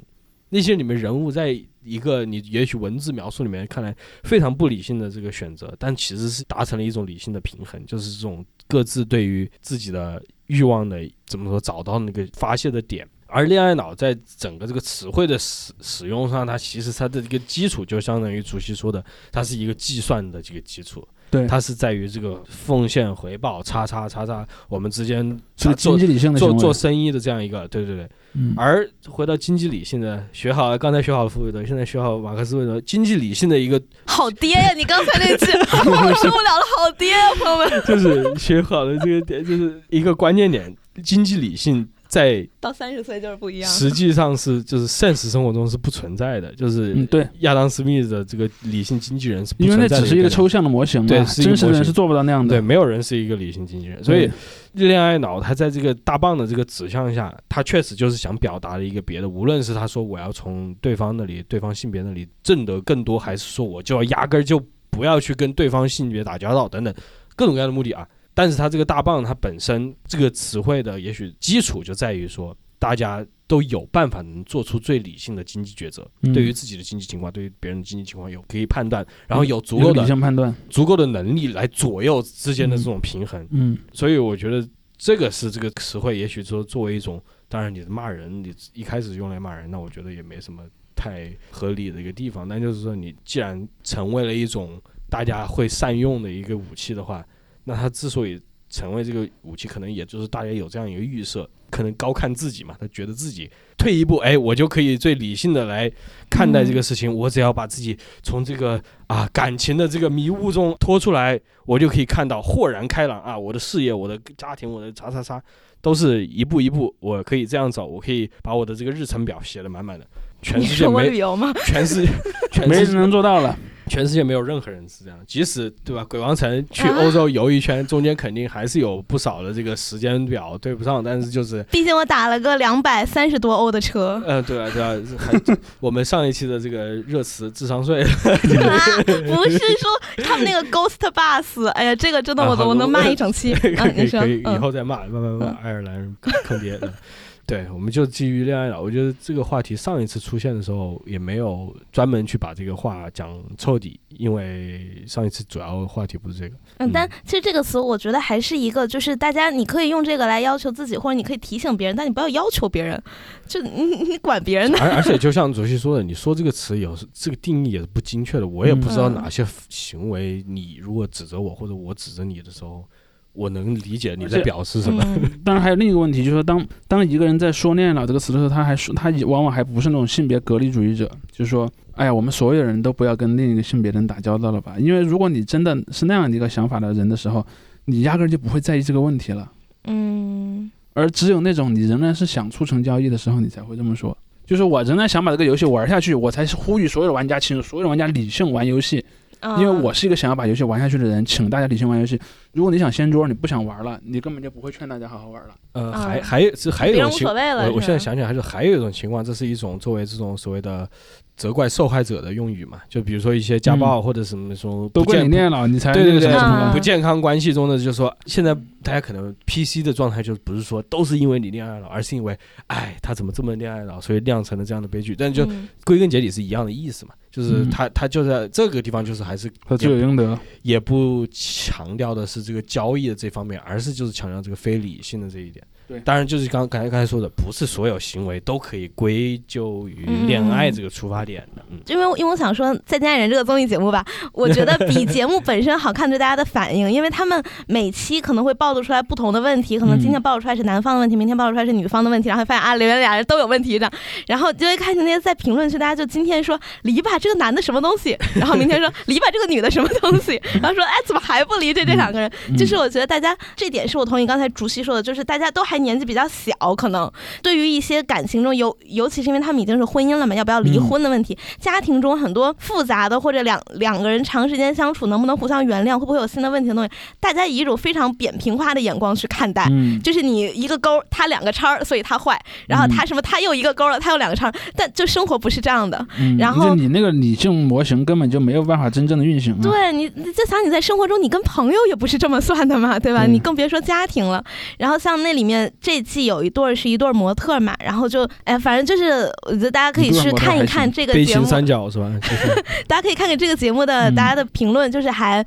那些里面人物在一个你也许文字描述里面看来非常不理性的这个选择，但其实是达成了一种理性的平衡，就是这种各自对于自己的欲望的怎么说找到那个发泄的点。而恋爱脑在整个这个词汇的使使用上，它其实它的一个基础就相当于主席说的，它是一个计算的这个基础，对，它是在于这个奉献回报叉叉叉叉，我们之间做经济理性的做做生意的这样一个，对对对。嗯而回到经济理性的，学好刚才学好了弗洛伊德，现在学好马克思韦德，经济理性的一个 好爹呀！你刚才那句，我受不了了，好爹呀，朋友们！就是学好了这个点，就是一个关键点，经济理性在到三十岁就是不一样。实际上是就是现实生活中是不存在的，就是嗯，对，亚当斯密的这个理性经纪人是不因为那存在的只是一个抽象的模型嘛，对真实的人是做不到那样的对，没有人是一个理性经纪人，所以恋爱脑他在这个大棒的这个指向下，他确实就是想表达的一个别的，无论是他说我要从对方那里、对方性别那里挣得更多，还是说我就要压根儿就不要去跟对方性别打交道等等各种各样的目的啊。但是它这个大棒它本身这个词汇的也许基础就在于说，大家都有办法能做出最理性的经济抉择，嗯对于自己的经济情况，对于别人的经济情况有可以判断，然嗯后有足够的性判断，足够的能力来左右之间的这种平衡。嗯，所以我觉得这个是这个词汇，也许说作为一种，当然你骂人，你一开始用来骂人，那我觉得也没什么太合理的一个地方。但就是说，你既然成为了一种大家会善用的一个武器的话，那他之所以成为这个武器，可能也就是大家有这样一个预设，可能高看自己嘛，他觉得自己退一步，哎，我就可以最理性的来看待这个事情，我只要把自己从这个啊感情的这个迷雾中拖出来，我就可以看到豁然开朗啊！我的事业、我的家庭、我的叉叉叉，都是一步一步，我可以这样走，我可以把我的这个日程表写的满满的。全世界没旅游吗？全世界 全没人世界能做到了。全世界没有任何人是这样，即使对吧？鬼王城去啊欧洲游一圈，中间肯定还是有不少的这个时间表对不上，但是就是毕竟我打了个两百三十多欧的车。呃，对啊，对啊，还 我们上一期的这个热词智商税，啊，不是说他们那个 Ghost Bus，哎呀，这个真的我啊好我能骂一整期。可啊，以你说以，后再骂，慢慢骂嗯爱尔兰坑爹的。对，我们就基于恋爱脑，我觉得这个话题上一次出现的时候也没有专门去把这个话讲彻底，因为上一次主要话题不是这个。嗯，但嗯其实这个词我觉得还是一个，就是大家你可以用这个来要求自己，或者你可以提醒别人，但你不要要求别人，就你你管别人呢？而而且 就像主席说的，你说这个词有时这个定义也是不精确的，我也不知道嗯哪些行为你如果指责我或者我指责你的时候，我能理解你在表示什么。嗯 当然还有另一个问题，就是说当当一个人在说“恋爱脑”这个词的时候，他还说他往往还不是那种性别隔离主义者，就是说，哎呀，我们所有人都不要跟另一个性别的人打交道了吧？因为如果你真的是那样的一个想法的人的时候，你压根儿就不会在意这个问题了。嗯而只有那种你仍然是想促成交易的时候，你才会这么说。就是我仍然想把这个游戏玩下去，我才是呼吁所有的玩家，请所有的玩家理性玩游戏，嗯因为我是一个想要把游戏玩下去的人，请大家理性玩游戏。如果你想掀桌，你不想玩了，你根本就不会劝大家好好玩了。呃，嗯还还有是还有一种情无所谓了我我现在想起来，还是还有一种情况，这是一种作为这种所谓的责怪受害者的用语嘛？就比如说一些家暴或者什么说嗯都怪你念了，你才对对对不健康关系中的，就是说现在大家可能 PC 的状态就不是说都是因为你恋爱脑，而是因为哎他怎么这么恋爱脑，所以酿成了这样的悲剧。但就嗯归根结底是一样的意思嘛，就是嗯他他就在这个地方就是还是他罪有应得。也不强调的是这个交易的这方面，而是就是强调这个非理性的这一点。对当然就是刚刚才刚才说的，不是所有行为都可以归咎于恋爱这个出发点的。嗯，因为因为我想说《再见爱人》这个综艺节目吧，我觉得比节目本身好看对大家的反应，因为他们每期可能会暴露出来不同的问题，可能今天嗯暴露出来是男方的问题，明天暴露出来是女方的问题，然后发现啊，里面俩人都有问题这样，然后就会看见那些在评论区，大家就今天说离吧这个男的什么东西，然后明天说离吧这个女的什么东西，然后说哎怎么还不离这这两个人，嗯就是我觉得大家这点是我同意刚才竹溪说的，就是大家都还年纪比较小，可能对于一些感情中尤尤其是因为他们已经是婚姻了嘛，要不要离婚的问题，家庭中很多复杂的或者两两个人长时间相处能不能互相原谅，会不会有新的问题的东西，大家以一种非常扁平化的眼光去看待。嗯，就是你一个勾，他两个叉，所以他坏。然后他什么，他又一个勾了，他又两个叉。但就生活不是这样的。嗯然后就你那个理性模型根本就没有办法真正的运行啊。对你，你就想你在生活中，你跟朋友也不是这么算的嘛，对吧？嗯你更别说家庭了。然后像那里面这季有一对儿是一对模特嘛，然后就哎，反正就是我觉得大家可以去看一看这个节目，情三角是吧？就是 大家可以看看这个节目的嗯大家的评论，就是还。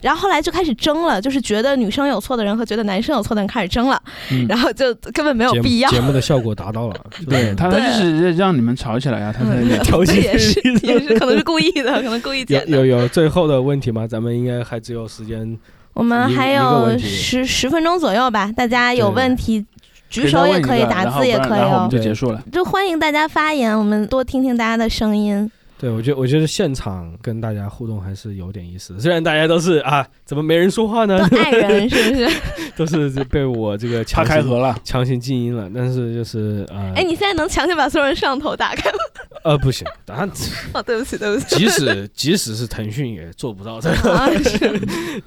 然后后来就开始争了，就是觉得女生有错的人和觉得男生有错的人开始争了，嗯 然后就根本没有必要。节目的效果达到了。对他，他就是让你们吵起来啊，他才嗯，调戏也是也是可能是故意的，可能故意剪的。有有最后的问题吗？咱们应该还只有时间。我们还有十十分钟左右吧，大家有问题举手也可以，打字也可以哦然然后我们。就结束了。就欢迎大家发言，我们多听听大家的声音。对，我觉得我觉得现场跟大家互动还是有点意思。虽然大家都是啊，怎么没人说话呢？都爱人 是不是？都是被我这个他强开合了，强行静音了。但是就是呃，哎，你现在能强行把所有人摄像头打开吗？呃不行，答案哦，对不起，对不起。即使即使是腾讯也做不到这个。啊，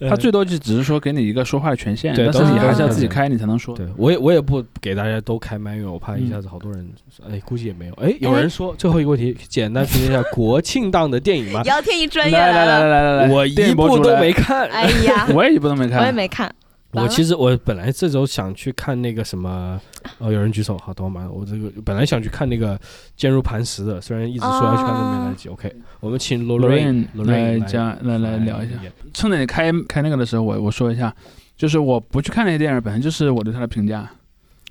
他最多就只是说给你一个说话的权限，但是你还是要自己开，你才能说。对我也我也不给大家都开麦，因为我怕一下嗯子好多人说，哎，估计也没有。哎，有人说最后一个问题，简单评论一下国庆档的电影吧。姚天一专业来来来来。来来来，我一部都没看。哎呀，我也一部都没看，我也没看。我其实我本来这周想去看那个什么，哦，有人举手，好，等我马上，我这个本来想去看那个坚如磐石的，虽然一直说要去看，都没来得及。OK，我们请 Lorraine 来加来来聊一下。趁着你开开那个的时候，我我说一下，就是我不去看那些电影，本身就是我对它的评价。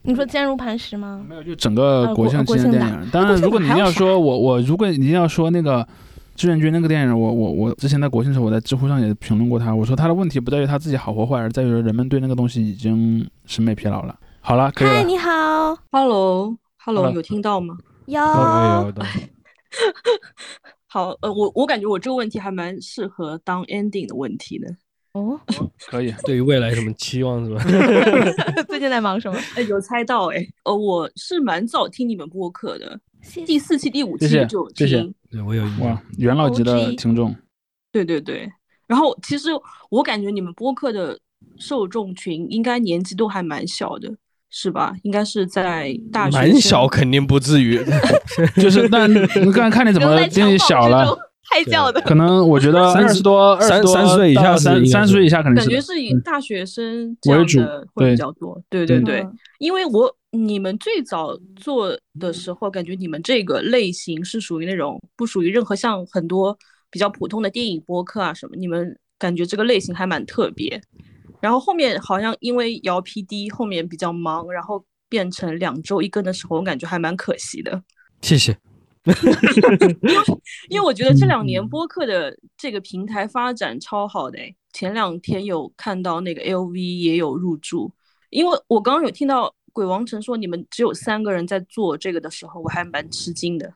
你说坚如磐石吗？没有，就整个啊国庆期间的电影。当然，如果你要说我我如果你要说那个志愿军那个电影，我我我之前在国庆的时候，我在知乎上也评论过他，我说他的问题不在于他自己好或坏，而在于人们对那个东西已经审美疲劳了。好了，可以嗨，了。你好，Hello，Hello，Hello 有听到吗？有。有有的，好，呃，我我感觉我这个问题还蛮适合当 ending 的问题的。哦，可以，对于未来有什么期望是吧？最近在忙什么？哎，有猜到哎，呃，我是蛮早听你们播客的，第四期、第五期就有谢谢。对我有印哇。，元老级的听众，对对对，然后其实我感觉你们播客的受众群应该年纪都还蛮小的，是吧？应该是在大学生蛮小肯定不至于，就是但你看看你怎么在年纪小了，胎教的。可能我觉得三十二十多、二三十多三十岁以下到三三十岁以下可能感觉是以大学生这为主会比较多。对对对因为我你们最早做的时候，感觉你们这个类型是属于那种不属于任何像很多比较普通的电影播客啊什么，你们感觉这个类型还蛮特别。然后后面好像因为姚 PD 后面比较忙，然后变成两周一更的时候，我感觉还蛮可惜的。谢谢。因为我觉得这两年播客的这个平台发展超好的诶，前两天有看到那个 LV 也有入驻，因为我刚刚有听到鬼王城说你们只有三个人在做这个的时候，我还蛮吃惊的。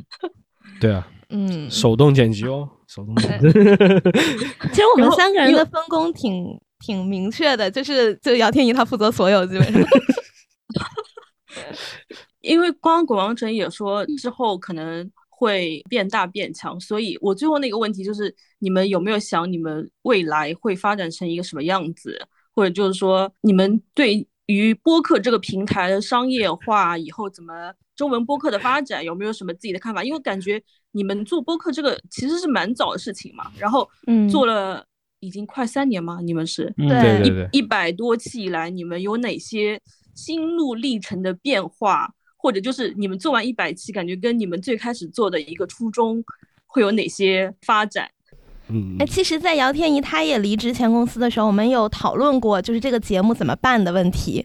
对啊，嗯，手动剪辑哦，手动剪辑。其实我们三个人的分工挺挺明确的，就是就姚天怡她负责所有，基本上。因为刚刚鬼王城也说之后可能会变大变强，所以我最后那个问题就是，你们有没有想你们未来会发展成一个什么样子，或者就是说你们对于播客这个平台的商业化以后怎么中文播客的发展有没有什么自己的看法？因为感觉你们做播客这个其实是蛮早的事情嘛，然后嗯做了已经快三年吗？你们是？嗯对对对对，一百多期以来，你们有哪些心路历程的变化，或者就是你们做完一百期，感觉跟你们最开始做的一个初衷会有哪些发展？嗯哎，，其实，在姚天怡她也离职前公司的时候，我们有讨论过，就是这个节目怎么办的问题，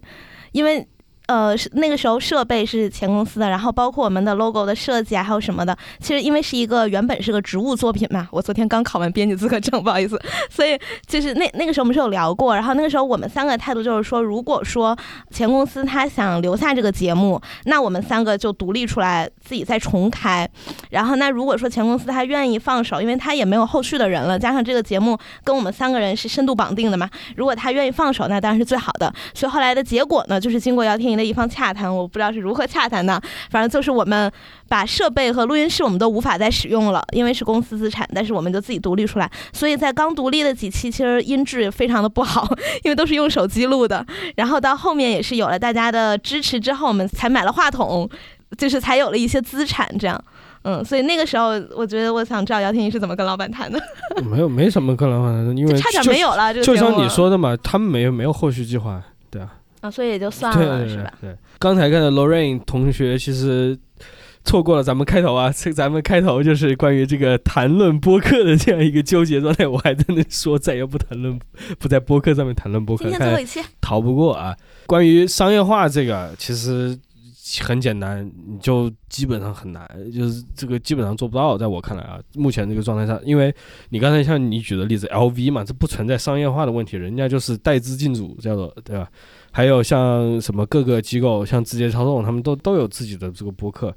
因为。呃，是那个时候设备是前公司的，然后包括我们的 logo 的设计啊，还有什么的，其实因为是一个原本是个职务作品嘛，我昨天刚考完编辑资格证，不好意思，所以就是那那个时候我们是有聊过，然后那个时候我们三个态度就是说，如果说前公司他想留下这个节目，那我们三个就独立出来自己再重开，然后那如果说前公司他愿意放手，因为他也没有后续的人了，加上这个节目跟我们三个人是深度绑定的嘛，如果他愿意放手，那当然是最好的。所以后来的结果呢，就是经过姚天一的的一方洽谈，我不知道是如何洽谈的，反正就是我们把设备和录音室我们都无法再使用了，因为是公司资产，但是我们就自己独立出来。所以在刚独立的几期，其实音质非常的不好，因为都是用手机录的。然后到后面也是有了大家的支持之后，我们才买了话筒，就是才有了一些资产这样。嗯，所以那个时候，我觉得我想知道姚天怡是怎么跟老板谈的，没有没什么跟老板的，因为差点没有了。这个就像你说的嘛，他们没有没有后续计划，对啊，啊，所以也就算对了，是吧？对。刚才看到 Lorraine 同学其实错过了咱们开头啊，这咱们开头就是关于这个谈论播客的这样一个纠结状态，我还在那说再也不谈论，不在播客上面谈论播客，今天最后一期，逃不过啊。关于商业化这个，其实很简单，你就基本上很难，就是这个基本上做不到，在我看来啊，目前这个状态下，因为你刚才像你举的例子，LV 嘛，这不存在商业化的问题，人家就是带资进组，叫做对吧？还有像什么各个机构，像字节操纵，他们都都有自己的这个播客，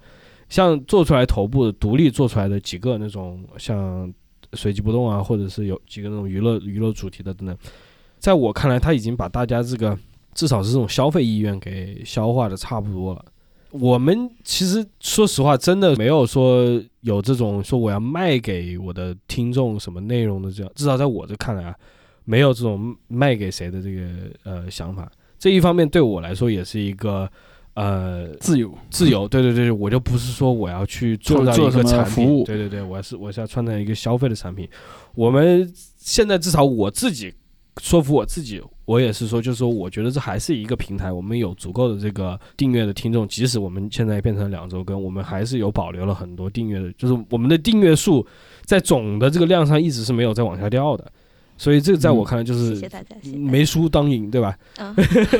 像做出来头部的独立做出来的几个那种像随机波动啊，或者是有几个那种娱乐娱乐主题的等等，在我看来，他已经把大家这个至少是这种消费意愿给消化的差不多了。我们其实说实话，真的没有说有这种说我要卖给我的听众什么内容的这样，至少在我这看来啊，没有这种卖给谁的这个呃想法。这一方面对我来说也是一个呃自由，自由，对对对，我就不是说我要去创造一个产品，对对对，我是我是要创造一个消费的产品。我们现在至少我自己说服我自己，我也是说，就是说，我觉得这还是一个平台，我们有足够的这个订阅的听众，即使我们现在变成两周更，我们还是有保留了很多订阅的，就是我们的订阅数在总的这个量上一直是没有在往下掉的。所以这个在我看来就是没输当赢，对吧？嗯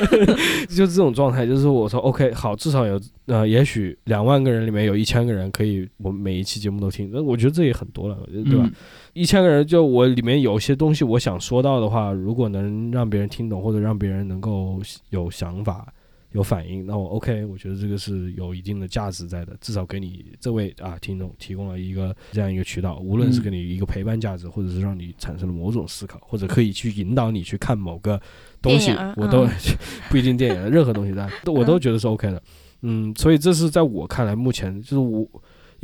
就是这种状态，就是我说 OK 好，至少有呃，也许两万个人里面有一千个人可以我们每一期节目都听，那我觉得这也很多了，对吧？嗯一千个人，就我里面有些东西我想说到的话，如果能让别人听懂，或者让别人能够有想法、有反应，那我 OK，我觉得这个是有一定的价值在的，至少给你这位啊听众提供了一个这样一个渠道，无论是给你一个陪伴价值，或者是让你产生了某种思考，或者可以去引导你去看某个东西，我都、嗯。不一定电影，任何东西的，都我都觉得是 OK 的。嗯，所以这是在我看来，目前就是我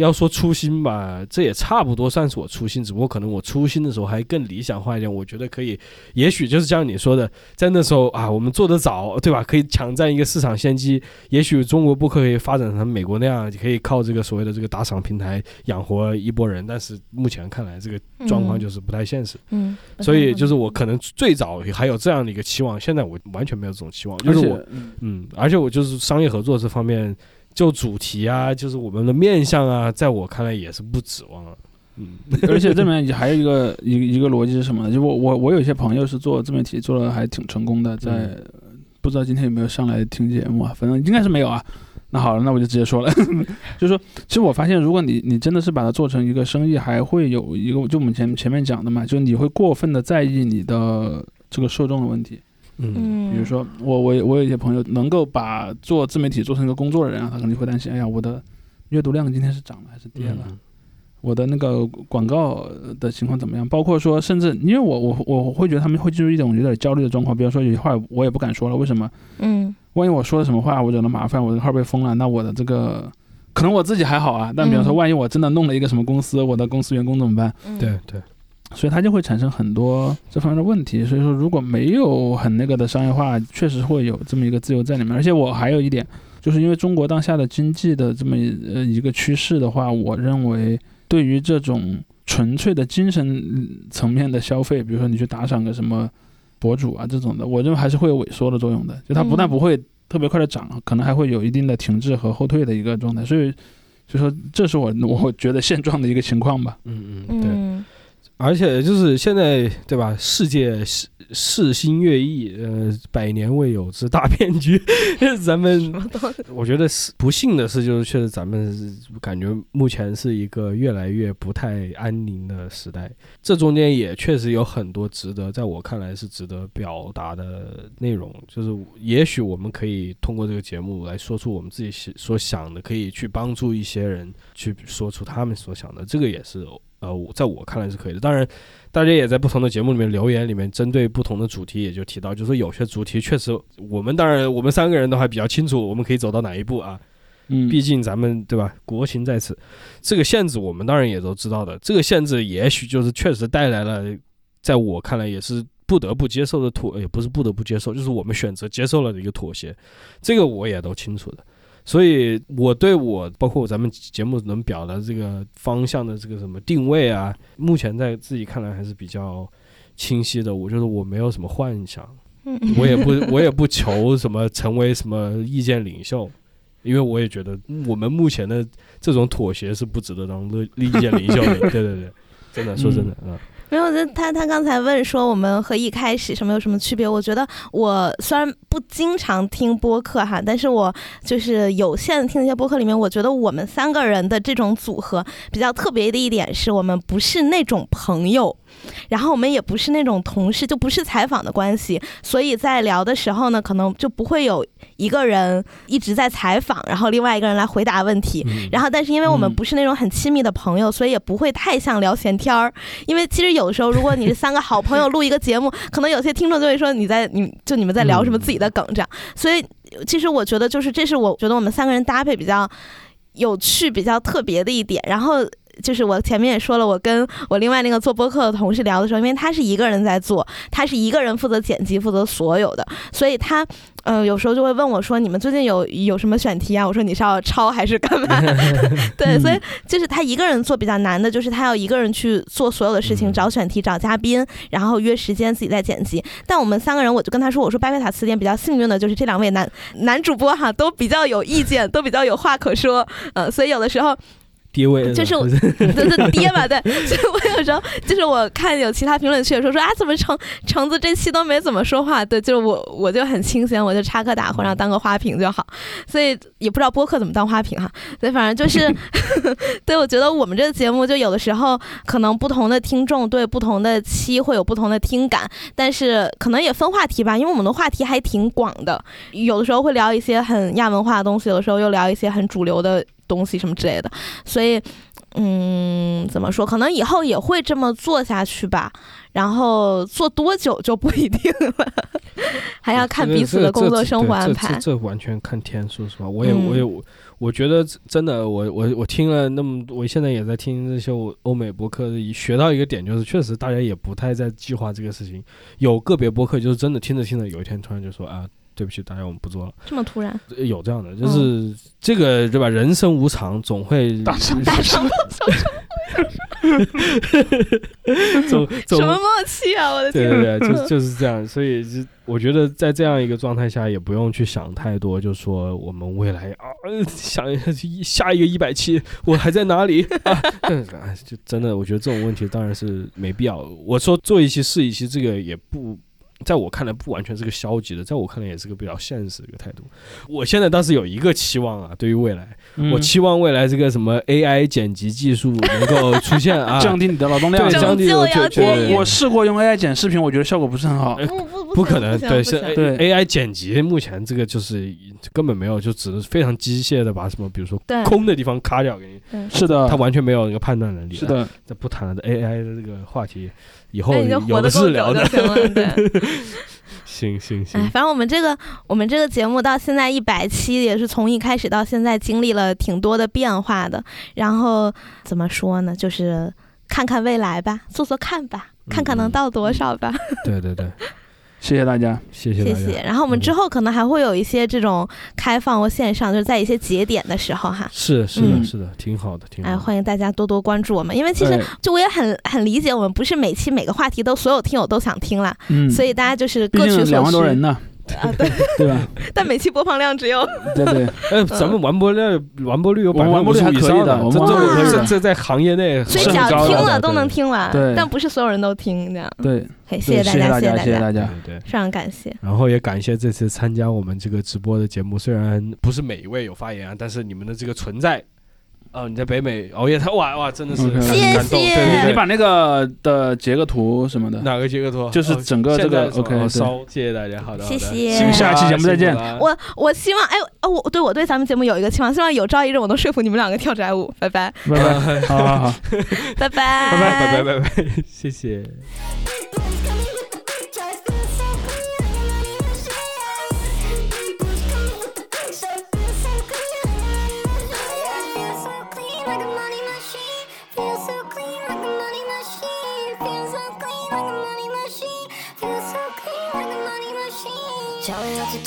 要说初心吧，这也差不多算是我初心，只不过可能我初心的时候还更理想化一点。我觉得可以，也许就是像你说的，在那时候啊，我们做得早，对吧？可以抢占一个市场先机。也许中国播客可以发展成美国那样，可以靠这个所谓的这个打赏平台养活一波人。但是目前看来，这个状况就是不太现实。嗯，所以就是我可能最早还有这样的一个期望，现在我完全没有这种期望，就是我嗯，而且我就是商业合作这方面，就主题啊，就是我们的面相啊，在我看来也是不指望了。嗯，而且这里面还有一个一个一个逻辑是什么呢？就我我我有一些朋友是做自媒体，做的还挺成功的，在、不知道今天有没有上来听节目啊？反正应该是没有啊。那好了，那我就直接说了，就是说，其实我发现，如果你你真的是把它做成一个生意，还会有一个，就我们前前面讲的嘛，就是你会过分的在意你的这个受众的问题。嗯嗯，比如说，我我我有一些朋友能够把做自媒体做成一个工作的人啊，他肯定会担心，哎呀，我的阅读量今天是涨了还是跌了？嗯我的那个广告的情况怎么样？包括说，甚至因为我我我会觉得他们会进入一种有点焦虑的状况，比如说有些话我也不敢说了，为什么？嗯万一我说了什么话，我惹了麻烦，我的号被封了，那我的这个可能我自己还好啊，但比方说，嗯万一我真的弄了一个什么公司，我的公司员工怎么办？嗯对对，所以它就会产生很多这方面的问题。所以说，如果没有很那个的商业化，确实会有这么一个自由在里面。而且我还有一点，就是因为中国当下的经济的这么一呃一个趋势的话，我认为对于这种纯粹的精神层面的消费，比如说你去打赏个什么博主啊这种的，我认为还是会有萎缩的作用的。就它不但嗯不会特别快的涨，可能还会有一定的停滞和后退的一个状态。所以，所以说这是我我觉得现状的一个情况吧。嗯嗯对。嗯而且就是现在，对吧？世界世世新月异，呃，百年未有之大变局。咱们我觉得是不幸的是，就是确实咱们感觉目前是一个越来越不太安宁的时代。这中间也确实有很多值得，在我看来是值得表达的内容。就是也许我们可以通过这个节目来说出我们自己想所想的，可以去帮助一些人去说出他们所想的。这个也是呃，我在我看来是可以的。当然，大家也在不同的节目里面留言里面，针对不同的主题，也就提到，就是有些主题确实，我们当然我们三个人都还比较清楚，我们可以走到哪一步啊。嗯，毕竟咱们对吧，国情在此，这个限制我们当然也都知道的。这个限制也许就是确实带来了，在我看来也是不得不接受的妥，也不是不得不接受，就是我们选择接受了的一个妥协。这个我也都清楚的。所以，我对我包括咱们节目能表达这个方向的这个什么定位啊，目前在自己看来还是比较清晰的。我觉得我没有什么幻想，嗯我也不我也不求什么成为什么意见领袖，因为我也觉得我们目前的这种妥协是不值得当乐意见领袖的。对对对，真的说真的，嗯没有，就他他刚才问说我们和一开始什么有什么区别？我觉得我虽然不经常听播客哈，但是我就是有限听那些播客里面，我觉得我们三个人的这种组合比较特别的一点是我们不是那种朋友。然后我们也不是那种同事，就不是采访的关系，所以在聊的时候呢，可能就不会有一个人一直在采访，然后另外一个人来回答问题。嗯然后，但是因为我们嗯不是那种很亲密的朋友，所以也不会太像聊闲天儿。因为其实有的时候，如果你是三个好朋友录一个节目，可能有些听众就会说你在你就你们在聊什么自己的梗这样。所以其实我觉得就是这是我觉得我们三个人搭配比较有趣、比较特别的一点。然后。就是我前面也说了，我跟我另外那个做播客的同事聊的时候，因为他是一个人在做，他是一个人负责剪辑、负责所有的，所以他，呃，有时候就会问我说：“你们最近有有什么选题啊？”我说：“你是要抄还是干嘛？” 对，所以就是他一个人做比较难的，就是他要一个人去做所有的事情，嗯找选题、找嘉宾，然后约时间自己再剪辑。但我们三个人，我就跟他说：“我说巴贝塔词典比较幸运的就是这两位男男主播哈，都比较有意见，都比较有话可说，呃，所以有的时候。”跌位就是我吧对对 爹嘛，对，所以我有时候就是我看有其他评论区也说说啊，怎么橙橙子这期都没怎么说话，对，就是我我就很清闲，我就插科打诨，然后当个花瓶就好，所以也不知道播客怎么当花瓶哈，对，反正就是，对我觉得我们这个节目就有的时候可能不同的听众对不同的期会有不同的听感，但是可能也分话题吧，因为我们的话题还挺广的，有的时候会聊一些很亚文化的东西，有的时候又聊一些很主流的东西什么之类的，所以。嗯，怎么说？可能以后也会这么做下去吧。然后做多久就不一定了，还要看彼此的工作生活安排这完全看天，说实话，我也嗯我也我我觉得真的，我我我听了那么，我现在也在听这些欧美博客，学到一个点就是，确实大家也不太在计划这个事情。有个别博客就是真的听着听着，有一天突然就说啊。对不起，大家我们不做了。这么突然，有这样的，就是这个对吧？人生无常，总会大成大成 总总什么默契啊！我的天，对对对，就就是这样，所以就我觉得在这样一个状态下，也不用去想太多，就说我们未来啊，呃想下一个一百期我还在哪里就真的，我觉得这种问题当然是没必要。我说做一期是一期，这个也不。在我看来，不完全是个消极的，在我看来也是个比较现实的一个态度。我现在倒是有一个期望啊，对于未来，嗯我期望未来这个什么 AI 剪辑技术能够出现啊，降低你的劳动量对，。降低我试过用 AI 剪视频，我觉得效果不是很好。呃不不不可能，对，是 AI 剪辑，目前这个就是根本没有，就只是非常机械的把什么，比如说空的地方卡掉给你，是的，它完全没有一个判断能力。是，的，这不谈了，这 AI 的这个话题，以后你就有的活得够久是聊的就。行了。对，行行哎，行，反正我们这个我们这个节目到现在一百期，也是从一开始到现在经历了挺多的变化的。然后怎么说呢？就是看看未来吧，做做看吧，看看能到多少吧。对 对对，谢谢大家。谢谢大家。谢谢。然后我们之后可能还会有一些这种开放或线上，就是在一些节点的时候哈。是是的，嗯是的，挺好的，挺好哎，欢迎大家多多关注我们，因为其实就我也很很理解，我们不是每期每个话题都所有听友都想听啦，嗯，所以大家就是各取所需。竟两万多人呢，啊，对，对吧？但每期播放量只有对对，哎，咱们完播量完播率有我们完播率还可以的这这这的这在行业内所以只要是很高听了都能听完，对但不是所有人都听这样。对，谢大家，谢大家，谢谢，大家。非常感谢。然后也感谢这次参加我们这个直播的节目，虽然不是每一位有发言啊，但是你们的这个存在，哦，你在北美熬夜，他哇哇，真的是感动。谢。对对对，你把那个的截个图什么的，哪个截个图？就是哦整个这个 OK，烧，谢谢大家，好的，好的。谢谢。辛苦下期节目再见。我我希望，哎，哦，我对我对咱们节目有一个期望，希望有朝一日我能说服你们两个跳宅舞。拜拜，拜拜，好好好。拜拜，拜拜拜拜拜拜，谢谢。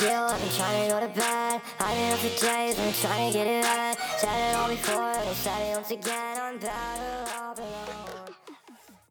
Do, I've been trying to go to bed. Been up for days, I'm trying to get it right. Said it all before, I said it once again. I'm better off